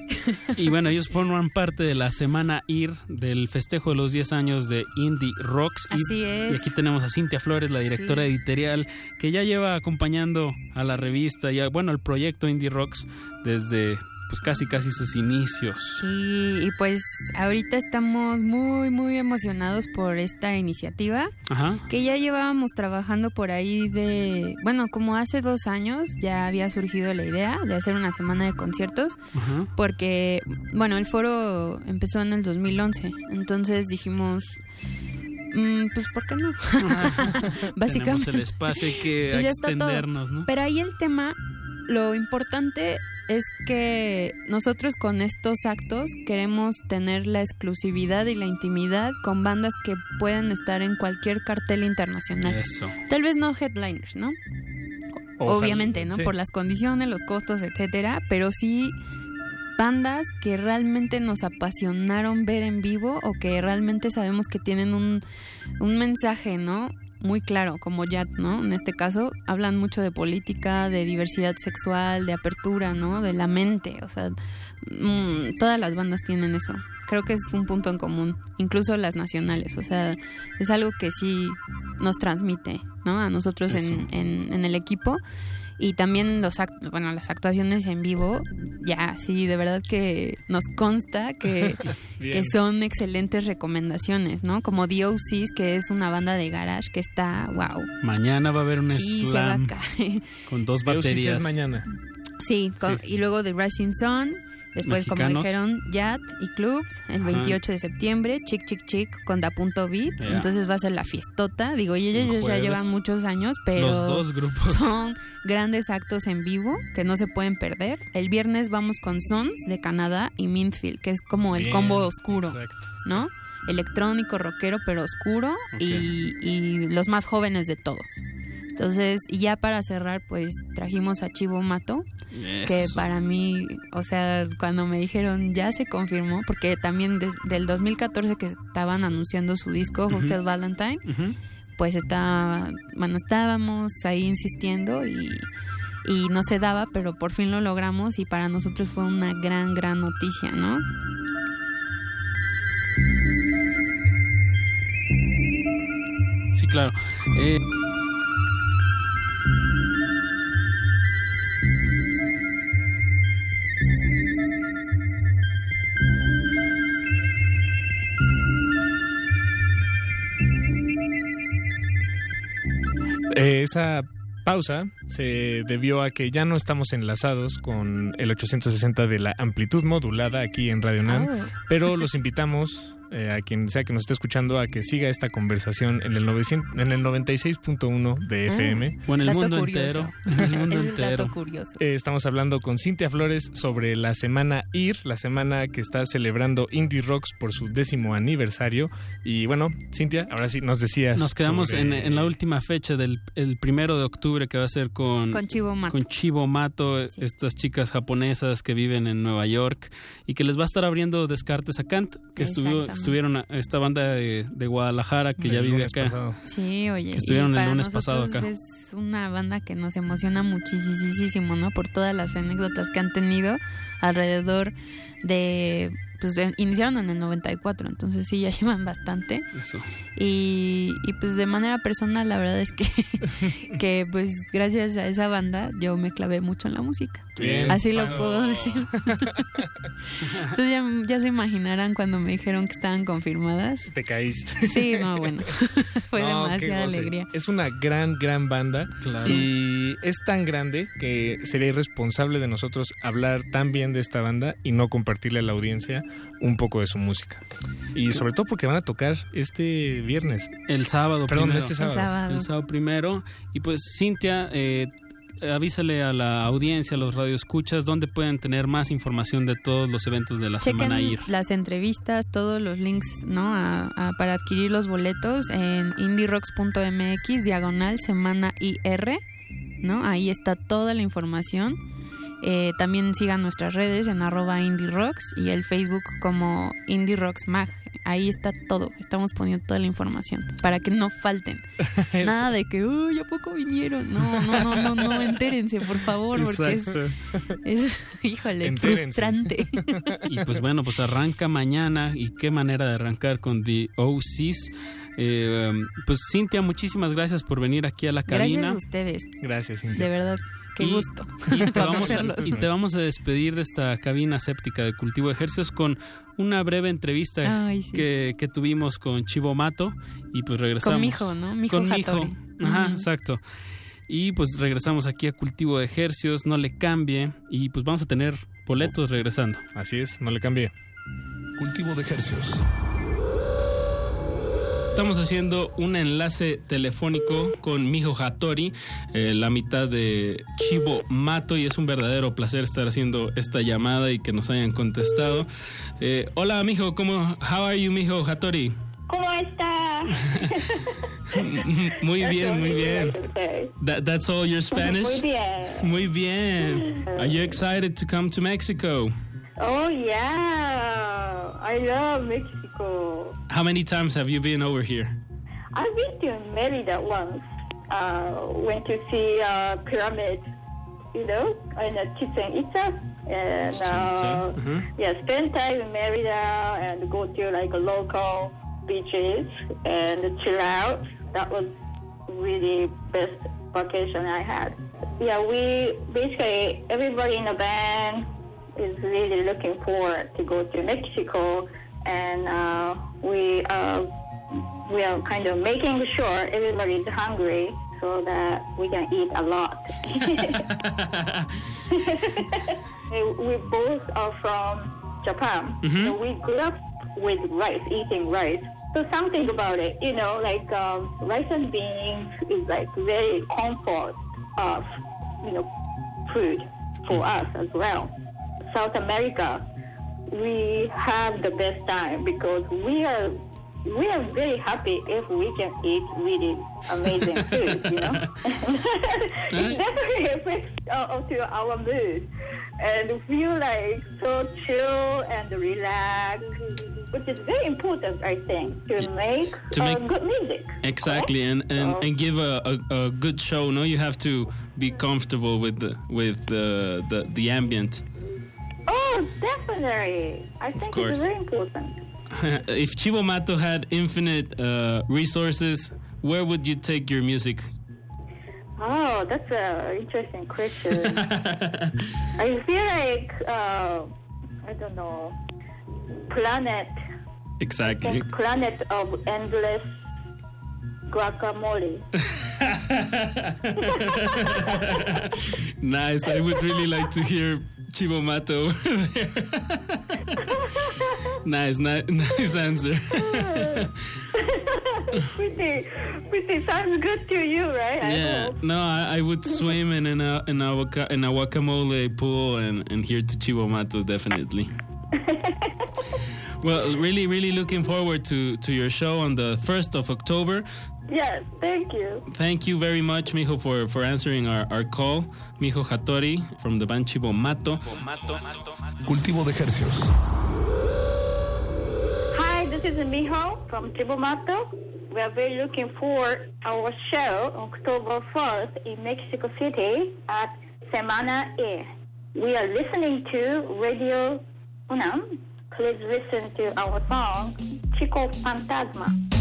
Y bueno, ellos forman parte de la semana IR del festejo de los 10 años de Indie Rocks. Y- Así es. Y aquí tenemos a Cintia Flores, la directora Sí. editorial, que ya lleva acompañando a la revista, y a- bueno, al proyecto Indie Rocks desde pues casi casi sus inicios. Sí, y pues ahorita estamos muy, muy emocionados por esta iniciativa Ajá. que ya llevábamos trabajando por ahí de, bueno, como hace dos años ya había surgido la idea de hacer una semana de conciertos Ajá. porque, bueno, el foro empezó en el 2011, entonces dijimos, mm, pues, ¿por qué no? Básicamente. Tenemos el espacio, hay que todo. extendernos, ¿no? Pero ahí el tema, lo importante es que nosotros con estos actos queremos tener la exclusividad y la intimidad con bandas que pueden estar en cualquier cartel internacional. Eso. Tal vez no headliners, ¿no? Obviamente, ¿no? sí. Por las condiciones, los costos, etcétera, pero sí bandas que realmente nos apasionaron ver en vivo o que realmente sabemos que tienen un, un mensaje, ¿no? Muy claro, como Yat, ¿no? En este caso, hablan mucho de política, de diversidad sexual, de apertura, ¿no? De la mente, o sea, mm, todas las bandas tienen eso. Creo que es un punto en común, incluso las nacionales, o sea, es algo que sí nos transmite, ¿no? A nosotros en, en, en el equipo y también los actos, bueno, las actuaciones en vivo, ya sí, de verdad que nos consta que, son excelentes recomendaciones, ¿no? Como The OCs, que es una banda de garage que está, wow. Mañana va a haber un Sí, se va a slam caer. con dos baterías. es mañana. Sí, con- y luego The Rising Sun, después como dijeron, Yat y Clubs, el Ajá. 28 de septiembre, Chic Chic Chic con Da Punto Beat, entonces va a ser la fiestota, digo, ellos ya llevan muchos años, pero Los dos grupos. son grandes actos en vivo que no se pueden perder. El viernes vamos con Sons de Canadá y Mintfield, que es como el combo oscuro, exacto. ¿no? Electrónico, rockero, pero oscuro y, y los más jóvenes de todos. Entonces, y ya para cerrar, pues trajimos a Chivo Mato, que Eso. para mí, o sea, cuando me dijeron ya se confirmó, porque también des- del 2014 que estaban anunciando su disco, Ujú. Hotel Valentine, pues está, bueno, estábamos ahí insistiendo y, y no se daba, pero por fin lo logramos y para nosotros fue una gran, gran noticia, ¿no? Sí, claro. Eh, Eh, esa pausa se debió a que ya no estamos enlazados con el 860 de la amplitud modulada aquí en Radio Nam, Oh. pero los invitamos eh, a quien sea que nos esté escuchando a que siga esta conversación en el, 900 en el 96.1 de Ah. FM. o en el mundo curioso. entero. En el mundo es entero. dato curioso. Eh, estamos hablando con Cintia Flores sobre la semana IR, la semana que está celebrando Indie Rocks por su décimo aniversario. Y bueno, Cintia, ahora sí nos decías. Nos quedamos sobre- en, en la última fecha del el primero de octubre que va a ser con, Con Chivo Mato. con Chivo Mato, estas chicas japonesas que viven en Nueva York y que les va a estar abriendo Descartes a Kant, que estuvo. Estuvieron a- esta banda de, de Guadalajara que ya vive lunes acá. pasado. Sí, oye. Que estuvieron el lunes pasado acá. Es una banda que nos emociona muchísimo, ¿no? Por todas las anécdotas que han tenido alrededor de. Pues de- iniciaron en el 94, entonces sí, ya llevan bastante. Eso. Y, y pues de manera personal, la verdad es que, que pues gracias a esa banda yo me clavé mucho en la música. Bien. Así lo puedo decir. Entonces ya, ya se imaginarán cuando me dijeron que estaban confirmadas. Te caíste. Sí, no, bueno. Fue No, demasiada alegría. Es una gran, gran banda. Claro. Y es tan grande que sería irresponsable de nosotros hablar tan bien de esta banda y no compartirle a la audiencia un poco de su música. Y sobre todo porque van a tocar este viernes. El sábado Perdón, primero. este sábado. El sábado. El sábado primero. Y pues Cintia, eh, avísale a la audiencia, a los radioescuchas, dónde pueden tener más información de todos los eventos de la semana IR. las entrevistas, todos los links, ¿no? A- a- para adquirir los boletos en indierocks.mx, diagonal semana IR, ¿no? Ahí está toda la información. Eh, también sigan nuestras redes en arroba indierocks y el Facebook como Indie Rocks Mag. Ahí está todo. Estamos poniendo toda la información para que no falten. Nada de que, uy, ¿a poco vinieron? No, no, no, no, no, entérense, por favor, porque es, es, híjole, Entérense. frustrante. Y pues bueno, pues arranca mañana y qué manera de arrancar con The OCs. Eh, pues Cintia, muchísimas gracias por venir aquí a la cabina. Gracias a ustedes. Gracias, De verdad, qué Y- gusto. Y te, vamos a, conocerlos. y te vamos a despedir de esta cabina séptica de cultivo de ejercicios con una breve entrevista Ay, sí. que, que tuvimos con Chivo Mato y pues regresamos. Con Mijo, ¿no? Mijo con Hattori. Ajá, Ujú. exacto. Y pues regresamos aquí a cultivo de ejercicios, no le cambie y pues vamos a tener boletos regresando. Así es, no le cambie. Cultivo de ejercicios. Estamos haciendo un enlace telefónico con Mijo Hattori, eh, la mitad de Chivo Mato, y es un verdadero placer estar haciendo esta llamada y que nos hayan contestado. Eh, hola, Mijo, ¿cómo? How are you, Mijo Hattori? ¿Cómo está? muy bien, muy bien. That, that's all your Spanish? Muy bien. Muy bien. Are you excited to come to Mexico? Oh, yeah. I love Mexico. How many times have you been over here? I've been to Merida once. Uh, went to see uh, pyramid, you know, in uh, Chichen Itza. And Chichen Itza, uh, uh-huh. yeah, spend time in Merida and go to like a local beaches and chill out. That was really best vacation I had. Yeah, we basically everybody in the band is really looking forward to go to Mexico, and uh, we uh, we are kind of making sure everybody is hungry so that we can eat a lot. we both are from Japan, Mhm. so we grew up with rice, eating rice. So something about it, you know, like um, rice and beans is like very comfort of, you know, food for us as well. South America, we have the best time because we are we are very happy if we can eat really amazing food, you know. it definitely affects uh, to our mood and feel like so chill and relaxed, which is very important, I think, to make, To uh, good music. Exactly, and and, So- and give a, a, a good show. No, you have to be comfortable with the with the the, the ambient. Oh, definitely. I think it's very important. if Chivo Mato had infinite uh, resources, where would you take your music? Oh, that's an interesting question. I feel like, uh, I don't know, planet, Exactly. planet of endless guacamole. nice. I would really like to hear Chivo Mato over there. nice, ni- nice answer. pretty, pretty sounds good to you, right? I yeah. hope. No, I, I would swim in an uh, in a waka- in a guacamole pool and and hear to Chivo Mato definitely. well, really, really looking forward to to your show on the first of October. Yes, thank you. Thank you very much, Mijo, for, for answering our, our call. Mijo Hattori from the band Chivo Mato. Cultivo de ejercicios. Hi, this is Miho from Chibumato. We are very looking for our show October 4th in Mexico City at Semana E. We are listening to Radio Unam. Please listen to our song Chico Fantasma.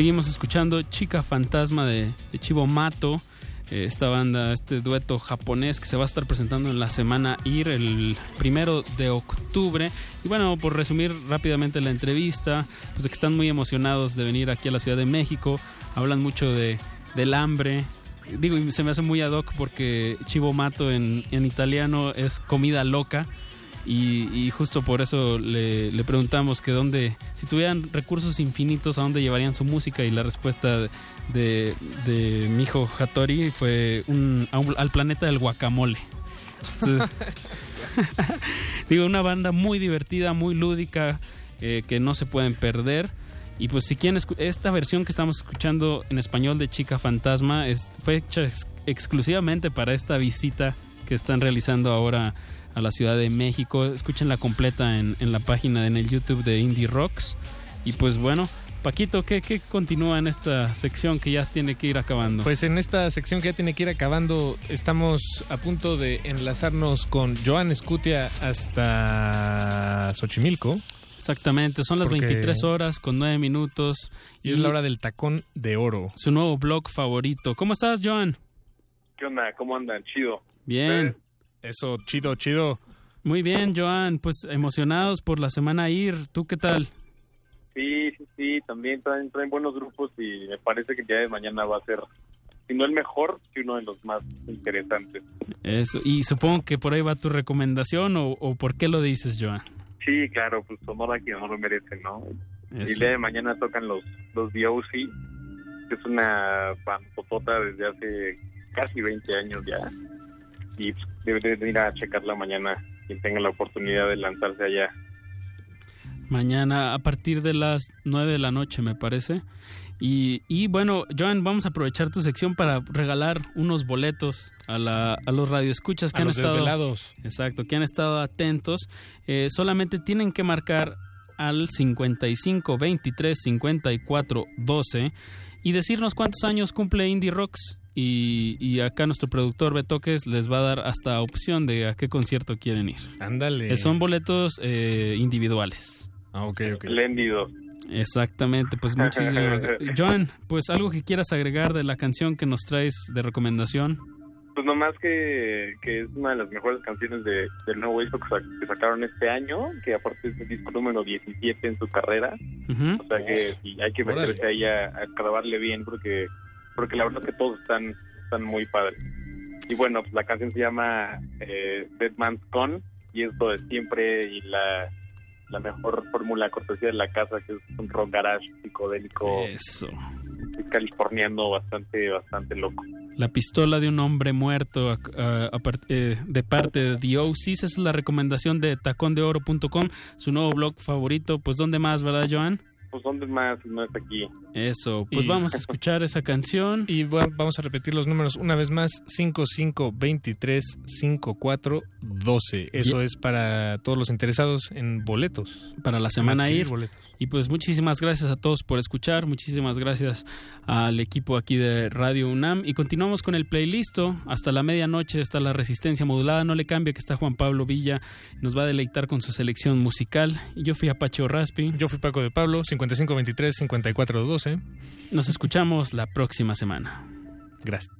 Seguimos escuchando Chica Fantasma de, Chivo Mato, eh, esta banda, este dueto japonés que se va a estar presentando en la semana IR el primero de octubre. Y bueno, por resumir rápidamente la entrevista, pues que están muy emocionados de venir aquí a la Ciudad de México, hablan mucho de, del hambre. Digo, se me hace muy ad hoc porque Chivo Mato en, en italiano es comida loca. Y, justo por eso le, le preguntamos que dónde, si tuvieran recursos infinitos, a dónde llevarían su música. Y la respuesta de, de mi hijo Hattori fue al planeta del guacamole. Entonces, digo, una banda muy divertida, muy lúdica, eh, que no se pueden perder. Y pues si quieren, esta versión que estamos escuchando en español de Chica Fantasma fue hecha ex- exclusivamente para esta visita que están realizando ahora a la Ciudad de México. Escúchenla completa en, en la página, en el YouTube de Indie Rocks. Y pues bueno, Paquito, ¿qué, qué continúa en esta sección que ya tiene que ir acabando? Pues en esta sección que ya tiene que ir acabando, estamos a punto de enlazarnos con Joan Escutia hasta Xochimilco. Exactamente, son las Porque- 23 horas con 9 minutos. Y es la hora del tacón de oro. Su nuevo blog favorito. ¿Cómo estás, Joan? ¿Qué onda? ¿Cómo andan? Chido. Bien. Eso, chido, chido. Muy bien, Joan. Pues emocionados por la semana IR. ¿Tú qué tal? Sí, sí, sí, también traen, traen buenos grupos y me parece que el día de mañana va a ser, si no el mejor, sí uno de los más interesantes. Eso. Y supongo que por ahí va tu recomendación o, o por qué lo dices, Joan. Sí, claro, pues Sonora que no lo merece, ¿no? Y Eso. el día de mañana tocan los, los DOC, que es una bandotota desde hace casi 20 años ya. Y pues, debe de ir a checarla mañana quien tenga la oportunidad de lanzarse allá. Mañana a partir de las 9 de la noche, me parece. Y, y bueno, Joan, vamos a aprovechar tu sección para regalar unos boletos a, la, a los radioescuchas que A han los estado. desvelados. Exacto, que han estado atentos. Eh, solamente tienen que marcar al 55 23 54 12 y decirnos cuántos años cumple Indie Rocks. Y, y acá nuestro productor Betoques les va a dar hasta opción de a qué concierto quieren ir. Ándale. Eh, son boletos eh, individuales. Ah, ok, ok. Léndido. Exactamente, pues muchísimas. Joan, pues algo que quieras agregar de la canción que nos traes de recomendación. Pues nomás que, que es una de las mejores canciones de, del nuevo disco que, sa- que sacaron este año, que aparte es el disco número 17 en su carrera. O sea que sí, hay que Órale. meterse ahí a, a grabarle bien porque porque la verdad es que todos están, están muy padres. Y bueno, pues la canción se llama eh, Dead Man's Gone y es lo de siempre y la, la mejor fórmula cortesía de la casa que es un rock garage psicodélico Eso. californiano bastante, bastante loco. La pistola de un hombre muerto a- a- a part- eh, de parte de The es la recomendación de tacondeoro.com, su nuevo blog favorito. Pues, ¿dónde más, verdad, Joan? Pues ¿dónde más no es aquí? Eso, pues Y- vamos a escuchar esa canción. Y va- vamos a repetir los números una vez más: 55 23 54 12. Eso Y- es para todos los interesados en boletos. para la semana ir. boletos. Y pues muchísimas gracias a todos por escuchar, muchísimas gracias al equipo aquí de Radio UNAM y continuamos con el playlist. Hasta la medianoche está la resistencia modulada, no le cambie que está Juan Pablo Villa, nos va a deleitar con su selección musical. Y yo fui Apache Raspi. Yo fui Paco de Pablo, 55 23 54 12. Nos escuchamos la próxima semana. Gracias.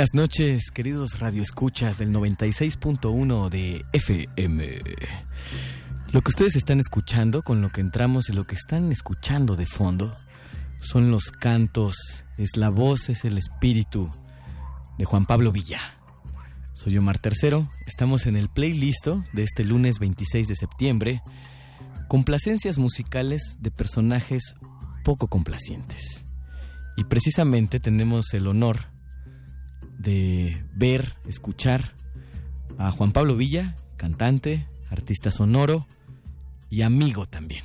Buenas noches, queridos radioescuchas del 96.1 de FM. Lo que ustedes están escuchando, con lo que entramos y lo que están escuchando de fondo, son los cantos, es la voz, es el espíritu de Juan Pablo Villa. Soy Omar Tercero, estamos en el playlist de este lunes 26 de septiembre, complacencias musicales de personajes poco complacientes. Y precisamente tenemos el honor de ver, escuchar a Juan Pablo Villa, cantante, artista sonoro y amigo también.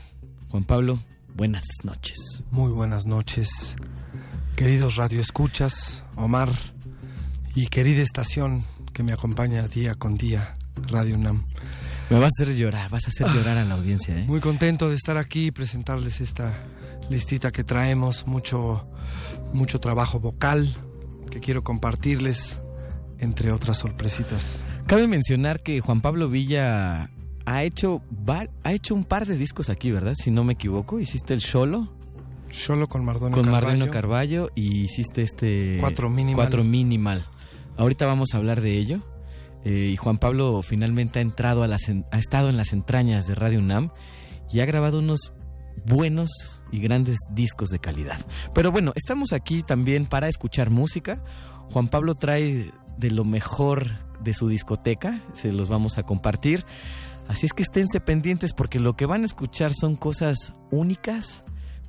Juan Pablo, buenas noches. Muy buenas noches, queridos radioescuchas, Omar y querida estación que me acompaña día con día, Radio UNAM. Me vas a hacer llorar, vas a hacer llorar a la audiencia. ¿eh? Muy contento de estar aquí y presentarles esta listita que traemos, mucho, mucho trabajo vocal que quiero compartirles, entre otras sorpresitas. Cabe mencionar que Juan Pablo Villa ha hecho, ha hecho un par de discos aquí, ¿verdad? Si no me equivoco, hiciste el Solo. Solo con Mardonio con Carballo. Mardonio Carballo y hiciste este Cuatro Minimal. Cuatro Minimal. Ahorita vamos a hablar de ello. Eh, y Juan Pablo finalmente ha entrado a las ha estado en las entrañas de Radio UNAM y ha grabado unos buenos y grandes discos de calidad. Pero bueno, estamos aquí también para escuchar música. Juan Pablo trae de lo mejor de su discoteca, se los vamos a compartir. Así es que esténse pendientes porque lo que van a escuchar son cosas únicas,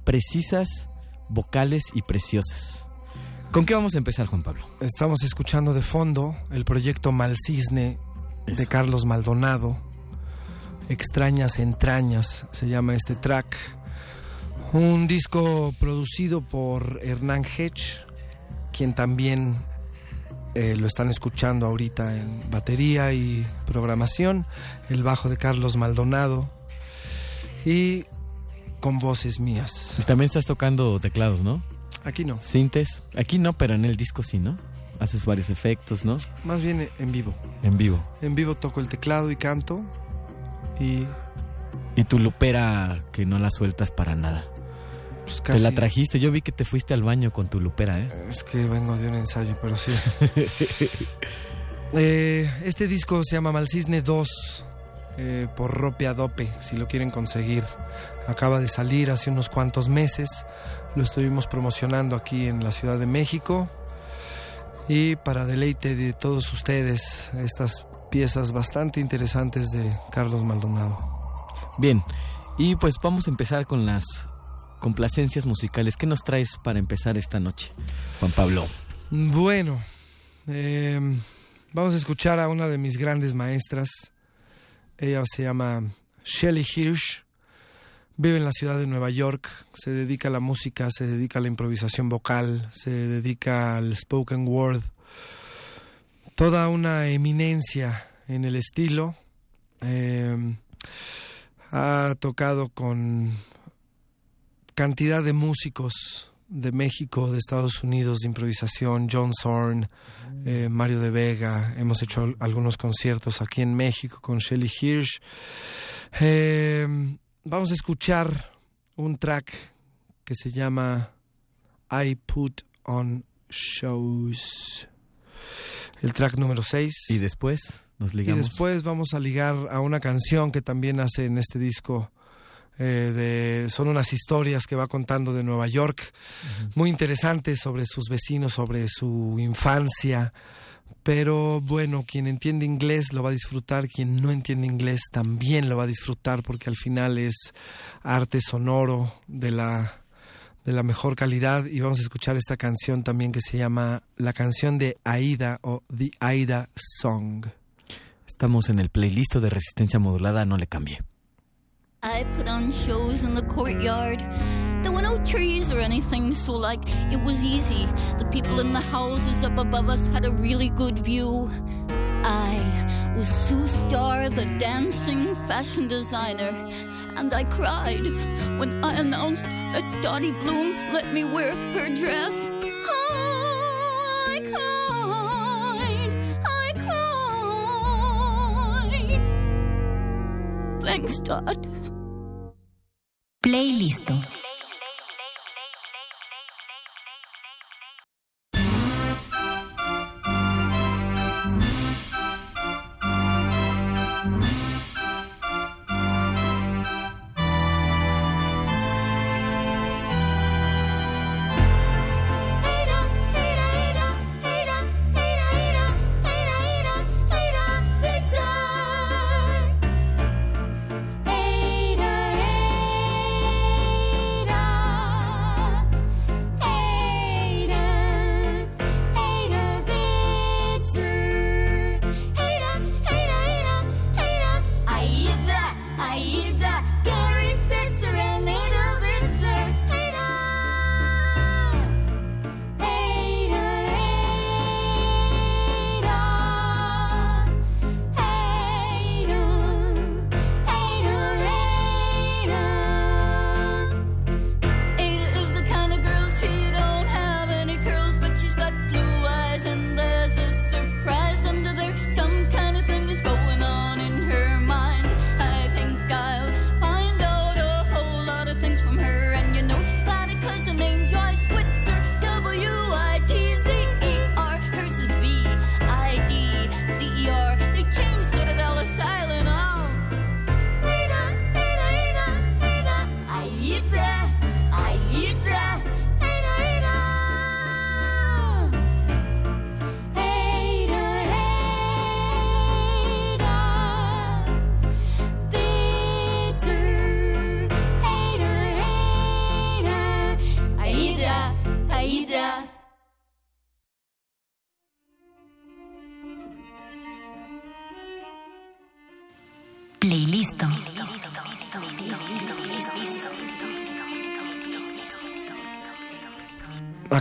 precisas, vocales y preciosas. ¿Con qué vamos a empezar, Juan Pablo? Estamos escuchando de fondo el proyecto Malcisne de Eso. Carlos Maldonado. Extrañas entrañas se llama este track. Un disco producido por Hernán Hedge, quien también eh, lo están escuchando ahorita en batería y programación. El bajo de Carlos Maldonado. Y con voces mías. Y también estás tocando teclados, ¿no? Aquí no. Sintes. Aquí no, pero en el disco sí, ¿no? Haces varios efectos, ¿no? Más bien en vivo. En vivo. En vivo toco el teclado y canto. Y Y tu lupera que no la sueltas para nada. Pues Te la trajiste. Yo vi que te fuiste al baño con tu lupera, ¿eh? Es que vengo de un ensayo, pero sí. Eh, este disco se llama Malcisne 2 eh, por Ropia Dope, si lo quieren conseguir. Acaba de salir hace unos cuantos meses. Lo estuvimos promocionando aquí en la Ciudad de México. Y para deleite de todos ustedes, estas piezas bastante interesantes de Carlos Maldonado. Bien, y pues vamos a empezar con las complacencias musicales. ¿Qué nos traes para empezar esta noche, Juan Pablo? Bueno, eh, vamos a escuchar a una de mis grandes maestras. Ella se llama Shelley Hirsch. Vive en la ciudad de Nueva York. Se dedica a la música, se dedica a la improvisación vocal, se dedica al spoken word. Toda una eminencia en el estilo. Eh, ha tocado con cantidad de músicos de México, de Estados Unidos, de improvisación, John Zorn, eh, Mario de Vega, hemos hecho al- algunos conciertos aquí en México con Shelly Hirsch. Eh, vamos a escuchar un track que se llama I Put On Shows. El track número 6. Y después nos Y ligamos. después vamos a ligar a una canción que también hace en este disco. Eh, de, son unas historias que va contando de Nueva York, muy interesantes sobre sus vecinos, sobre su infancia. Pero bueno, quien entiende inglés lo va a disfrutar, quien no entiende inglés también lo va a disfrutar porque al final es arte sonoro de la, de la mejor calidad y vamos a escuchar esta canción también que se llama la canción de Aida o The Aida Song. Estamos en el playlist de resistencia modulada, no le cambie. I put on shows in the courtyard. There were no trees or anything, so like it was easy. The people in the houses up above us had a really good view. I was Sue Star, the dancing fashion designer, and I cried when I announced that Dottie Bloom let me wear her dress. I cried, I cried. Thanks, Dot. Playlist.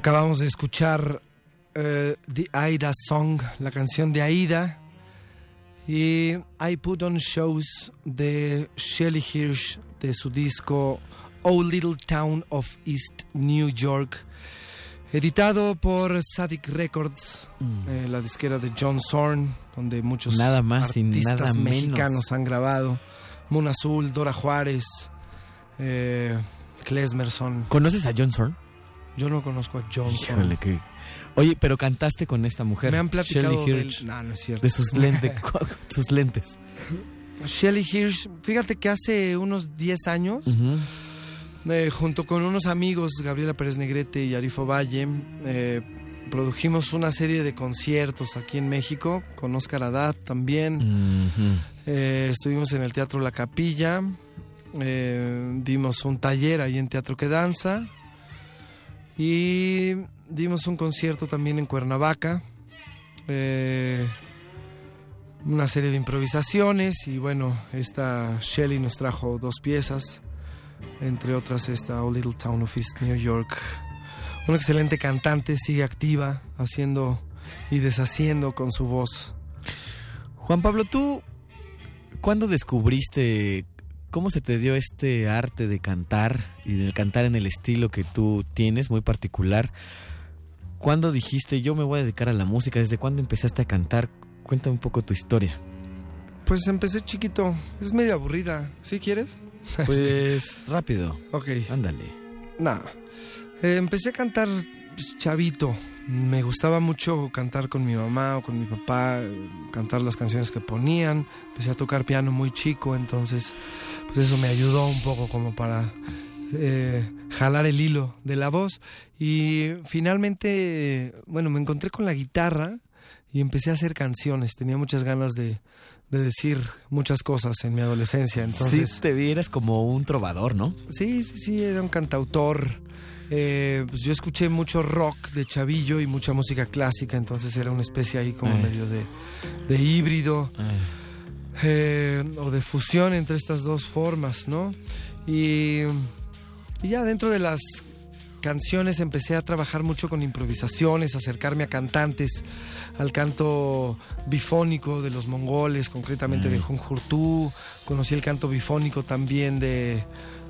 Acabamos de escuchar eh, The Aida Song, la canción de Aida, y I Put On Shows de Shelly Hirsch de su disco Oh Little Town of East New York, editado por Sadik Records, eh, la disquera de John Zorn, donde muchos Nada más y artistas menos. mexicanos han grabado. Moon Azul, Dora Juárez, eh, Klesmerson. ¿Conoces a John Zorn? Yo no conozco a John. Híjole, que... Oye, pero cantaste con esta mujer. Me han platicado Shelley del- Hirsch, No, no es cierto. De sus lentes. sus lentes. Shelly Hirsch, fíjate que hace unos 10 años, eh, junto con unos amigos, Gabriela Pérez Negrete y Arifo Valle, eh, produjimos una serie de conciertos aquí en México con Oscar Haddad también. Eh, estuvimos en el Teatro La Capilla, dimos un taller ahí en Teatro que Danza y dimos un concierto también en Cuernavaca. Eh, una serie de improvisaciones y bueno, esta Shelley nos trajo dos piezas, entre otras esta Old Little Town of East New York. Una excelente cantante, sigue activa, haciendo y deshaciendo con su voz. Juan Pablo, tú, ¿cuándo descubriste cómo se te dio este arte de cantar y de cantar en el estilo que tú tienes, muy particular? ¿Cuándo dijiste yo me voy a dedicar a la música? ¿Desde cuándo empezaste a cantar? Cuéntame un poco tu historia. Pues empecé chiquito, es medio aburrida. ¿Sí quieres? Pues rápido. Ok. Ándale. Nada. Eh, empecé a cantar pues, chavito. Me gustaba mucho cantar con mi mamá o con mi papá, cantar las canciones que ponían. Empecé a tocar piano muy chico, entonces pues eso me ayudó un poco como para eh, jalar el hilo de la voz. Y finalmente, bueno, me encontré con la guitarra y empecé a hacer canciones. Tenía muchas ganas de, de decir muchas cosas en mi adolescencia. Entonces, sí, te vieras como un trovador, ¿no? Sí, sí, sí, era un cantautor. Eh, pues yo escuché mucho rock de chavillo y mucha música clásica, entonces era una especie ahí como Eh. medio de, de híbrido eh, o de fusión entre estas dos formas, ¿no? Y, y ya dentro de las canciones empecé a trabajar mucho con improvisaciones, acercarme a cantantes, al canto bifónico de los mongoles, concretamente de Junjurtú, conocí el canto bifónico también de,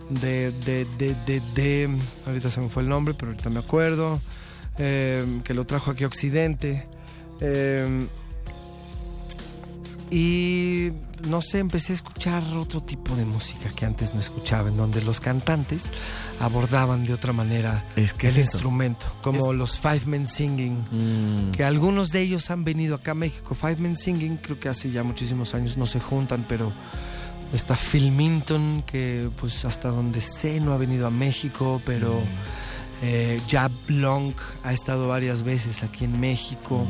de, de, de, de, de- ahorita se me fue el nombre, pero ahorita me acuerdo, eh, que lo trajo aquí a Occidente. eh, y no sé, empecé a escuchar otro tipo de música que antes no escuchaba, en donde los cantantes abordaban de otra manera Es que el es instrumento, como Es- los Five Men Singing, Mm. que algunos de ellos han venido acá a México. Five Men Singing, creo que hace ya muchísimos años no se juntan, pero está Phil Minton, que pues hasta donde sé no ha venido a México, pero Mm. Eh, Jab Long ha estado varias veces aquí en México.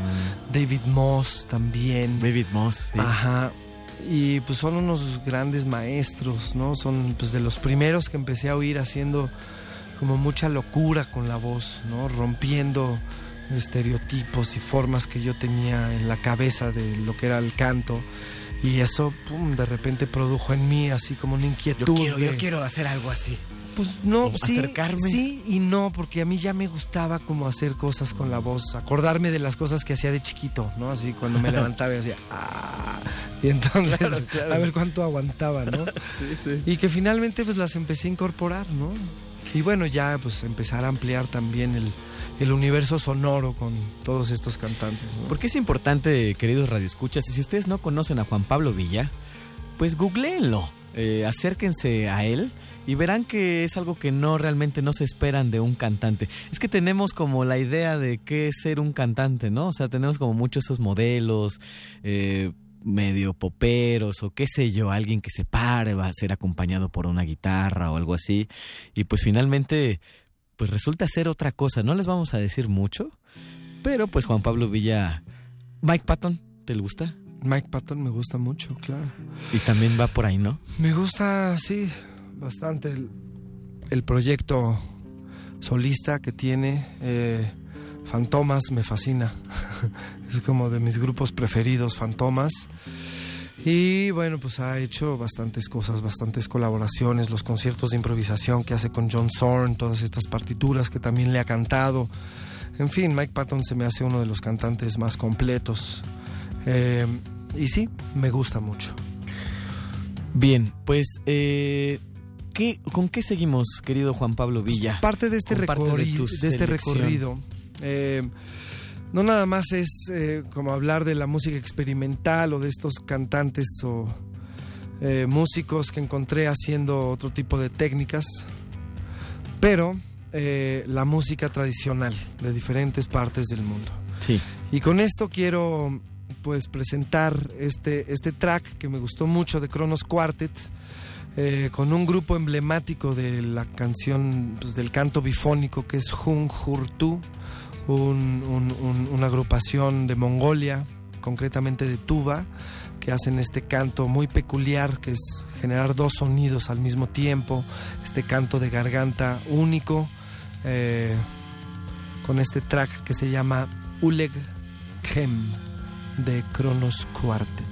David Moss también. Mm. David Moss, sí. Ajá. Y pues son unos grandes maestros, ¿no? Son pues de los primeros que empecé a oír haciendo como mucha locura con la voz, ¿no? Rompiendo estereotipos y formas que yo tenía en la cabeza de lo que era el canto. Y eso, pum, de repente produjo en mí así como una inquietud. Yo quiero, yo quiero hacer algo así. Pues no, sí, acercarme. sí y no, porque a mí ya me gustaba como hacer cosas con la voz, acordarme de las cosas que hacía de chiquito, ¿no? Así cuando me levantaba y hacía "Ah", y entonces Claro, claro. a ver cuánto aguantaba, ¿no? Sí, sí. Y que finalmente pues las empecé a incorporar, ¿no? Y bueno, ya pues empezar a ampliar también el, el universo sonoro con todos estos cantantes, ¿no? Porque es importante, queridos radioescuchas, y si ustedes no conocen a Juan Pablo Villa, pues googleenlo, eh, acérquense a él y verán que es algo que no realmente no se esperan de un cantante. Es que tenemos como la idea de qué es ser un cantante, ¿no? O sea, tenemos como muchos esos modelos eh, medio poperos o qué sé yo, alguien que se pare, va a ser acompañado por una guitarra o algo así. Y pues finalmente, pues resulta ser otra cosa. No les vamos a decir mucho, pero pues Juan Pablo Villa... Mike Patton, ¿te le gusta? Mike Patton me gusta mucho, claro. Y también va por ahí, ¿no? Me gusta, sí, bastante el, el proyecto solista que tiene. eh, Fantomas me fascina. es como de mis grupos preferidos, Fantomas. Y bueno, pues ha hecho bastantes cosas, bastantes colaboraciones, los conciertos de improvisación que hace con John Zorn, todas estas partituras que también le ha cantado. En fin, Mike Patton se me hace uno de los cantantes más completos. Eh, y sí, me gusta mucho. Bien, pues, eh, ¿qué, ¿con qué seguimos, querido Juan Pablo Villa? parte de este, parte de de este recorrido. eh, no nada más es eh, como hablar de la música experimental o de estos cantantes o eh, músicos que encontré haciendo otro tipo de técnicas, pero la música tradicional de diferentes partes del mundo. Sí. Y con esto quiero pues presentar este, este track que me gustó mucho de Kronos Quartet, eh, con un grupo emblemático de la canción pues, del canto bifónico que es Jung Hurtu un- un- un- una agrupación de Mongolia, concretamente de Tuva, que hacen este canto muy peculiar, que es generar dos sonidos al mismo tiempo, este canto de garganta único, eh, con este track que se llama Uleg Kem de Kronos Quartet.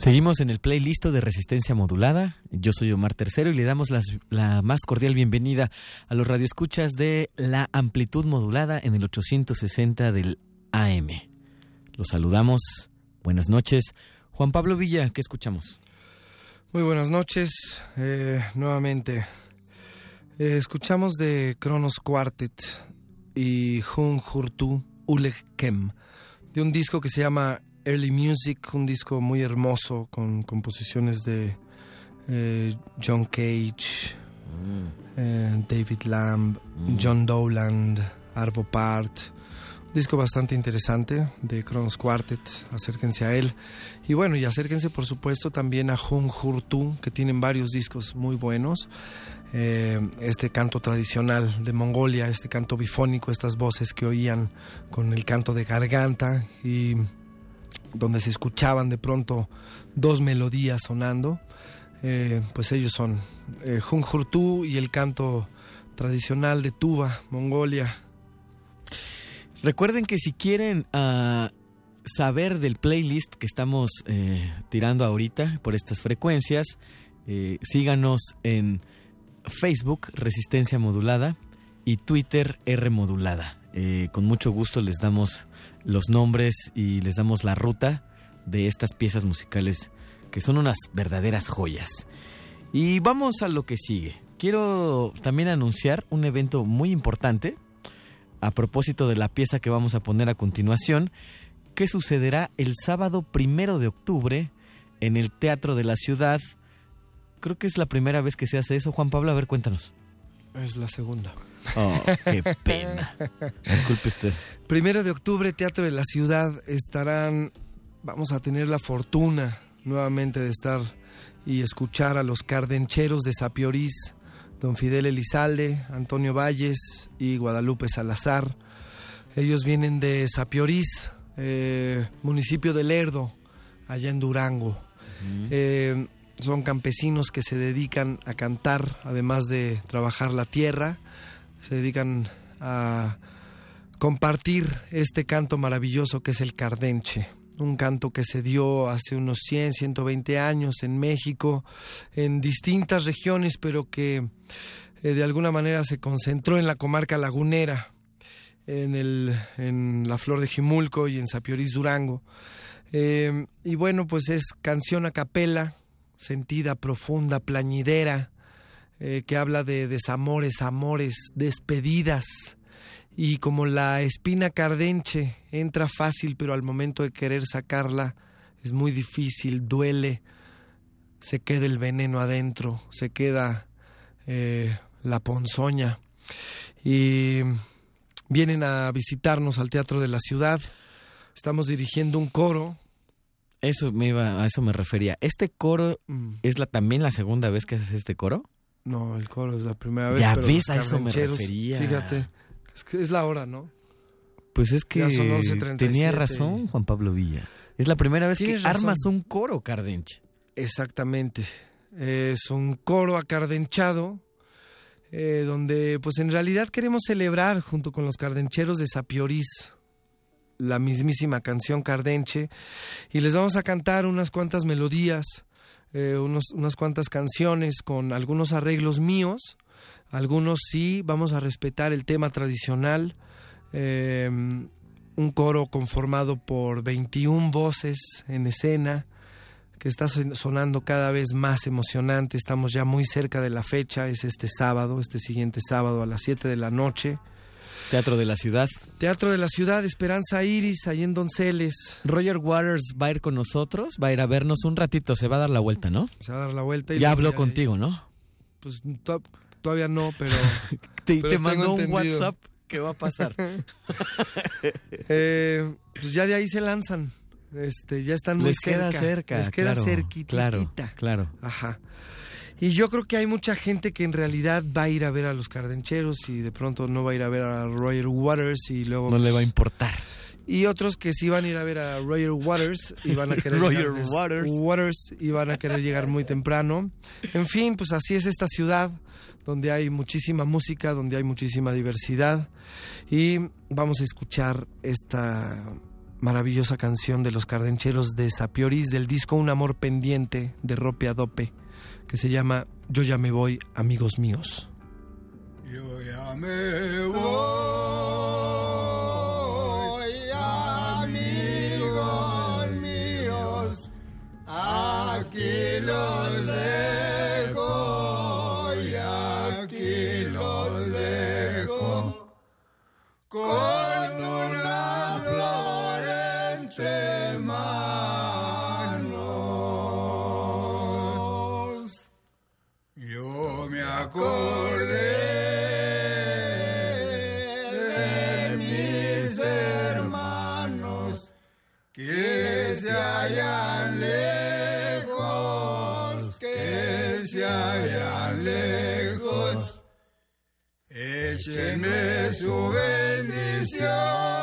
Seguimos en el playlist de Resistencia Modulada. Yo soy Omar Tercero y le damos la más cordial bienvenida a los radioescuchas de la amplitud modulada en el 860 del AM. Los saludamos. Buenas noches. Juan Pablo Villa, ¿qué escuchamos? Muy buenas noches, eh, nuevamente. Eh, escuchamos de Kronos Quartet y Hun Hurtu Uleg Kem, de un disco que se llama Early Music, un disco muy hermoso con composiciones de eh, John Cage, eh, David Lamb, John Dowland, Arvo Part. Un disco bastante interesante de Kronos Quartet, acérquense a él. Y bueno, y acérquense por supuesto también a Hun Hurtu, que tienen varios discos muy buenos. Eh, este canto tradicional de Mongolia, este canto bifónico, estas voces que oían con el canto de garganta y donde se escuchaban de pronto dos melodías sonando, eh, pues ellos son eh, y el canto tradicional de Tuva, Mongolia. Recuerden que si quieren ah, saber del playlist que estamos eh, tirando ahorita por estas frecuencias, eh, síganos en Facebook Resistencia Modulada y Twitter R Modulada. Con mucho gusto les damos los nombres y les damos la ruta de estas piezas musicales que son unas verdaderas joyas. Y vamos a lo que sigue. Quiero también anunciar un evento muy importante a propósito de la pieza que vamos a poner a continuación, que sucederá el sábado primero de octubre en el Teatro de la Ciudad. Creo que es la primera vez que se hace eso. Juan Pablo, a ver, cuéntanos. Es la segunda. Oh, qué pena. Disculpe usted. Primero de octubre, Teatro de la Ciudad, estarán, vamos a tener la fortuna nuevamente de estar y escuchar a los cardencheros de Sapiorís, don Fidel Elizalde, Antonio Valles y Guadalupe Salazar. Ellos vienen de Sapiorís, eh, municipio de Lerdo, allá en Durango. Eh, son campesinos que se dedican a cantar, además de trabajar la tierra, se dedican a compartir este canto maravilloso que es el cardenche. Un canto que se dio hace unos 100, 120 años en México, en distintas regiones, pero que eh, de alguna manera se concentró en la comarca lagunera, en, el, en la Flor de Jimulco y en Sapiorís Durango. Eh, y bueno, pues es canción a capela, sentida, profunda, plañidera, eh, que habla de desamores, amores, despedidas. Y como la espina cardenche entra fácil, pero al momento de querer sacarla es muy difícil, duele, se queda el veneno adentro, se queda eh, la ponzoña. Y vienen a visitarnos al Teatro de la Ciudad. Estamos dirigiendo un coro. Eso me iba, a eso me refería. ¿Este coro es la, también la segunda vez que haces este coro? No, el coro es la primera vez. Ya pero ves, a eso me refería. Fíjate, es, que es la hora, ¿no? Pues es que Ya son 11:37. tenía razón Juan Pablo Villa. Es la primera vez que razón. armas un coro, Cardenche. Exactamente. Es un coro acardenchado, eh, donde pues en realidad queremos celebrar junto con los cardencheros de Sapiorís la mismísima canción Cardenche y les vamos a cantar unas cuantas melodías, eh, unos- unas cuantas canciones con algunos arreglos míos, algunos sí, vamos a respetar el tema tradicional, eh, un coro conformado por 21 voces en escena, que está son- sonando cada vez más emocionante. Estamos ya muy cerca de la fecha, es este sábado, este siguiente sábado a las 7 de la noche. Teatro de la Ciudad. Teatro de la Ciudad, Esperanza Iris, ahí en Donceles. Roger Waters va a ir con nosotros, va a ir a vernos un ratito, se va a dar la vuelta, ¿no? Se va a dar la vuelta. y Ya habló contigo, ¿no? Pues to- todavía no, pero... Te, pero te tengo mandó un entendido. WhatsApp que va a pasar. Eh, pues ya de ahí se lanzan. Este, ya están muy Les queda cerca. cerca, Les queda claro, cerquitita. claro, claro. Ajá. Y yo creo que hay mucha gente que en realidad va a ir a ver a los cardencheros y de pronto no va a ir a ver a Roger Waters y luego... No le va a pues, importar. Y otros que sí van a ir a ver a Roger Waters y van a querer Roger llegar Waters. Waters y van a querer llegar muy temprano. En fin, pues así es esta ciudad donde hay muchísima música, donde hay muchísima diversidad y vamos a escuchar esta maravillosa canción de los cardencheros de Sapiorís del disco Un amor pendiente de Rope Adope que se llama Yo ya me voy, amigos míos. Yo ya me voy, amigos míos, aquí los dejo y aquí los dejo con una flor entre acordé de mis hermanos que se hallan lejos, que se hallan lejos. Échenme su bendición,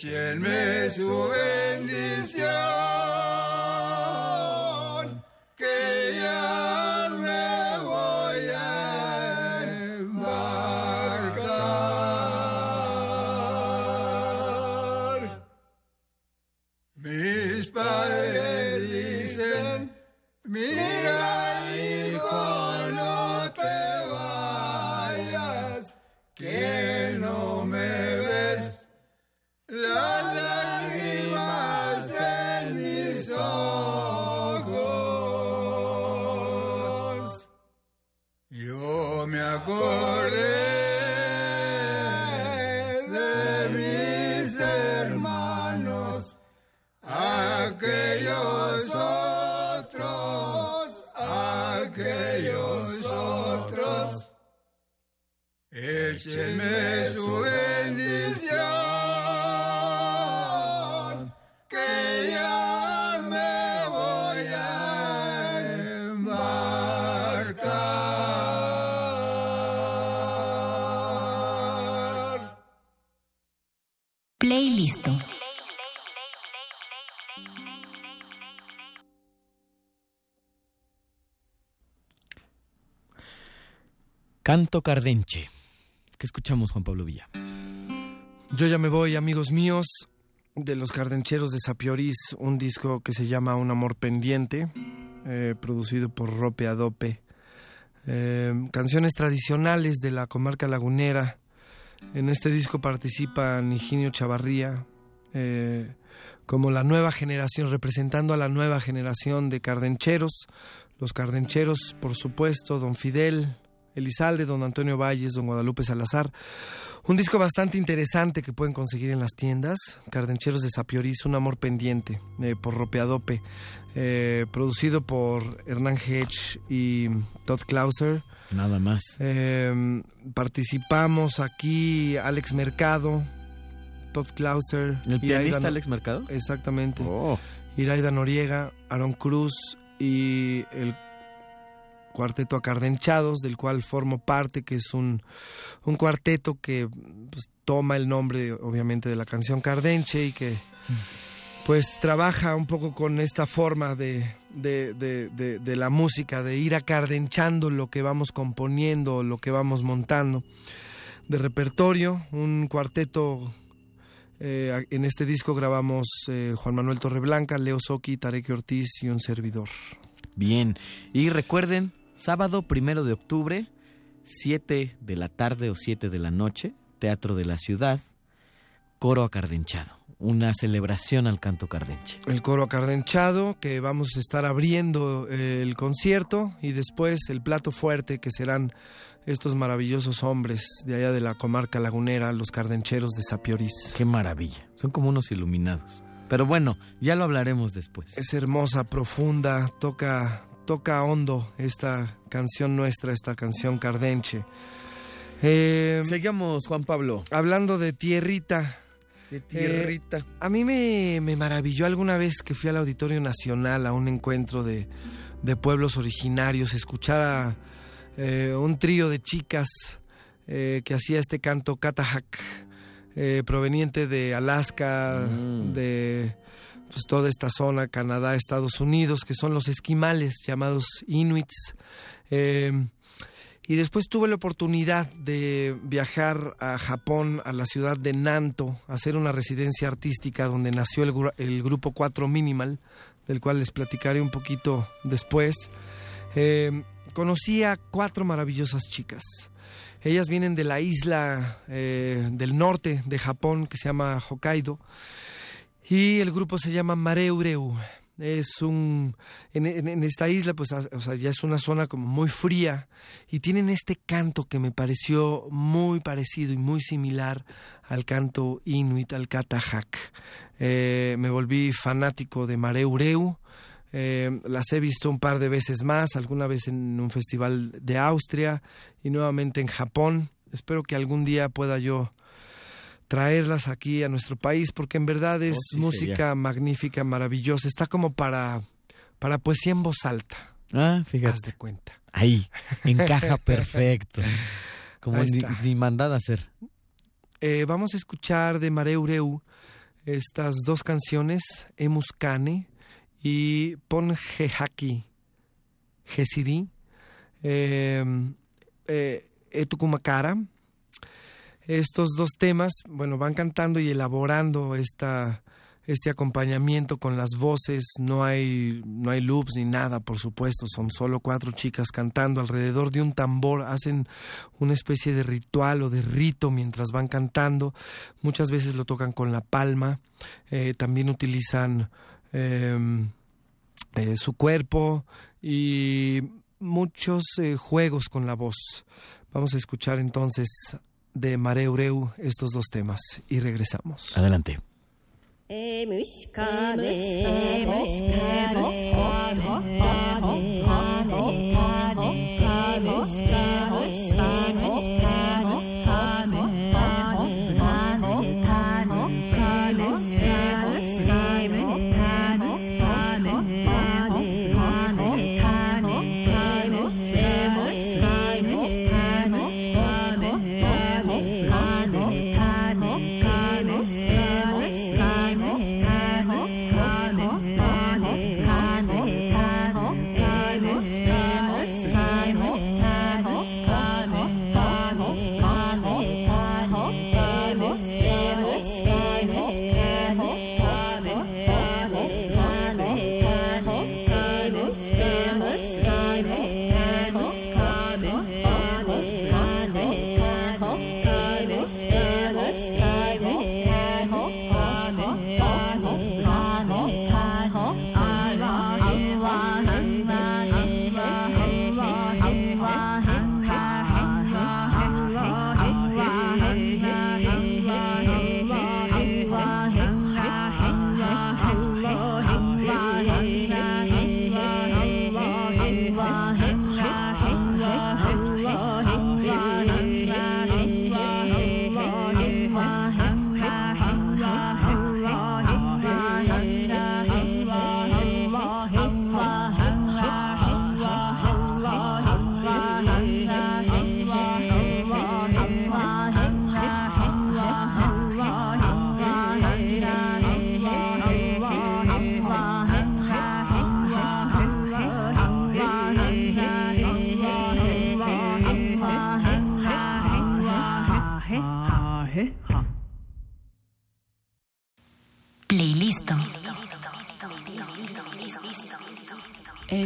Échenme su bendición, Canto Cardenche. ¿Qué escuchamos, Juan Pablo Villa? Yo ya me voy, amigos míos, de los Cardencheros de Sapioris, un disco que se llama Un amor pendiente, eh, producido por Rope Adope. Eh, canciones tradicionales de la comarca lagunera. En este disco participan Higinio Chavarría, eh, como la nueva generación, representando a la nueva generación de cardencheros. Los cardencheros, por supuesto, Don Fidel, Elizalde, Don Antonio Valles, Don Guadalupe Salazar. Un disco bastante interesante que pueden conseguir en las tiendas. Cardencheros de Sapioris, Un Amor Pendiente, eh, por Ropeadope. eh, producido por Hernán Hedge y Todd Clauser. Nada más. Eh, participamos aquí Alex Mercado, Todd Clauser. ¿El pianista Alex Mercado? Exactamente. Oh. Iraida Noriega, Aaron Cruz y el cuarteto Acardenchados, del cual formo parte, que es un, cuarteto que pues, toma el nombre, obviamente, de la canción Cardenche y que pues trabaja un poco con esta forma de la música, de ir acardenchando lo que vamos componiendo, lo que vamos montando. De repertorio, un cuarteto eh, en este disco grabamos eh, Juan Manuel Torreblanca, Leo Soki, Tarek Ortiz y un servidor. Bien. Y recuerden, sábado primero de octubre, 7 de la tarde o 7 de la noche, Teatro de la Ciudad, Coro Acardenchado. Una celebración al canto cardenche. El coro acardenchado, que vamos a estar abriendo eh, el concierto y después el plato fuerte que serán estos maravillosos hombres de allá de la comarca lagunera, los cardencheros de Sapioris. Qué maravilla. Son como unos iluminados. Pero bueno, ya lo hablaremos después. Es hermosa, profunda, toca, toca hondo esta canción nuestra, esta canción cardenche. Eh, Seguimos, Juan Pablo. Hablando de tierrita. De tierrita. Eh, a mí me, me maravilló alguna vez que fui al Auditorio Nacional a un encuentro de, de pueblos originarios, escuchar a eh, un trío de chicas que hacía este canto Catahak, eh, proveniente de Alaska, de pues, toda esta zona, Canadá, Estados Unidos, que son los esquimales llamados Inuits. Eh, y después tuve la oportunidad de viajar a Japón, a la ciudad de Nanto, a hacer una residencia artística donde nació el, gru- el grupo 4 Minimal, del cual les platicaré un poquito después. Eh, conocí a cuatro maravillosas chicas. Ellas vienen de la isla eh, del norte de Japón que se llama Hokkaido y el grupo se llama Mare Ureu. Es un. En, esta isla, pues, o sea, ya es una zona como muy fría. Y tienen este canto que me pareció muy parecido y muy similar al canto inuit, al katajak. Eh, me volví fanático de Mareureu. Eh, las he visto un par de veces más, alguna vez en un festival de Austria y nuevamente en Japón. Espero que algún día pueda yo traerlas aquí a nuestro país, porque en verdad oh, es música magnífica, maravillosa. Está como para, para poesía en voz alta. Ah, fíjate. Haz de cuenta. Ahí, encaja perfecto. Como ni, mandada a ser. Eh, vamos a escuchar de Mareureu estas dos canciones, Emuscane y Ponjehaki, Gesiri, em, eh, eh, Etukumakara estos dos temas, bueno, van cantando y elaborando esta, este acompañamiento con las voces, no hay, no hay loops ni nada, por supuesto, son solo cuatro chicas cantando alrededor de un tambor, hacen una especie de ritual o de rito mientras van cantando, muchas veces lo tocan con la palma, eh, también utilizan em, eh, su cuerpo y muchos eh, juegos con la voz. Vamos a escuchar entonces de Mare Ureu estos dos temas y regresamos. Adelante.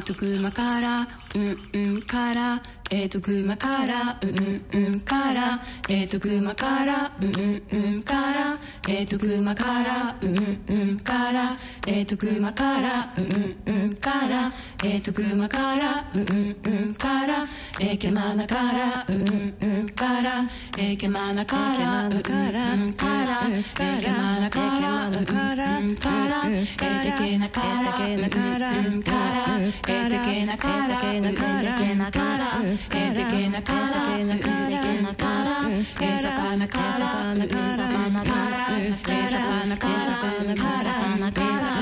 とくまからうんうんからえとくまからうんうんからえとくまからうんうんからえとくまからうんうんからえとくまからうんうんからえとくまからうんうんからえけまなからうんうんからえけまなからうんうんからえけまなからうんうんからんからえてけなからえだけなからえてけなからえだけなからえてけなからえだけなからえだかなからえだかなからえだかなからえだかなから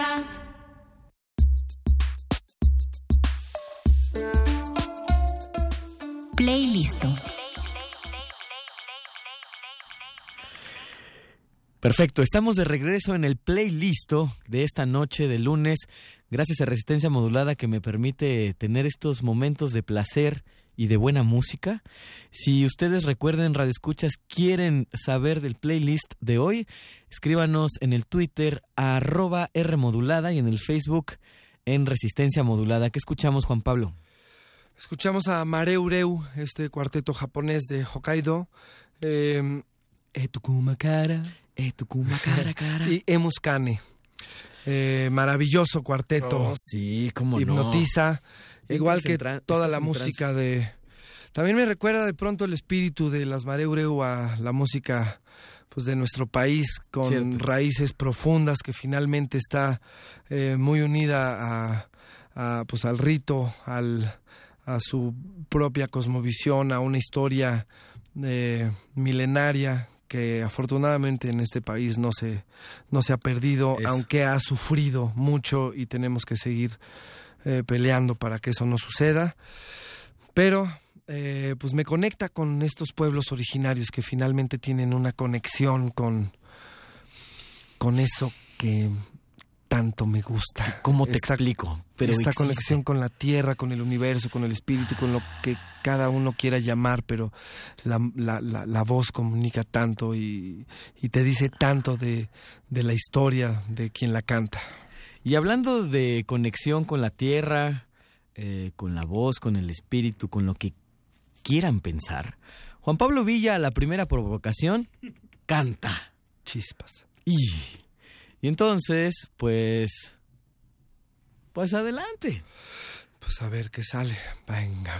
Playlist. Perfecto, estamos de regreso en el playlist de esta noche de lunes, gracias a Resistencia Modulada que me permite tener estos momentos de placer y de buena música. Si ustedes recuerden, Radio Escuchas, quieren saber del playlist de hoy, escríbanos en el Twitter arroba R Modulada y en el Facebook en Resistencia Modulada. ¿Qué escuchamos, Juan Pablo? Escuchamos a Mareureu, este cuarteto japonés de Hokkaido. Eh, Etukuma Kara. Etukuma Kara Kara. Y Emuskane. Eh, maravilloso cuarteto. Oh, sí, cómo no. Igual que toda la música de... También me recuerda de pronto el espíritu de las Mareureu a la música pues de nuestro país con Cierto. raíces profundas que finalmente está eh, muy unida a, a, pues al rito, al, a su propia cosmovisión, a una historia eh, milenaria que afortunadamente en este país no se, no se ha perdido, Eso. aunque ha sufrido mucho y tenemos que seguir eh, peleando para que eso no suceda. Pero eh, pues me conecta con estos pueblos originarios que finalmente tienen una conexión con, con eso que tanto me gusta. ¿Cómo te Esta- explico? Pero esta existe. conexión con la tierra, con el universo, con el espíritu, con lo que cada uno quiera llamar, pero la, la- la- la voz comunica tanto y, y te dice tanto de, de la historia de quien la canta. Y hablando de conexión con la tierra, eh, con la voz, con el espíritu, con lo que quieran pensar, Juan Pablo Villa, la primera provocación, canta. Chispas. Y, y entonces, pues, pues adelante. Pues a ver qué sale. Venga,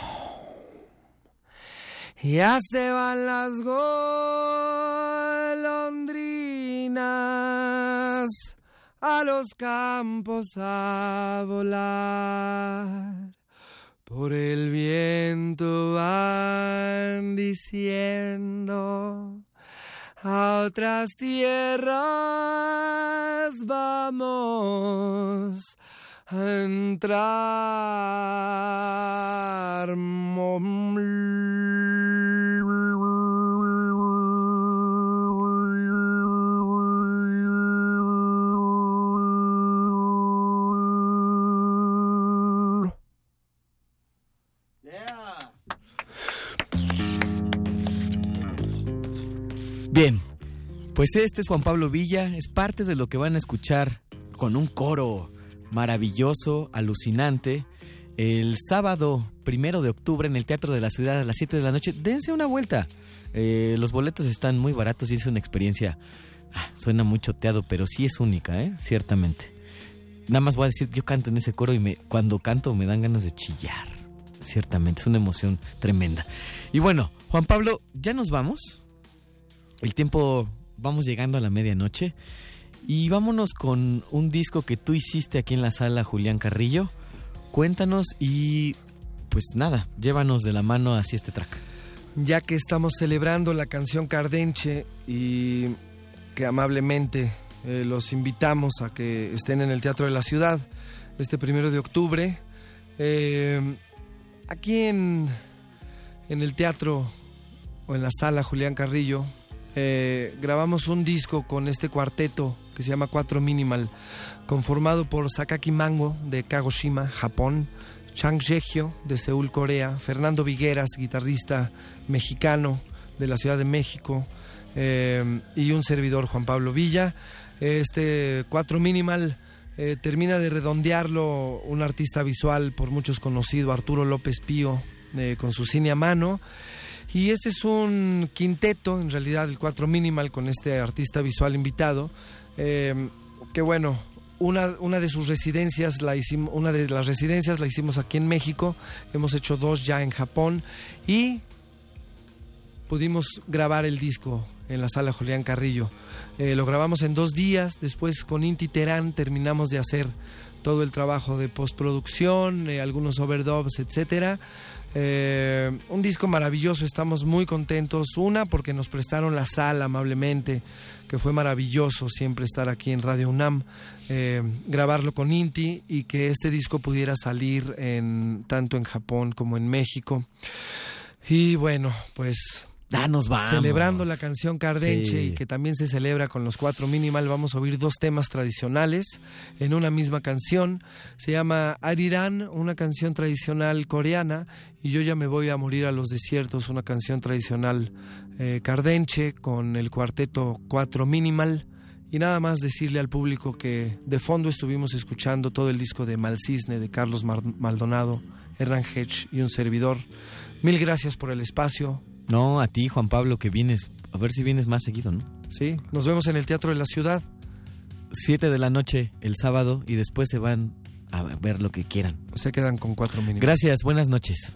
Ya se van las golondrinas a los campos a volar. Por el viento van diciendo a otras tierras vamos entrar. Bien, pues este es Juan Pablo Villa, es parte de lo que van a escuchar con un coro maravilloso, alucinante, el sábado primero de octubre en el Teatro de la Ciudad a las 7 de la noche. Dense una vuelta. Eh, los boletos están muy baratos y es una experiencia. ah, suena muy choteado, pero sí es única, ¿eh? Ciertamente. Nada más voy a decir, yo canto en ese coro y me, cuando canto me dan ganas de chillar. Ciertamente, es una emoción tremenda. Y bueno, Juan Pablo, ya nos vamos. El tiempo, vamos llegando a la medianoche. Y vámonos con un disco que tú hiciste aquí en la sala, Julián Carrillo. Cuéntanos y pues nada, llévanos de la mano hacia este track. ya que estamos celebrando la canción Cardenche y que amablemente eh, los invitamos a que estén en el Teatro de la Ciudad este primero de octubre. Eh, aquí en, en el teatro o en la sala Julián Carrillo eh, grabamos un disco con este cuarteto que se llama Cuatro Minimal, conformado por Sakaki Mango de Kagoshima, Japón, Chang Jehyo de Seúl, Corea, Fernando Vigueras, guitarrista mexicano de la Ciudad de México, eh, y un servidor, Juan Pablo Villa. Este Cuatro Minimal eh, termina de redondearlo un artista visual por muchos conocido, Arturo López Pío, eh, con su cine a mano. Y este es un quinteto, en realidad el Cuatro Minimal, con este artista visual invitado, eh, que bueno, una, una de sus residencias la hicimos, una de las residencias la hicimos aquí en México, hemos hecho dos ya en Japón y pudimos grabar el disco en la sala Julián Carrillo. Eh, lo grabamos en dos días, después con Inti Terán terminamos de hacer todo el trabajo de postproducción, eh, algunos overdubs, etcétera. Eh, un disco maravilloso, estamos muy contentos. Una, porque nos prestaron la sala amablemente, que fue maravilloso siempre estar aquí en Radio UNAM, eh, grabarlo con Inti y que este disco pudiera salir en, tanto en Japón como en México. Y bueno, pues Ah, nos vamos. Celebrando la canción Cardenche Sí. y que también se celebra con los cuatro minimal, vamos a oír dos temas tradicionales en una misma canción. Se llama Arirán, una canción tradicional coreana, y Yo ya me voy a morir a los desiertos, una canción tradicional eh, cardenche con el cuarteto cuatro minimal. Y nada más decirle al público que de fondo estuvimos escuchando todo el disco de Malcisne de Carlos Maldonado, Hernán Hedge y un servidor. Mil gracias por el espacio, No, a ti, Juan Pablo, que vienes. A ver si vienes más seguido, ¿no? Sí, nos vemos en el Teatro de la Ciudad. Siete de la noche el sábado y después se van a ver lo que quieran. Se quedan con cuatro mínimos. Gracias, buenas noches.